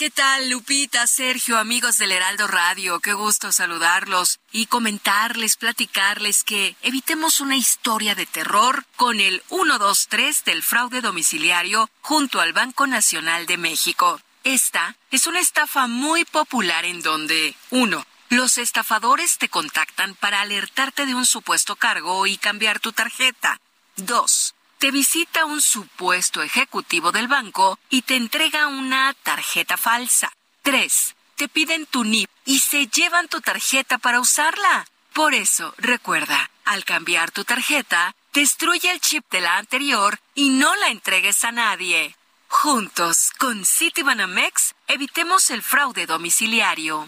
¿Qué tal, Lupita, Sergio, amigos del Heraldo Radio? Qué gusto saludarlos y comentarles, platicarles que evitemos una historia de terror con el 123 del fraude domiciliario junto al Banco Nacional de México. Esta es una estafa muy popular en donde, uno, los estafadores te contactan para alertarte de un supuesto cargo y cambiar tu tarjeta. Dos, te visita un supuesto ejecutivo del banco y te entrega una tarjeta falsa. 3. Te piden tu NIP y se llevan tu tarjeta para usarla. Por eso, recuerda, al cambiar tu tarjeta, destruye el chip de la anterior y no la entregues a nadie. Juntos, con Citibanamex, evitemos el fraude domiciliario.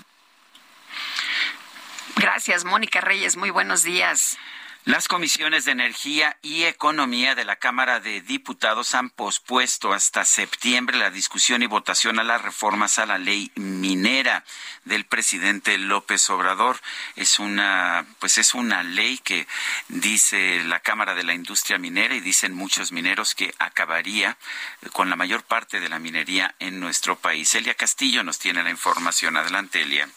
Gracias, Mónica Reyes. Muy buenos días. Las comisiones de energía y economía de la Cámara de Diputados han pospuesto hasta septiembre la discusión y votación a las reformas a la ley minera del presidente López Obrador. Es una, pues es una ley que dice la Cámara de la Industria Minera y dicen muchos mineros que acabaría con la mayor parte de la minería en nuestro país. Elia Castillo nos tiene la información. Adelante, Elia.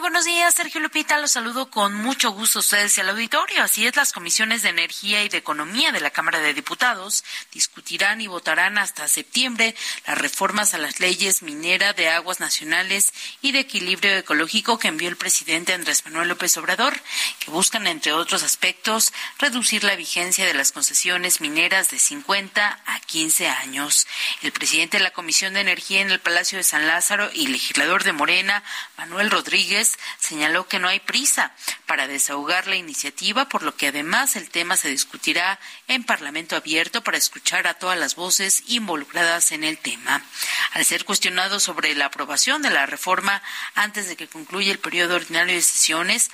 Buenos días, Sergio Lupita. Los saludo con mucho gusto a ustedes y al auditorio. Así es, las comisiones de Energía y de Economía de la Cámara de Diputados discutirán y votarán hasta septiembre las reformas a las leyes minera de aguas nacionales y de equilibrio ecológico que envió el presidente Andrés Manuel López Obrador, que buscan, entre otros aspectos, reducir la vigencia de las concesiones mineras de 50 a 15 años. El presidente de la Comisión de Energía en el Palacio de San Lázaro y legislador de Morena, Manuel Rodríguez, señaló que no hay prisa para desahogar la iniciativa, por lo que además el tema se discutirá en Parlamento abierto para escuchar a todas las voces involucradas en el tema. Al ser cuestionado sobre la aprobación de la reforma antes de que concluya el periodo ordinario de sesiones,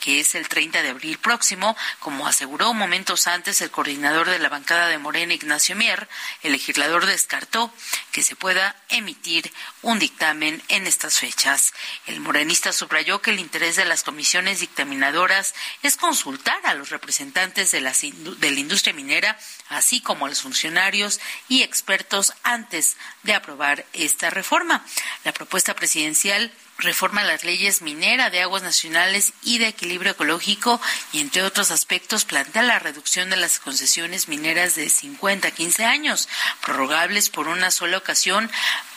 que es el 30 de abril próximo, como aseguró momentos antes el coordinador de la bancada de Morena, Ignacio Mier, el legislador descartó que se pueda emitir un dictamen en estas fechas. El morenista subrayó que el interés de las comisiones dictaminadoras es consultar a los representantes de, de la industria minera, así como a los funcionarios y expertos antes de aprobar esta reforma. La propuesta presidencial reforma las leyes minera de aguas nacionales y de equilibrio ecológico y entre otros aspectos plantea la reducción de las concesiones mineras de 50 a 15 años, prorrogables por una sola ocasión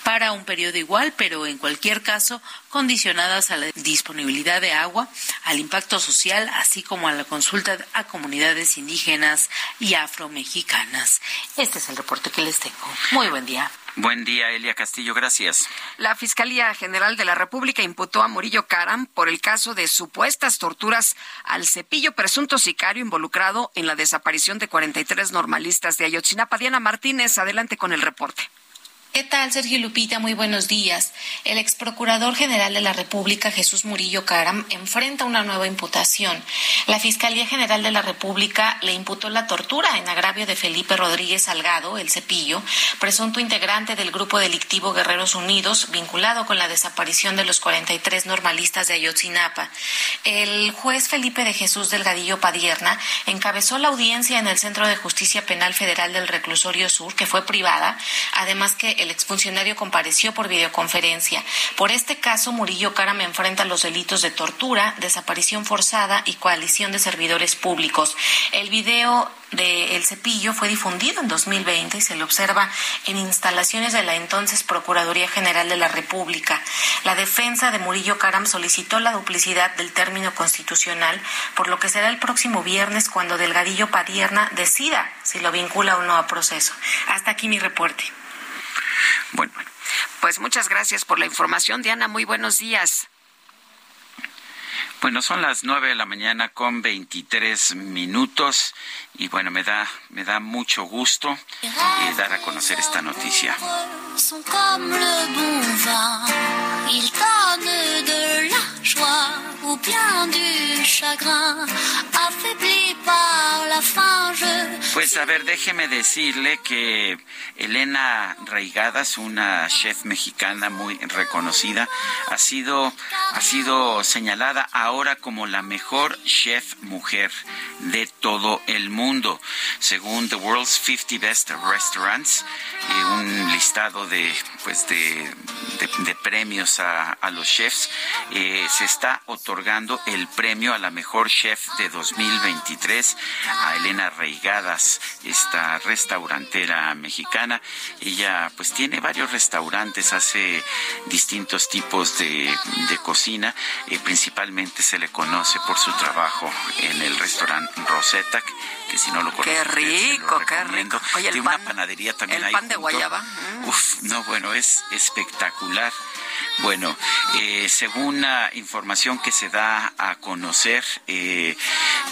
para un periodo igual, pero en cualquier caso condicionadas a la disponibilidad de agua, al impacto social, así como a la consulta a comunidades indígenas y afromexicanas. Este es el reporte que les tengo. Muy buen día. Buen día, Elia Castillo, gracias. La Fiscalía General de la República imputó a Murillo Caram por el caso de supuestas torturas al cepillo presunto sicario involucrado en la desaparición de 43 normalistas de Ayotzinapa. Diana Martínez, adelante con el reporte. ¿Qué tal, Sergio Lupita? Muy buenos días. El ex procurador general de la República, Jesús Murillo Caram, enfrenta una nueva imputación. La Fiscalía General de la República le imputó la tortura en agravio de Felipe Rodríguez Salgado, el Cepillo, presunto integrante del grupo delictivo Guerreros Unidos, vinculado con la desaparición de los 43 normalistas de Ayotzinapa. El juez Felipe de Jesús Delgadillo Padierna encabezó la audiencia en el Centro de Justicia Penal Federal del Reclusorio Sur, que fue privada, además que el exfuncionario compareció por videoconferencia. Por este caso, Murillo Caram enfrenta los delitos de tortura, desaparición forzada y coalición de servidores públicos. El video de El Cepillo fue difundido en 2020 y se le observa en instalaciones de la entonces Procuraduría General de la República. La defensa de Murillo Caram solicitó la duplicidad del término constitucional, por lo que será el próximo viernes cuando Delgadillo Padierna decida si lo vincula o no a proceso. Hasta aquí mi reporte. Bueno, pues muchas gracias por la información, Diana. Muy buenos días. Bueno, son las nueve de la mañana con veintitrés minutos y bueno, me da, me da mucho gusto eh, dar a conocer esta noticia. Pues a ver, déjeme decirle que Elena Reigadas, una chef mexicana muy reconocida, ha sido, ha sido señalada ahora como la mejor chef mujer de todo el mundo, según The World's 50 Best Restaurants, un listado de, pues de, premios a, los chefs. Eh, se está otorgando el premio a la mejor chef de 2023 a Elena Reigadas, esta restaurantera mexicana. Ella pues tiene varios restaurantes, hace distintos tipos de, cocina. Eh, principalmente se le conoce por su trabajo en el restaurante Rosetta, que si no lo conocen, qué rico, qué rico. tiene una panadería también el pan de guayaba. Uf, no, bueno, es espectacular. Bueno, eh, según la información que se da a conocer, eh,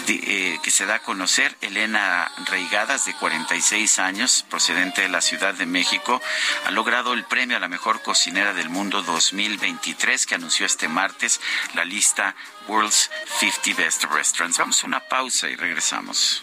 eh, que se da a conocer, Elena Reigadas, de 46 años, procedente de la Ciudad de México, ha logrado el premio a la mejor cocinera del mundo 2023 que anunció este martes la lista World's 50 Best Restaurants. Vamos a una pausa y regresamos.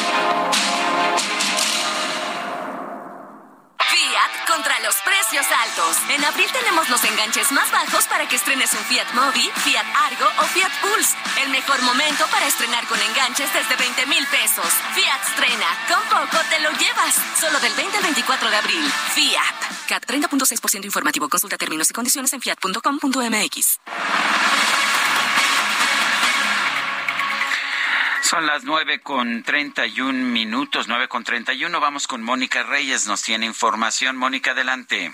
Contra los precios altos. En abril tenemos los enganches más bajos para que estrenes un Fiat Mobi, Fiat Argo o Fiat Pulse. El mejor momento para estrenar con enganches desde 20 mil pesos. Fiat estrena. Con poco te lo llevas. Solo del 20 al 24 de abril. Fiat. CAT 30.6% informativo. Consulta términos y condiciones en fiat.com.mx. Son las nueve con treinta y un minutos, nueve con treinta y uno. Vamos con Mónica Reyes, nos tiene información. Mónica, adelante.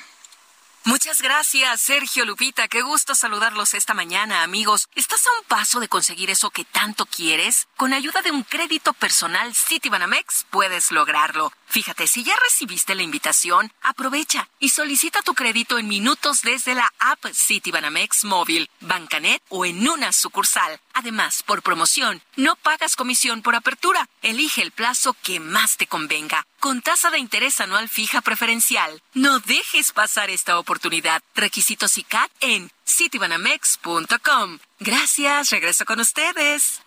Muchas gracias, Sergio Lupita. Qué gusto saludarlos esta mañana, amigos. ¿Estás a un paso de conseguir eso que tanto quieres? Con ayuda de un crédito personal Citibanamex puedes lograrlo. Fíjate, si ya recibiste la invitación, aprovecha y solicita tu crédito en minutos desde la app Citibanamex móvil, Bancanet o en una sucursal. Además, por promoción, no pagas comisión por apertura. Elige el plazo que más te convenga, con tasa de interés anual fija preferencial. No dejes pasar esta oportunidad. Requisitos ICAT en citibanamex.com. Gracias, regreso con ustedes.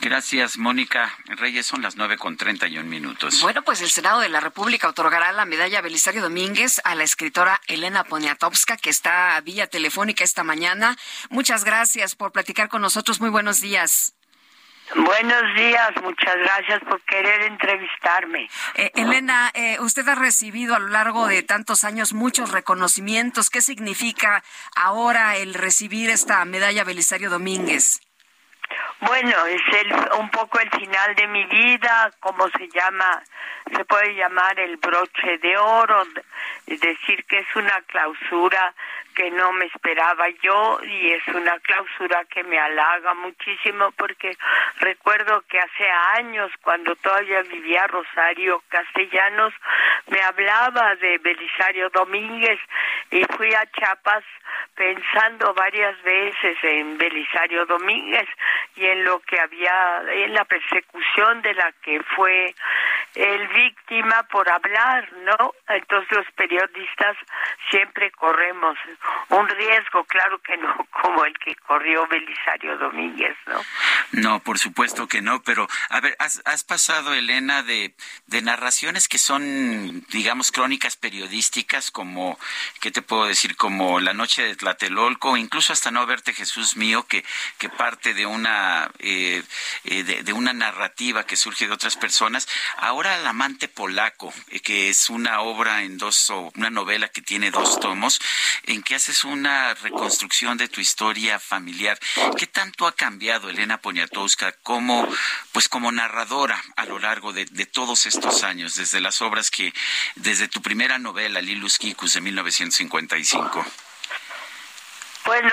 Gracias, Mónica Reyes. Son las nueve con treinta y un minutos. Bueno, pues el Senado de la República otorgará la medalla Belisario Domínguez a la escritora Elena Poniatowska, que está vía telefónica esta mañana. Muchas gracias por platicar con nosotros. Muy buenos días. Buenos días, muchas gracias por querer entrevistarme. Eh, Elena, eh, usted ha recibido a lo largo de tantos años muchos reconocimientos. ¿Qué significa ahora el recibir esta medalla Belisario Domínguez? Bueno, es el, un poco el final de mi vida, como se llama, se puede llamar el broche de oro, es decir, que es una clausura que no me esperaba yo y es una clausura que me halaga muchísimo porque recuerdo que hace años cuando todavía vivía Rosario Castellanos me hablaba de Belisario Domínguez y fui a Chiapas pensando varias veces en Belisario Domínguez y en lo que había en la persecución de la que fue el víctima por hablar, ¿no? Entonces los periodistas siempre corremos un riesgo, claro que no *laughs* como el que corrió Belisario Domínguez, ¿no? No, por supuesto que no, pero a ver, has, has pasado, Elena, de, de narraciones que son, digamos, crónicas periodísticas, como, ¿qué te puedo decir? Como La Noche de Tlatelolco, incluso hasta No Verte Jesús Mío, que, que parte de una, eh, eh, de, una narrativa que surge de otras personas. Ahora El Amante Polaco, eh, que es una obra en dos, o una novela que tiene dos tomos, en que haces una reconstrucción de tu historia familiar. ¿Qué tanto ha cambiado Elena Poniatowska como, pues como narradora a lo largo de, de, todos estos años, desde las obras que, desde tu primera novela, Lilus Kikus, de 1955? Bueno,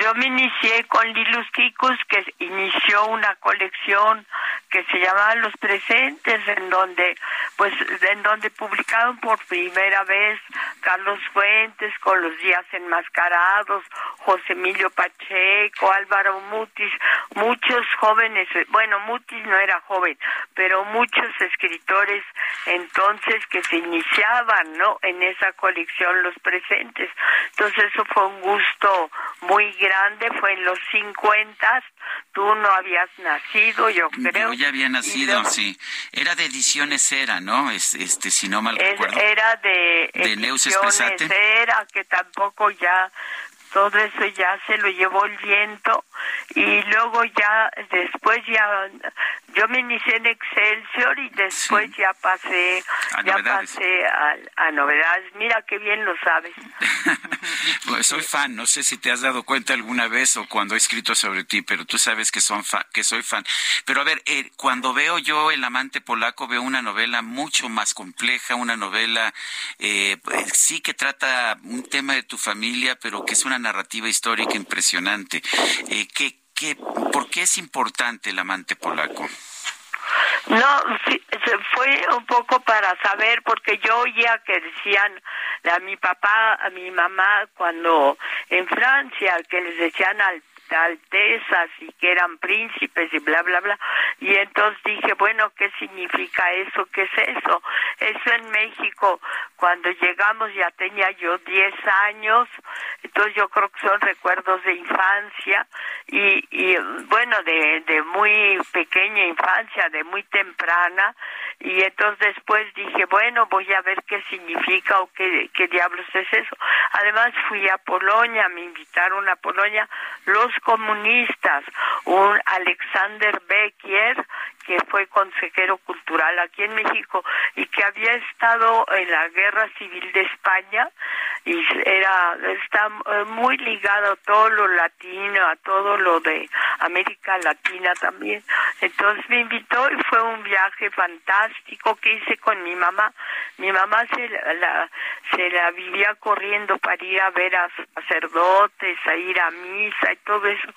yo me inicié con Lilus Kikus, que inició una colección que se llamaba Los Presentes, en donde, pues, en donde publicaron por primera vez Carlos Fuentes con Los Días Enmascarados, José Emilio Pacheco, Álvaro Mutis, muchos jóvenes, bueno, Mutis no era joven, pero muchos escritores entonces que se iniciaban, ¿no? En esa colección Los Presentes. Entonces eso fue un gusto muy grande, fue en los 50, tú no habías nacido, yo creo. Yo ya había nacido, sí. Era de Ediciones Era, ¿no? Es, este, si no mal es, recuerdo. Era de, de Neus Ediciones Era, que tampoco ya todo eso ya se lo llevó el viento y luego ya después ya yo me inicié en Excelsior y después sí. ya pasé a ya novedades. pasé a, a, novedades mira qué bien lo sabes *laughs* pues soy fan no sé si te has dado cuenta alguna vez o cuando he escrito sobre ti pero tú sabes que son fa que soy fan pero a ver eh, cuando veo yo el amante polaco veo una novela mucho más compleja una novela eh, sí que trata un tema de tu familia pero que es una narrativa histórica impresionante. Eh, ¿qué, qué, ¿Por qué es importante el amante polaco? No, fue un poco para saber, porque yo oía que decían a mi papá, a mi mamá, cuando en Francia, que les decían al altezas y que eran príncipes y bla, bla, bla. Y entonces dije, bueno, ¿qué significa eso? ¿Qué es eso? Eso en México, cuando llegamos ya tenía yo 10 años, entonces yo creo que son recuerdos de infancia y, bueno, de, de muy pequeña infancia, de muy temprana, y entonces después dije, bueno, voy a ver qué significa o qué, qué diablos es eso. Además fui a Polonia, me invitaron a Polonia los comunistas, un Alexander Becker, que fue consejero cultural aquí en México y que había estado en la guerra civil de España y era está eh, muy ligado a todo lo latino, a todo lo de América Latina también. Entonces me invitó y fue un viaje fantástico que hice con mi mamá. Mi mamá se la, se la vivía corriendo para ir a ver a sacerdotes, a ir a misa y todo eso.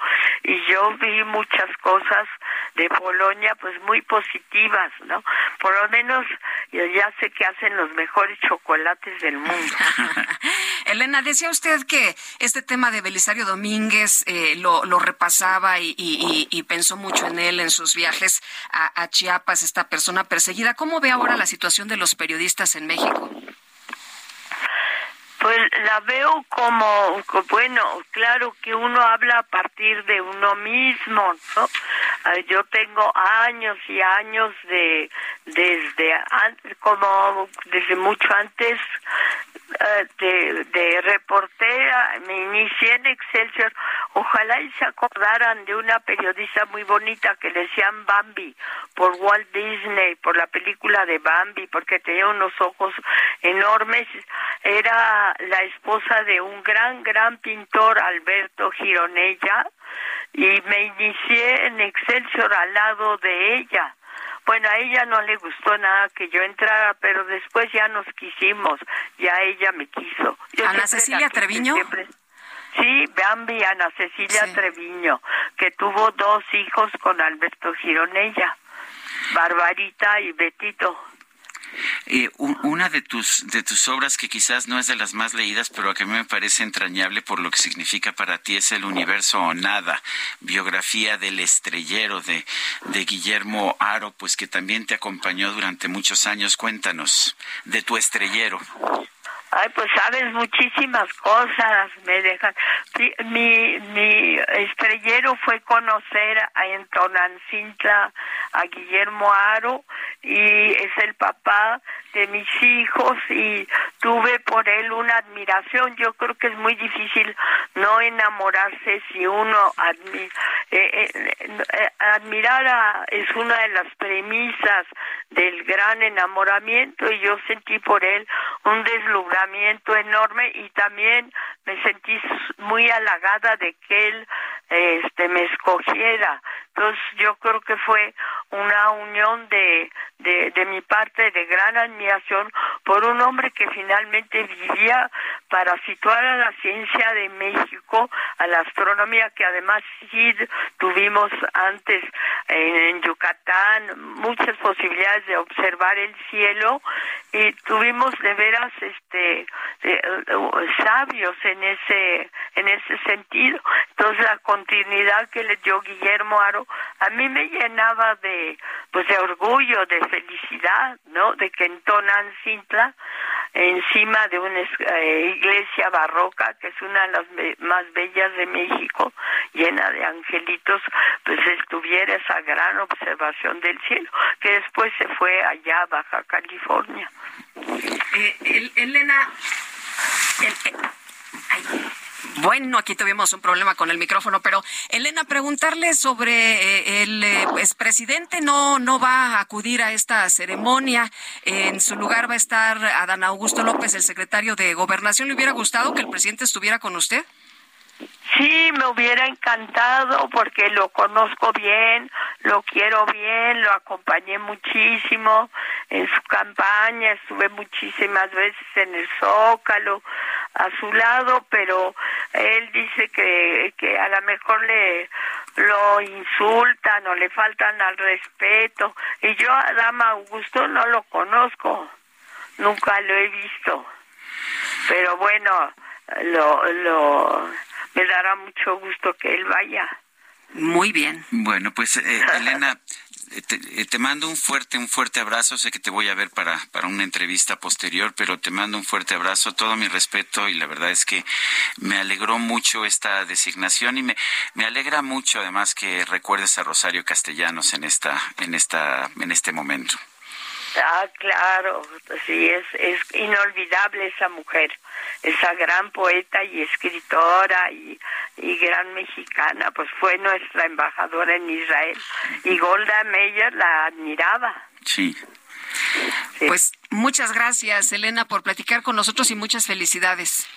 Y yo vi muchas cosas de Polonia pues muy positivas, ¿no? Por lo menos ya sé que hacen los mejores chocolates del mundo. *laughs* Elena, decía usted que este tema de Belisario Domínguez eh, lo, repasaba y, pensó mucho en él en sus viajes a, a Chiapas, esta persona perseguida. ¿Cómo ve ahora la situación de los periodistas en México? Pues la veo como, bueno, claro que uno habla a partir de uno mismo, ¿no? Ah, yo tengo años y años de, desde, como desde mucho antes eh, de, de reportera, me inicié en Excelsior. Ojalá y se acordaran de una periodista muy bonita que decían Bambi por Walt Disney, por la película de Bambi, porque tenía unos ojos enormes. Era la esposa de un gran, gran pintor, Alberto Gironella, y me inicié en Excelsior al lado de ella bueno, a ella no le gustó nada que yo entrara, pero después ya nos quisimos, ya ella me quiso. Ana Cecilia Treviño. Sí, Bambi Ana Cecilia Treviño, que tuvo dos hijos con Alberto Gironella, Barbarita y Betito. Eh, una de tus, de tus obras que quizás no es de las más leídas, pero que a mí me parece entrañable por lo que significa para ti es El Universo o Nada, biografía del estrellero de, de Guillermo Aro, pues que también te acompañó durante muchos años. Cuéntanos de tu estrellero. Ay, pues sabes muchísimas cosas, me dejan. Mi, mi estrellero fue conocer a, en Tonancintla a Guillermo Aro y es el papá de mis hijos y tuve por él una admiración. Yo creo que es muy difícil no enamorarse si uno admi eh, eh, eh, admirar a, es una de las premisas del gran enamoramiento y yo sentí por él un deslumbramiento enorme y también me sentí muy halagada de que él este me escogiera entonces yo creo que fue una unión de, de, mi parte de gran admiración por un hombre que finalmente vivía para situar a la ciencia de México, a la astronomía que además sí tuvimos antes en, Yucatán, muchas posibilidades de observar el cielo y tuvimos de veras este sabios en ese en ese sentido. Entonces la continuidad que le dio Guillermo Aro a mí me llenaba de pues de orgullo, de felicidad, ¿no? De que en Tonantzintla, encima de una eh, iglesia barroca, que es una de las más bellas de México, llena de angelitos, pues estuviera esa gran observación del cielo, que después se fue allá Baja California. Eh, Elena, bueno, aquí tuvimos un problema con el micrófono, pero Elena, preguntarle sobre eh, el eh, expresidente no, no va a acudir a esta ceremonia. En su lugar va a estar Adán Augusto López, el secretario de Gobernación. ¿Le hubiera gustado que el presidente estuviera con usted? Sí, me hubiera encantado porque lo conozco bien, lo quiero bien, lo acompañé muchísimo en su campaña, estuve muchísimas veces en el Zócalo a su lado, pero él dice que, que a lo mejor le lo insultan o le faltan al respeto. Y yo a Dama Augusto no lo conozco, nunca lo he visto, pero bueno, lo, lo me dará mucho gusto que él vaya. Muy bien. Bueno, pues eh, *laughs* Elena, te, te, mando un fuerte, un fuerte abrazo. Sé que te voy a ver para, para una entrevista posterior, pero te mando un fuerte abrazo, todo mi respeto y la verdad es que me alegró mucho esta designación y me, me alegra mucho además que recuerdes a Rosario Castellanos en esta, en esta, en este momento. Ah, claro, sí, es, es inolvidable esa mujer, esa gran poeta y escritora y, y gran mexicana, pues fue nuestra embajadora en Israel y Golda Meir la admiraba. Sí. sí. Pues muchas gracias, Elena, por platicar con nosotros y muchas felicidades.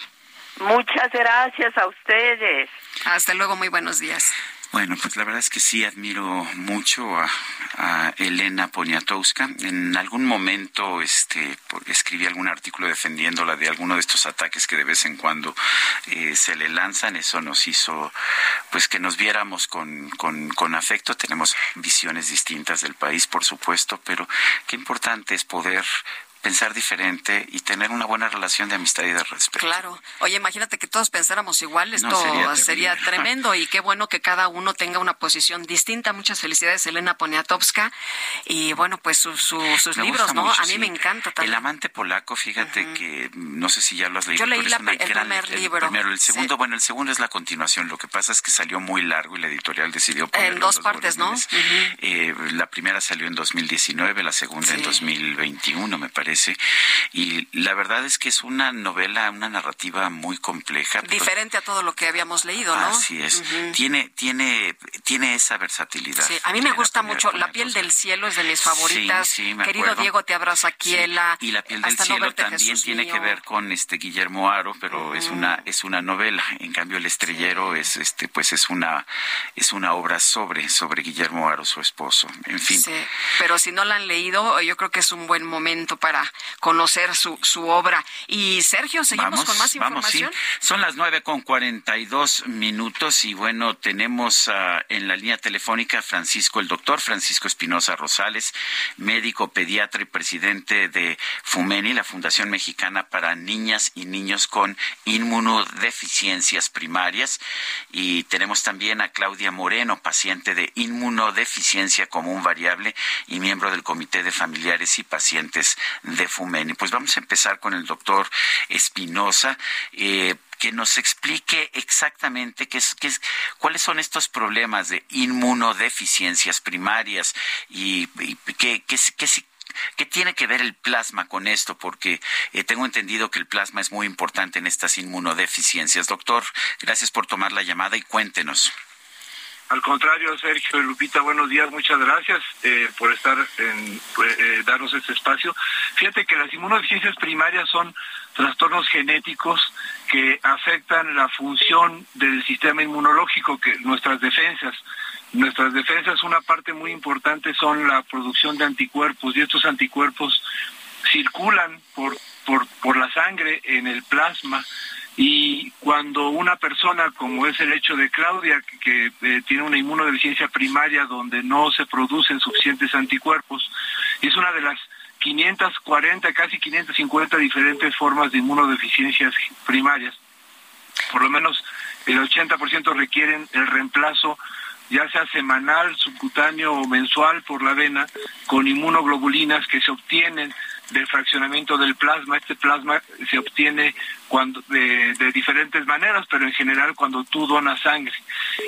Muchas gracias a ustedes. Hasta luego, muy buenos días. Bueno, pues la verdad es que sí admiro mucho a, a Elena Poniatowska. En algún momento este, escribí algún artículo defendiéndola de alguno de estos ataques que de vez en cuando eh, se le lanzan. Eso nos hizo pues que nos viéramos con, con, con afecto. Tenemos visiones distintas del país, por supuesto, pero qué importante es poder pensar diferente y tener una buena relación de amistad y de respeto. Claro. Oye, imagínate que todos pensáramos igual, esto no, sería, sería, *laughs* tremendo y qué bueno que cada uno tenga una posición distinta. Muchas felicidades, Elena Poniatowska. Y bueno, pues su, su, sus libros, ¿no? Mucho, A mí sí. me encanta también. El amante polaco, fíjate uh -huh. que no sé si ya lo has leído. Yo leí la, el gran, primer el libro. Primero, el segundo, sí. bueno, el segundo es la continuación. Lo que pasa es que salió muy largo y la editorial decidió ponerlo en dos partes, ¿no? Uh -huh. eh, la primera salió en 2019, la segunda sí. en 2021, me parece y la verdad es que es una novela, una narrativa muy compleja. Diferente a todo lo que habíamos leído, ¿no? Así es. Uh -huh. Tiene, tiene, tiene esa versatilidad. Sí, a mí me gusta mucho. La piel del cielo es de mis favoritas. Sí, sí, me Querido acuerdo. Diego, te abrazo Kiela. Y la piel del Hasta cielo no también Jesús tiene mío. que ver con este Guillermo Aro, pero uh -huh. es una, es una novela. En cambio, el estrellero es este, pues es una, es una obra sobre, sobre Guillermo Aro, su esposo. En fin. Sí, pero si no la han leído, yo creo que es un buen momento para conocer su, su obra. Y Sergio, seguimos vamos, con más información. Vamos, sí. Son las nueve con cuarenta y dos minutos y bueno, tenemos uh, en la línea telefónica a Francisco, el doctor Francisco Espinosa Rosales, médico pediatra y presidente de FUMENI, la Fundación Mexicana para Niñas y Niños con Inmunodeficiencias Primarias. Y tenemos también a Claudia Moreno, paciente de inmunodeficiencia común variable y miembro del Comité de Familiares y Pacientes de FUMENI. Pues vamos a empezar con el doctor Espinosa. Eh, que nos explique exactamente qué es, qué es, cuáles son estos problemas de inmunodeficiencias primarias y, y qué, qué, qué, ¿Qué tiene que ver el plasma con esto? Porque eh, tengo entendido que el plasma es muy importante en estas inmunodeficiencias. Doctor, gracias por tomar la llamada y cuéntenos. Al contrario, Sergio y Lupita, buenos días, muchas gracias eh, por estar en eh, darnos este espacio. Fíjate que las inmunodeficiencias primarias son trastornos genéticos que afectan la función del sistema inmunológico, que nuestras defensas. Nuestras defensas, una parte muy importante son la producción de anticuerpos y estos anticuerpos circulan por, por, por la sangre en el plasma y cuando una persona, como es el hecho de Claudia, que, eh, tiene una inmunodeficiencia primaria donde no se producen suficientes anticuerpos, es una de las 540, casi 550 diferentes formas de inmunodeficiencias primarias. Por lo menos el 80% requieren el reemplazo ya sea semanal, subcutáneo o mensual por la vena, con inmunoglobulinas que se obtienen del fraccionamiento del plasma. Este plasma se obtiene cuando de, de, diferentes maneras, pero en general cuando tú donas sangre.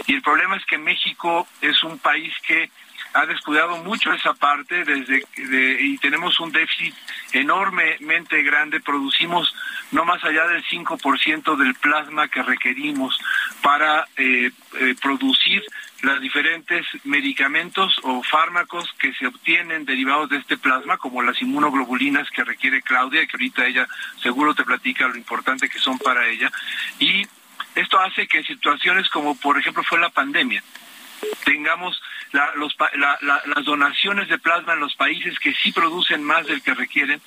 Y el problema es que México es un país que ha descuidado mucho esa parte desde de, y tenemos un déficit enormemente grande. Producimos no más allá del 5% del plasma que requerimos para eh, eh, producir los diferentes medicamentos o fármacos que se obtienen derivados de este plasma, como las inmunoglobulinas que requiere Claudia, que ahorita ella seguro te platica lo importante que son para ella. Y esto hace que situaciones como por ejemplo fue la pandemia, tengamos las donaciones de plasma en los países que sí producen más del que requieren,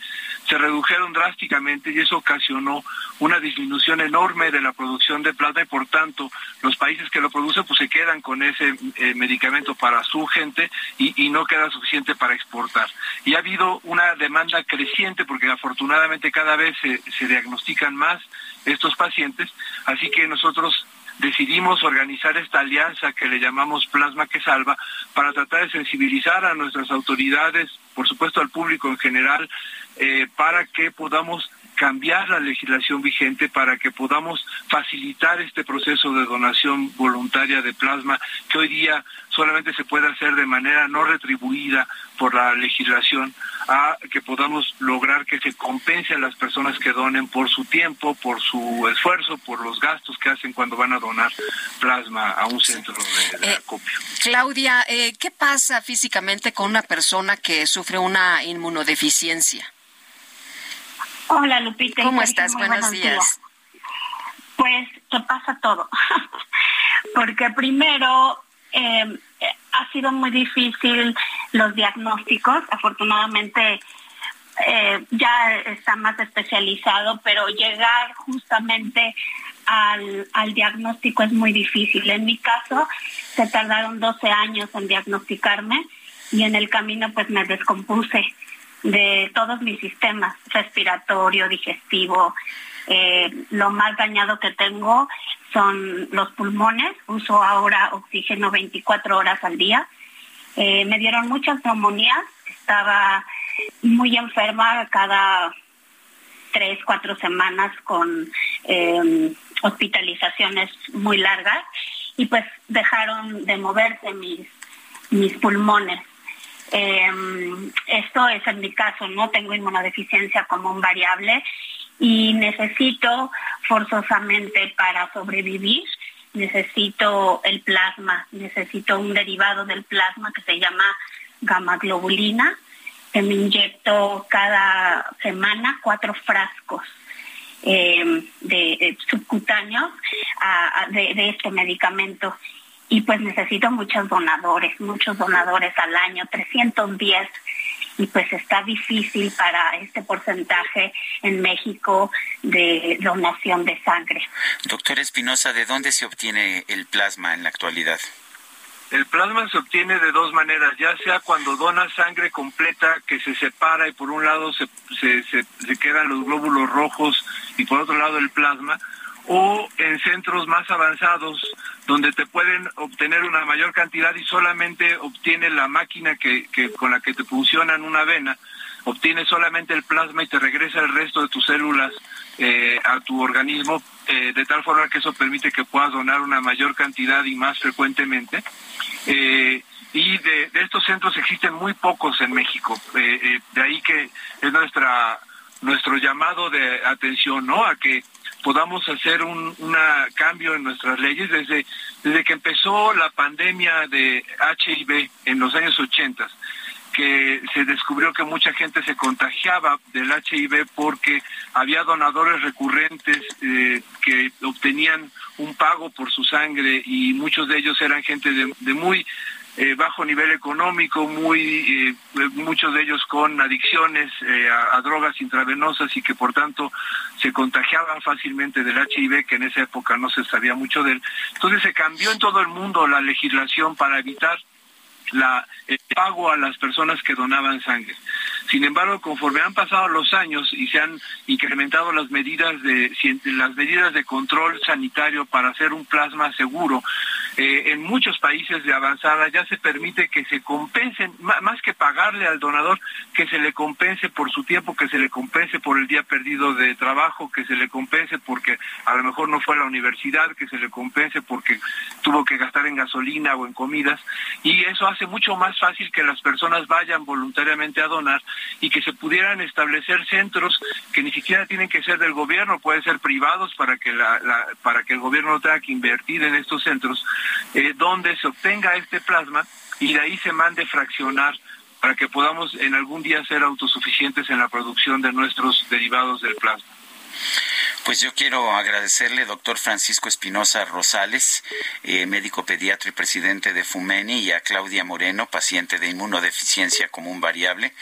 se redujeron drásticamente y eso ocasionó una disminución enorme de la producción de plasma y por tanto los países que lo producen pues se quedan con ese eh, medicamento para su gente y, y no queda suficiente para exportar. Y ha habido una demanda creciente porque afortunadamente cada vez se, se diagnostican más estos pacientes, así que nosotros decidimos organizar esta alianza que le llamamos Plasma que Salva para tratar de sensibilizar a nuestras autoridades, por supuesto al público en general, eh, para que podamos cambiar la legislación vigente para que podamos facilitar este proceso de donación voluntaria de plasma que hoy día solamente se puede hacer de manera no retribuida por la legislación a que podamos lograr que se compense a las personas que donen por su tiempo, por su esfuerzo, por los gastos que hacen cuando van a donar plasma a un centro de, eh, acopio. Claudia, eh, ¿qué pasa físicamente con una persona que sufre una inmunodeficiencia? Hola Lupita. ¿Cómo estás? Buenos, días. Pues te pasa todo. *laughs* Porque primero eh, ha sido muy difícil los diagnósticos. Afortunadamente eh, ya está más especializado, pero llegar justamente al, al diagnóstico es muy difícil. En mi caso, se tardaron 12 años en diagnosticarme y en el camino pues me descompuse de todos mis sistemas, respiratorio, digestivo. Eh, lo más dañado que tengo son los pulmones. Uso ahora oxígeno 24 horas al día. Eh, me dieron muchas neumonías. Estaba muy enferma cada tres, cuatro semanas con eh, hospitalizaciones muy largas y pues dejaron de moverse mis, mis pulmones. Eh, esto es en mi caso, no tengo inmunodeficiencia como un variable y necesito forzosamente para sobrevivir, necesito el plasma, necesito un derivado del plasma que se llama gamma globulina, que me inyecto cada semana cuatro frascos. Eh, de, subcutáneos de, de este medicamento y pues necesito muchos donadores, muchos donadores al año, 310 y pues está difícil para este porcentaje en México de donación de sangre. Doctor Espinosa, ¿de dónde se obtiene el plasma en la actualidad? El plasma se obtiene de dos maneras, ya sea cuando dona sangre completa que se separa y por un lado se, se, se, se quedan los glóbulos rojos y por otro lado el plasma, o en centros más avanzados donde te pueden obtener una mayor cantidad y solamente obtiene la máquina que, con la que te funciona en una vena, obtiene solamente el plasma y te regresa el resto de tus células eh, a tu organismo, eh, de tal forma que eso permite que puedas donar una mayor cantidad y más frecuentemente. Eh, y de, de, estos centros existen muy pocos en México, de ahí que es nuestra nuestro llamado de atención, ¿no? A que podamos hacer un cambio en nuestras leyes desde, desde que empezó la pandemia de HIV en los años 80 que se descubrió que mucha gente se contagiaba del HIV porque había donadores recurrentes eh, que obtenían un pago por su sangre y muchos de ellos eran gente de muy eh, bajo nivel económico, muy eh, muchos de ellos con adicciones eh, a, drogas intravenosas y que por tanto se contagiaban fácilmente del HIV, que en esa época no se sabía mucho de él. Entonces se cambió en todo el mundo la legislación para evitar la, el pago a las personas que donaban sangre. Sin embargo, conforme han pasado los años y se han incrementado las medidas de las medidas de control sanitario para hacer un plasma seguro, eh, en muchos países de avanzada ya se permite que se compensen, más que pagarle al donador, que se le compense por su tiempo, que se le compense por el día perdido de trabajo, que se le compense porque a lo mejor no fue a la universidad, que se le compense porque tuvo que gastar en gasolina o en comidas, y eso hace mucho más fácil que las personas vayan voluntariamente a donar y que se pudieran establecer centros que ni siquiera tienen que ser del gobierno, pueden ser privados para que la, para que el gobierno no tenga que invertir en estos centros, eh, donde se obtenga este plasma y de ahí se mande fraccionar para que podamos en algún día ser autosuficientes en la producción de nuestros derivados del plasma. Pues yo quiero agradecerle, doctor Francisco Espinosa Rosales, eh, médico pediatra y presidente de FUMENI, y a Claudia Moreno, paciente de inmunodeficiencia común variable.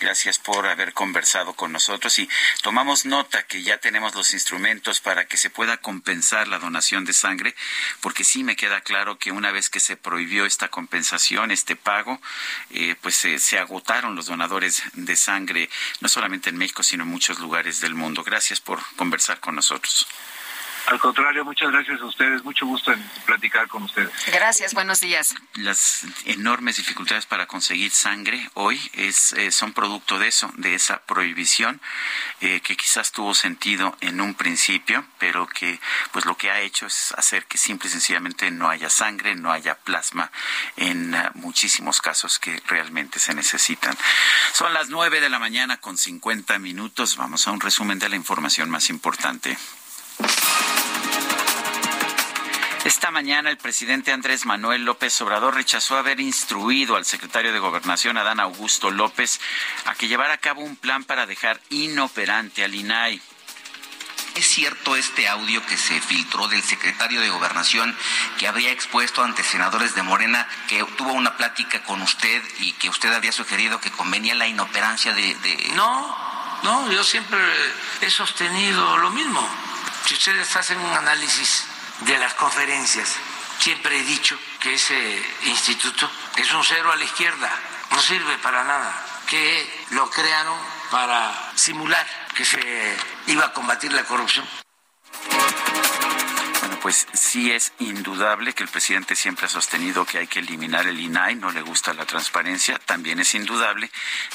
Gracias por haber conversado con nosotros y tomamos nota que ya tenemos los instrumentos para que se pueda compensar la donación de sangre, porque sí me queda claro que una vez que se prohibió esta compensación, este pago, eh, pues se agotaron los donadores de sangre, no solamente en México, sino en muchos lugares del mundo. Gracias por conversar con nosotros. Al contrario, muchas gracias a ustedes. Mucho gusto en platicar con ustedes. Gracias, buenos días. Las enormes dificultades para conseguir sangre hoy es, eh, son producto de eso, de esa prohibición eh, que quizás tuvo sentido en un principio, pero que pues lo que ha hecho es hacer que simple y sencillamente no haya sangre, no haya plasma en uh, muchísimos casos que realmente se necesitan. Son las nueve de la mañana con 50 minutos. Vamos a un resumen de la información más importante. Esta mañana el presidente Andrés Manuel López Obrador rechazó haber instruido al secretario de Gobernación, Adán Augusto López, a que llevara a cabo un plan para dejar inoperante al INAI. ¿Es cierto este audio que se filtró del secretario de Gobernación que había expuesto ante senadores de Morena que tuvo una plática con usted y que usted había sugerido que convenía la inoperancia de... de... No, no, yo siempre he sostenido lo mismo. Si ustedes hacen un análisis de las conferencias, siempre he dicho que ese instituto es un cero a la izquierda, no sirve para nada, que lo crearon para simular que se iba a combatir la corrupción. Pues sí es indudable que el presidente siempre ha sostenido que hay que eliminar el INAI, no le gusta la transparencia. También es indudable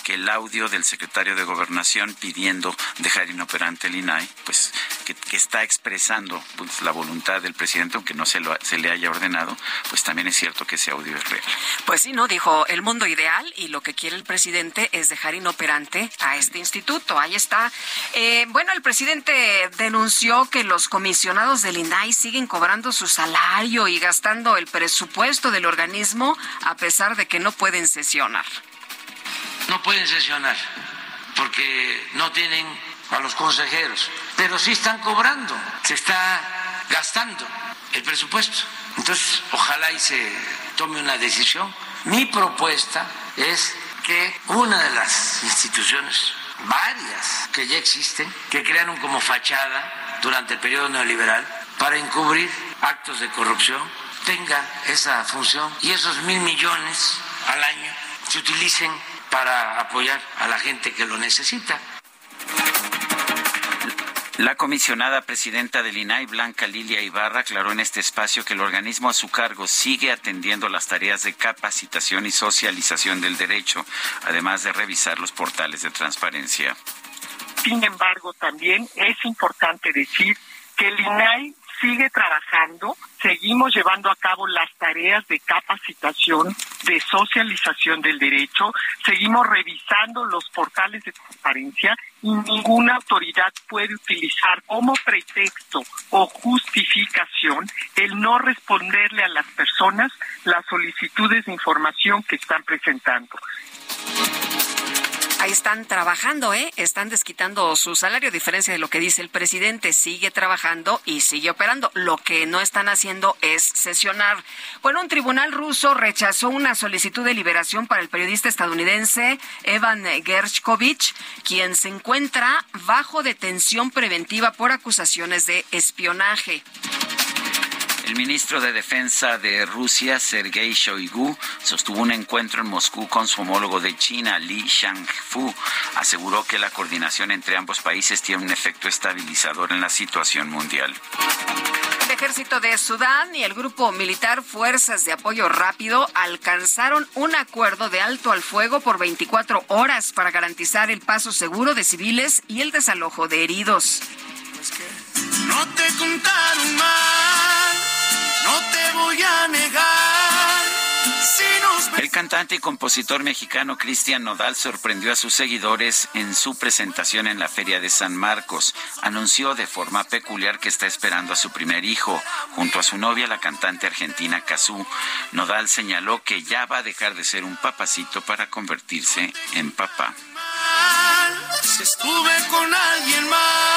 que el audio del secretario de Gobernación pidiendo dejar inoperante el INAI, pues que, que está expresando pues, la voluntad del presidente, aunque no se, lo, se le haya ordenado, pues también es cierto que ese audio es real. Pues sí, ¿no? Dijo el mundo ideal y lo que quiere el presidente es dejar inoperante a este instituto. Ahí está. Eh, bueno, el presidente denunció que los comisionados del INAI siguen cobrando su salario y gastando el presupuesto del organismo a pesar de que no pueden sesionar. No pueden sesionar porque no tienen a los consejeros, pero sí están cobrando, se está gastando el presupuesto. Entonces, ojalá y se tome una decisión. Mi propuesta es que una de las instituciones, varias que ya existen, que crearon como fachada durante el periodo neoliberal, para encubrir actos de corrupción tenga esa función y esos mil millones al año se utilicen para apoyar a la gente que lo necesita. La comisionada presidenta del INAI, Blanca Lilia Ibarra, aclaró en este espacio que el organismo a su cargo sigue atendiendo las tareas de capacitación y socialización del derecho, además de revisar los portales de transparencia. Sin embargo, también es importante decir que el INAI sigue trabajando, seguimos llevando a cabo las tareas de capacitación, de socialización del derecho, seguimos revisando los portales de transparencia y ninguna autoridad puede utilizar como pretexto o justificación el no responderle a las personas las solicitudes de información que están presentando. Ahí están trabajando, ¿eh? Están desquitando su salario, a diferencia de lo que dice el presidente. Sigue trabajando y sigue operando. Lo que no están haciendo es sesionar. Bueno, un tribunal ruso rechazó una solicitud de liberación para el periodista estadounidense Evan Gershkovich, quien se encuentra bajo detención preventiva por acusaciones de espionaje. El ministro de Defensa de Rusia, Sergei Shoigu, sostuvo un encuentro en Moscú con su homólogo de China, Li Shangfu. Aseguró que la coordinación entre ambos países tiene un efecto estabilizador en la situación mundial. El ejército de Sudán y el grupo militar Fuerzas de Apoyo Rápido alcanzaron un acuerdo de alto al fuego por 24 horas para garantizar el paso seguro de civiles y el desalojo de heridos. No te contaron mal, no te voy a negar. Si nos El cantante y compositor mexicano Cristian Nodal sorprendió a sus seguidores en su presentación en la Feria de San Marcos. Anunció de forma peculiar que está esperando a su primer hijo. Junto a su novia, la cantante argentina Cazú, Nodal señaló que ya va a dejar de ser un papacito para convertirse en papá. si estuve con alguien más.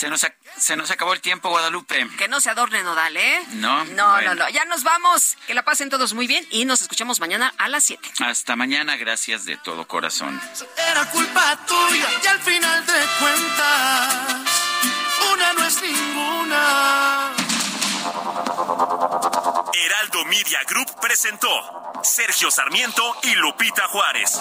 Se nos, se nos acabó el tiempo, Guadalupe. Que no se adorne Nodal, ¿eh? No, No, bueno. no, no. Ya nos vamos. Que la pasen todos muy bien y nos escuchamos mañana a las 7. Hasta mañana, gracias de todo corazón. Era culpa tuya y al final de cuentas, una no es ninguna. Heraldo Media Group presentó Sergio Sarmiento y Lupita Juárez.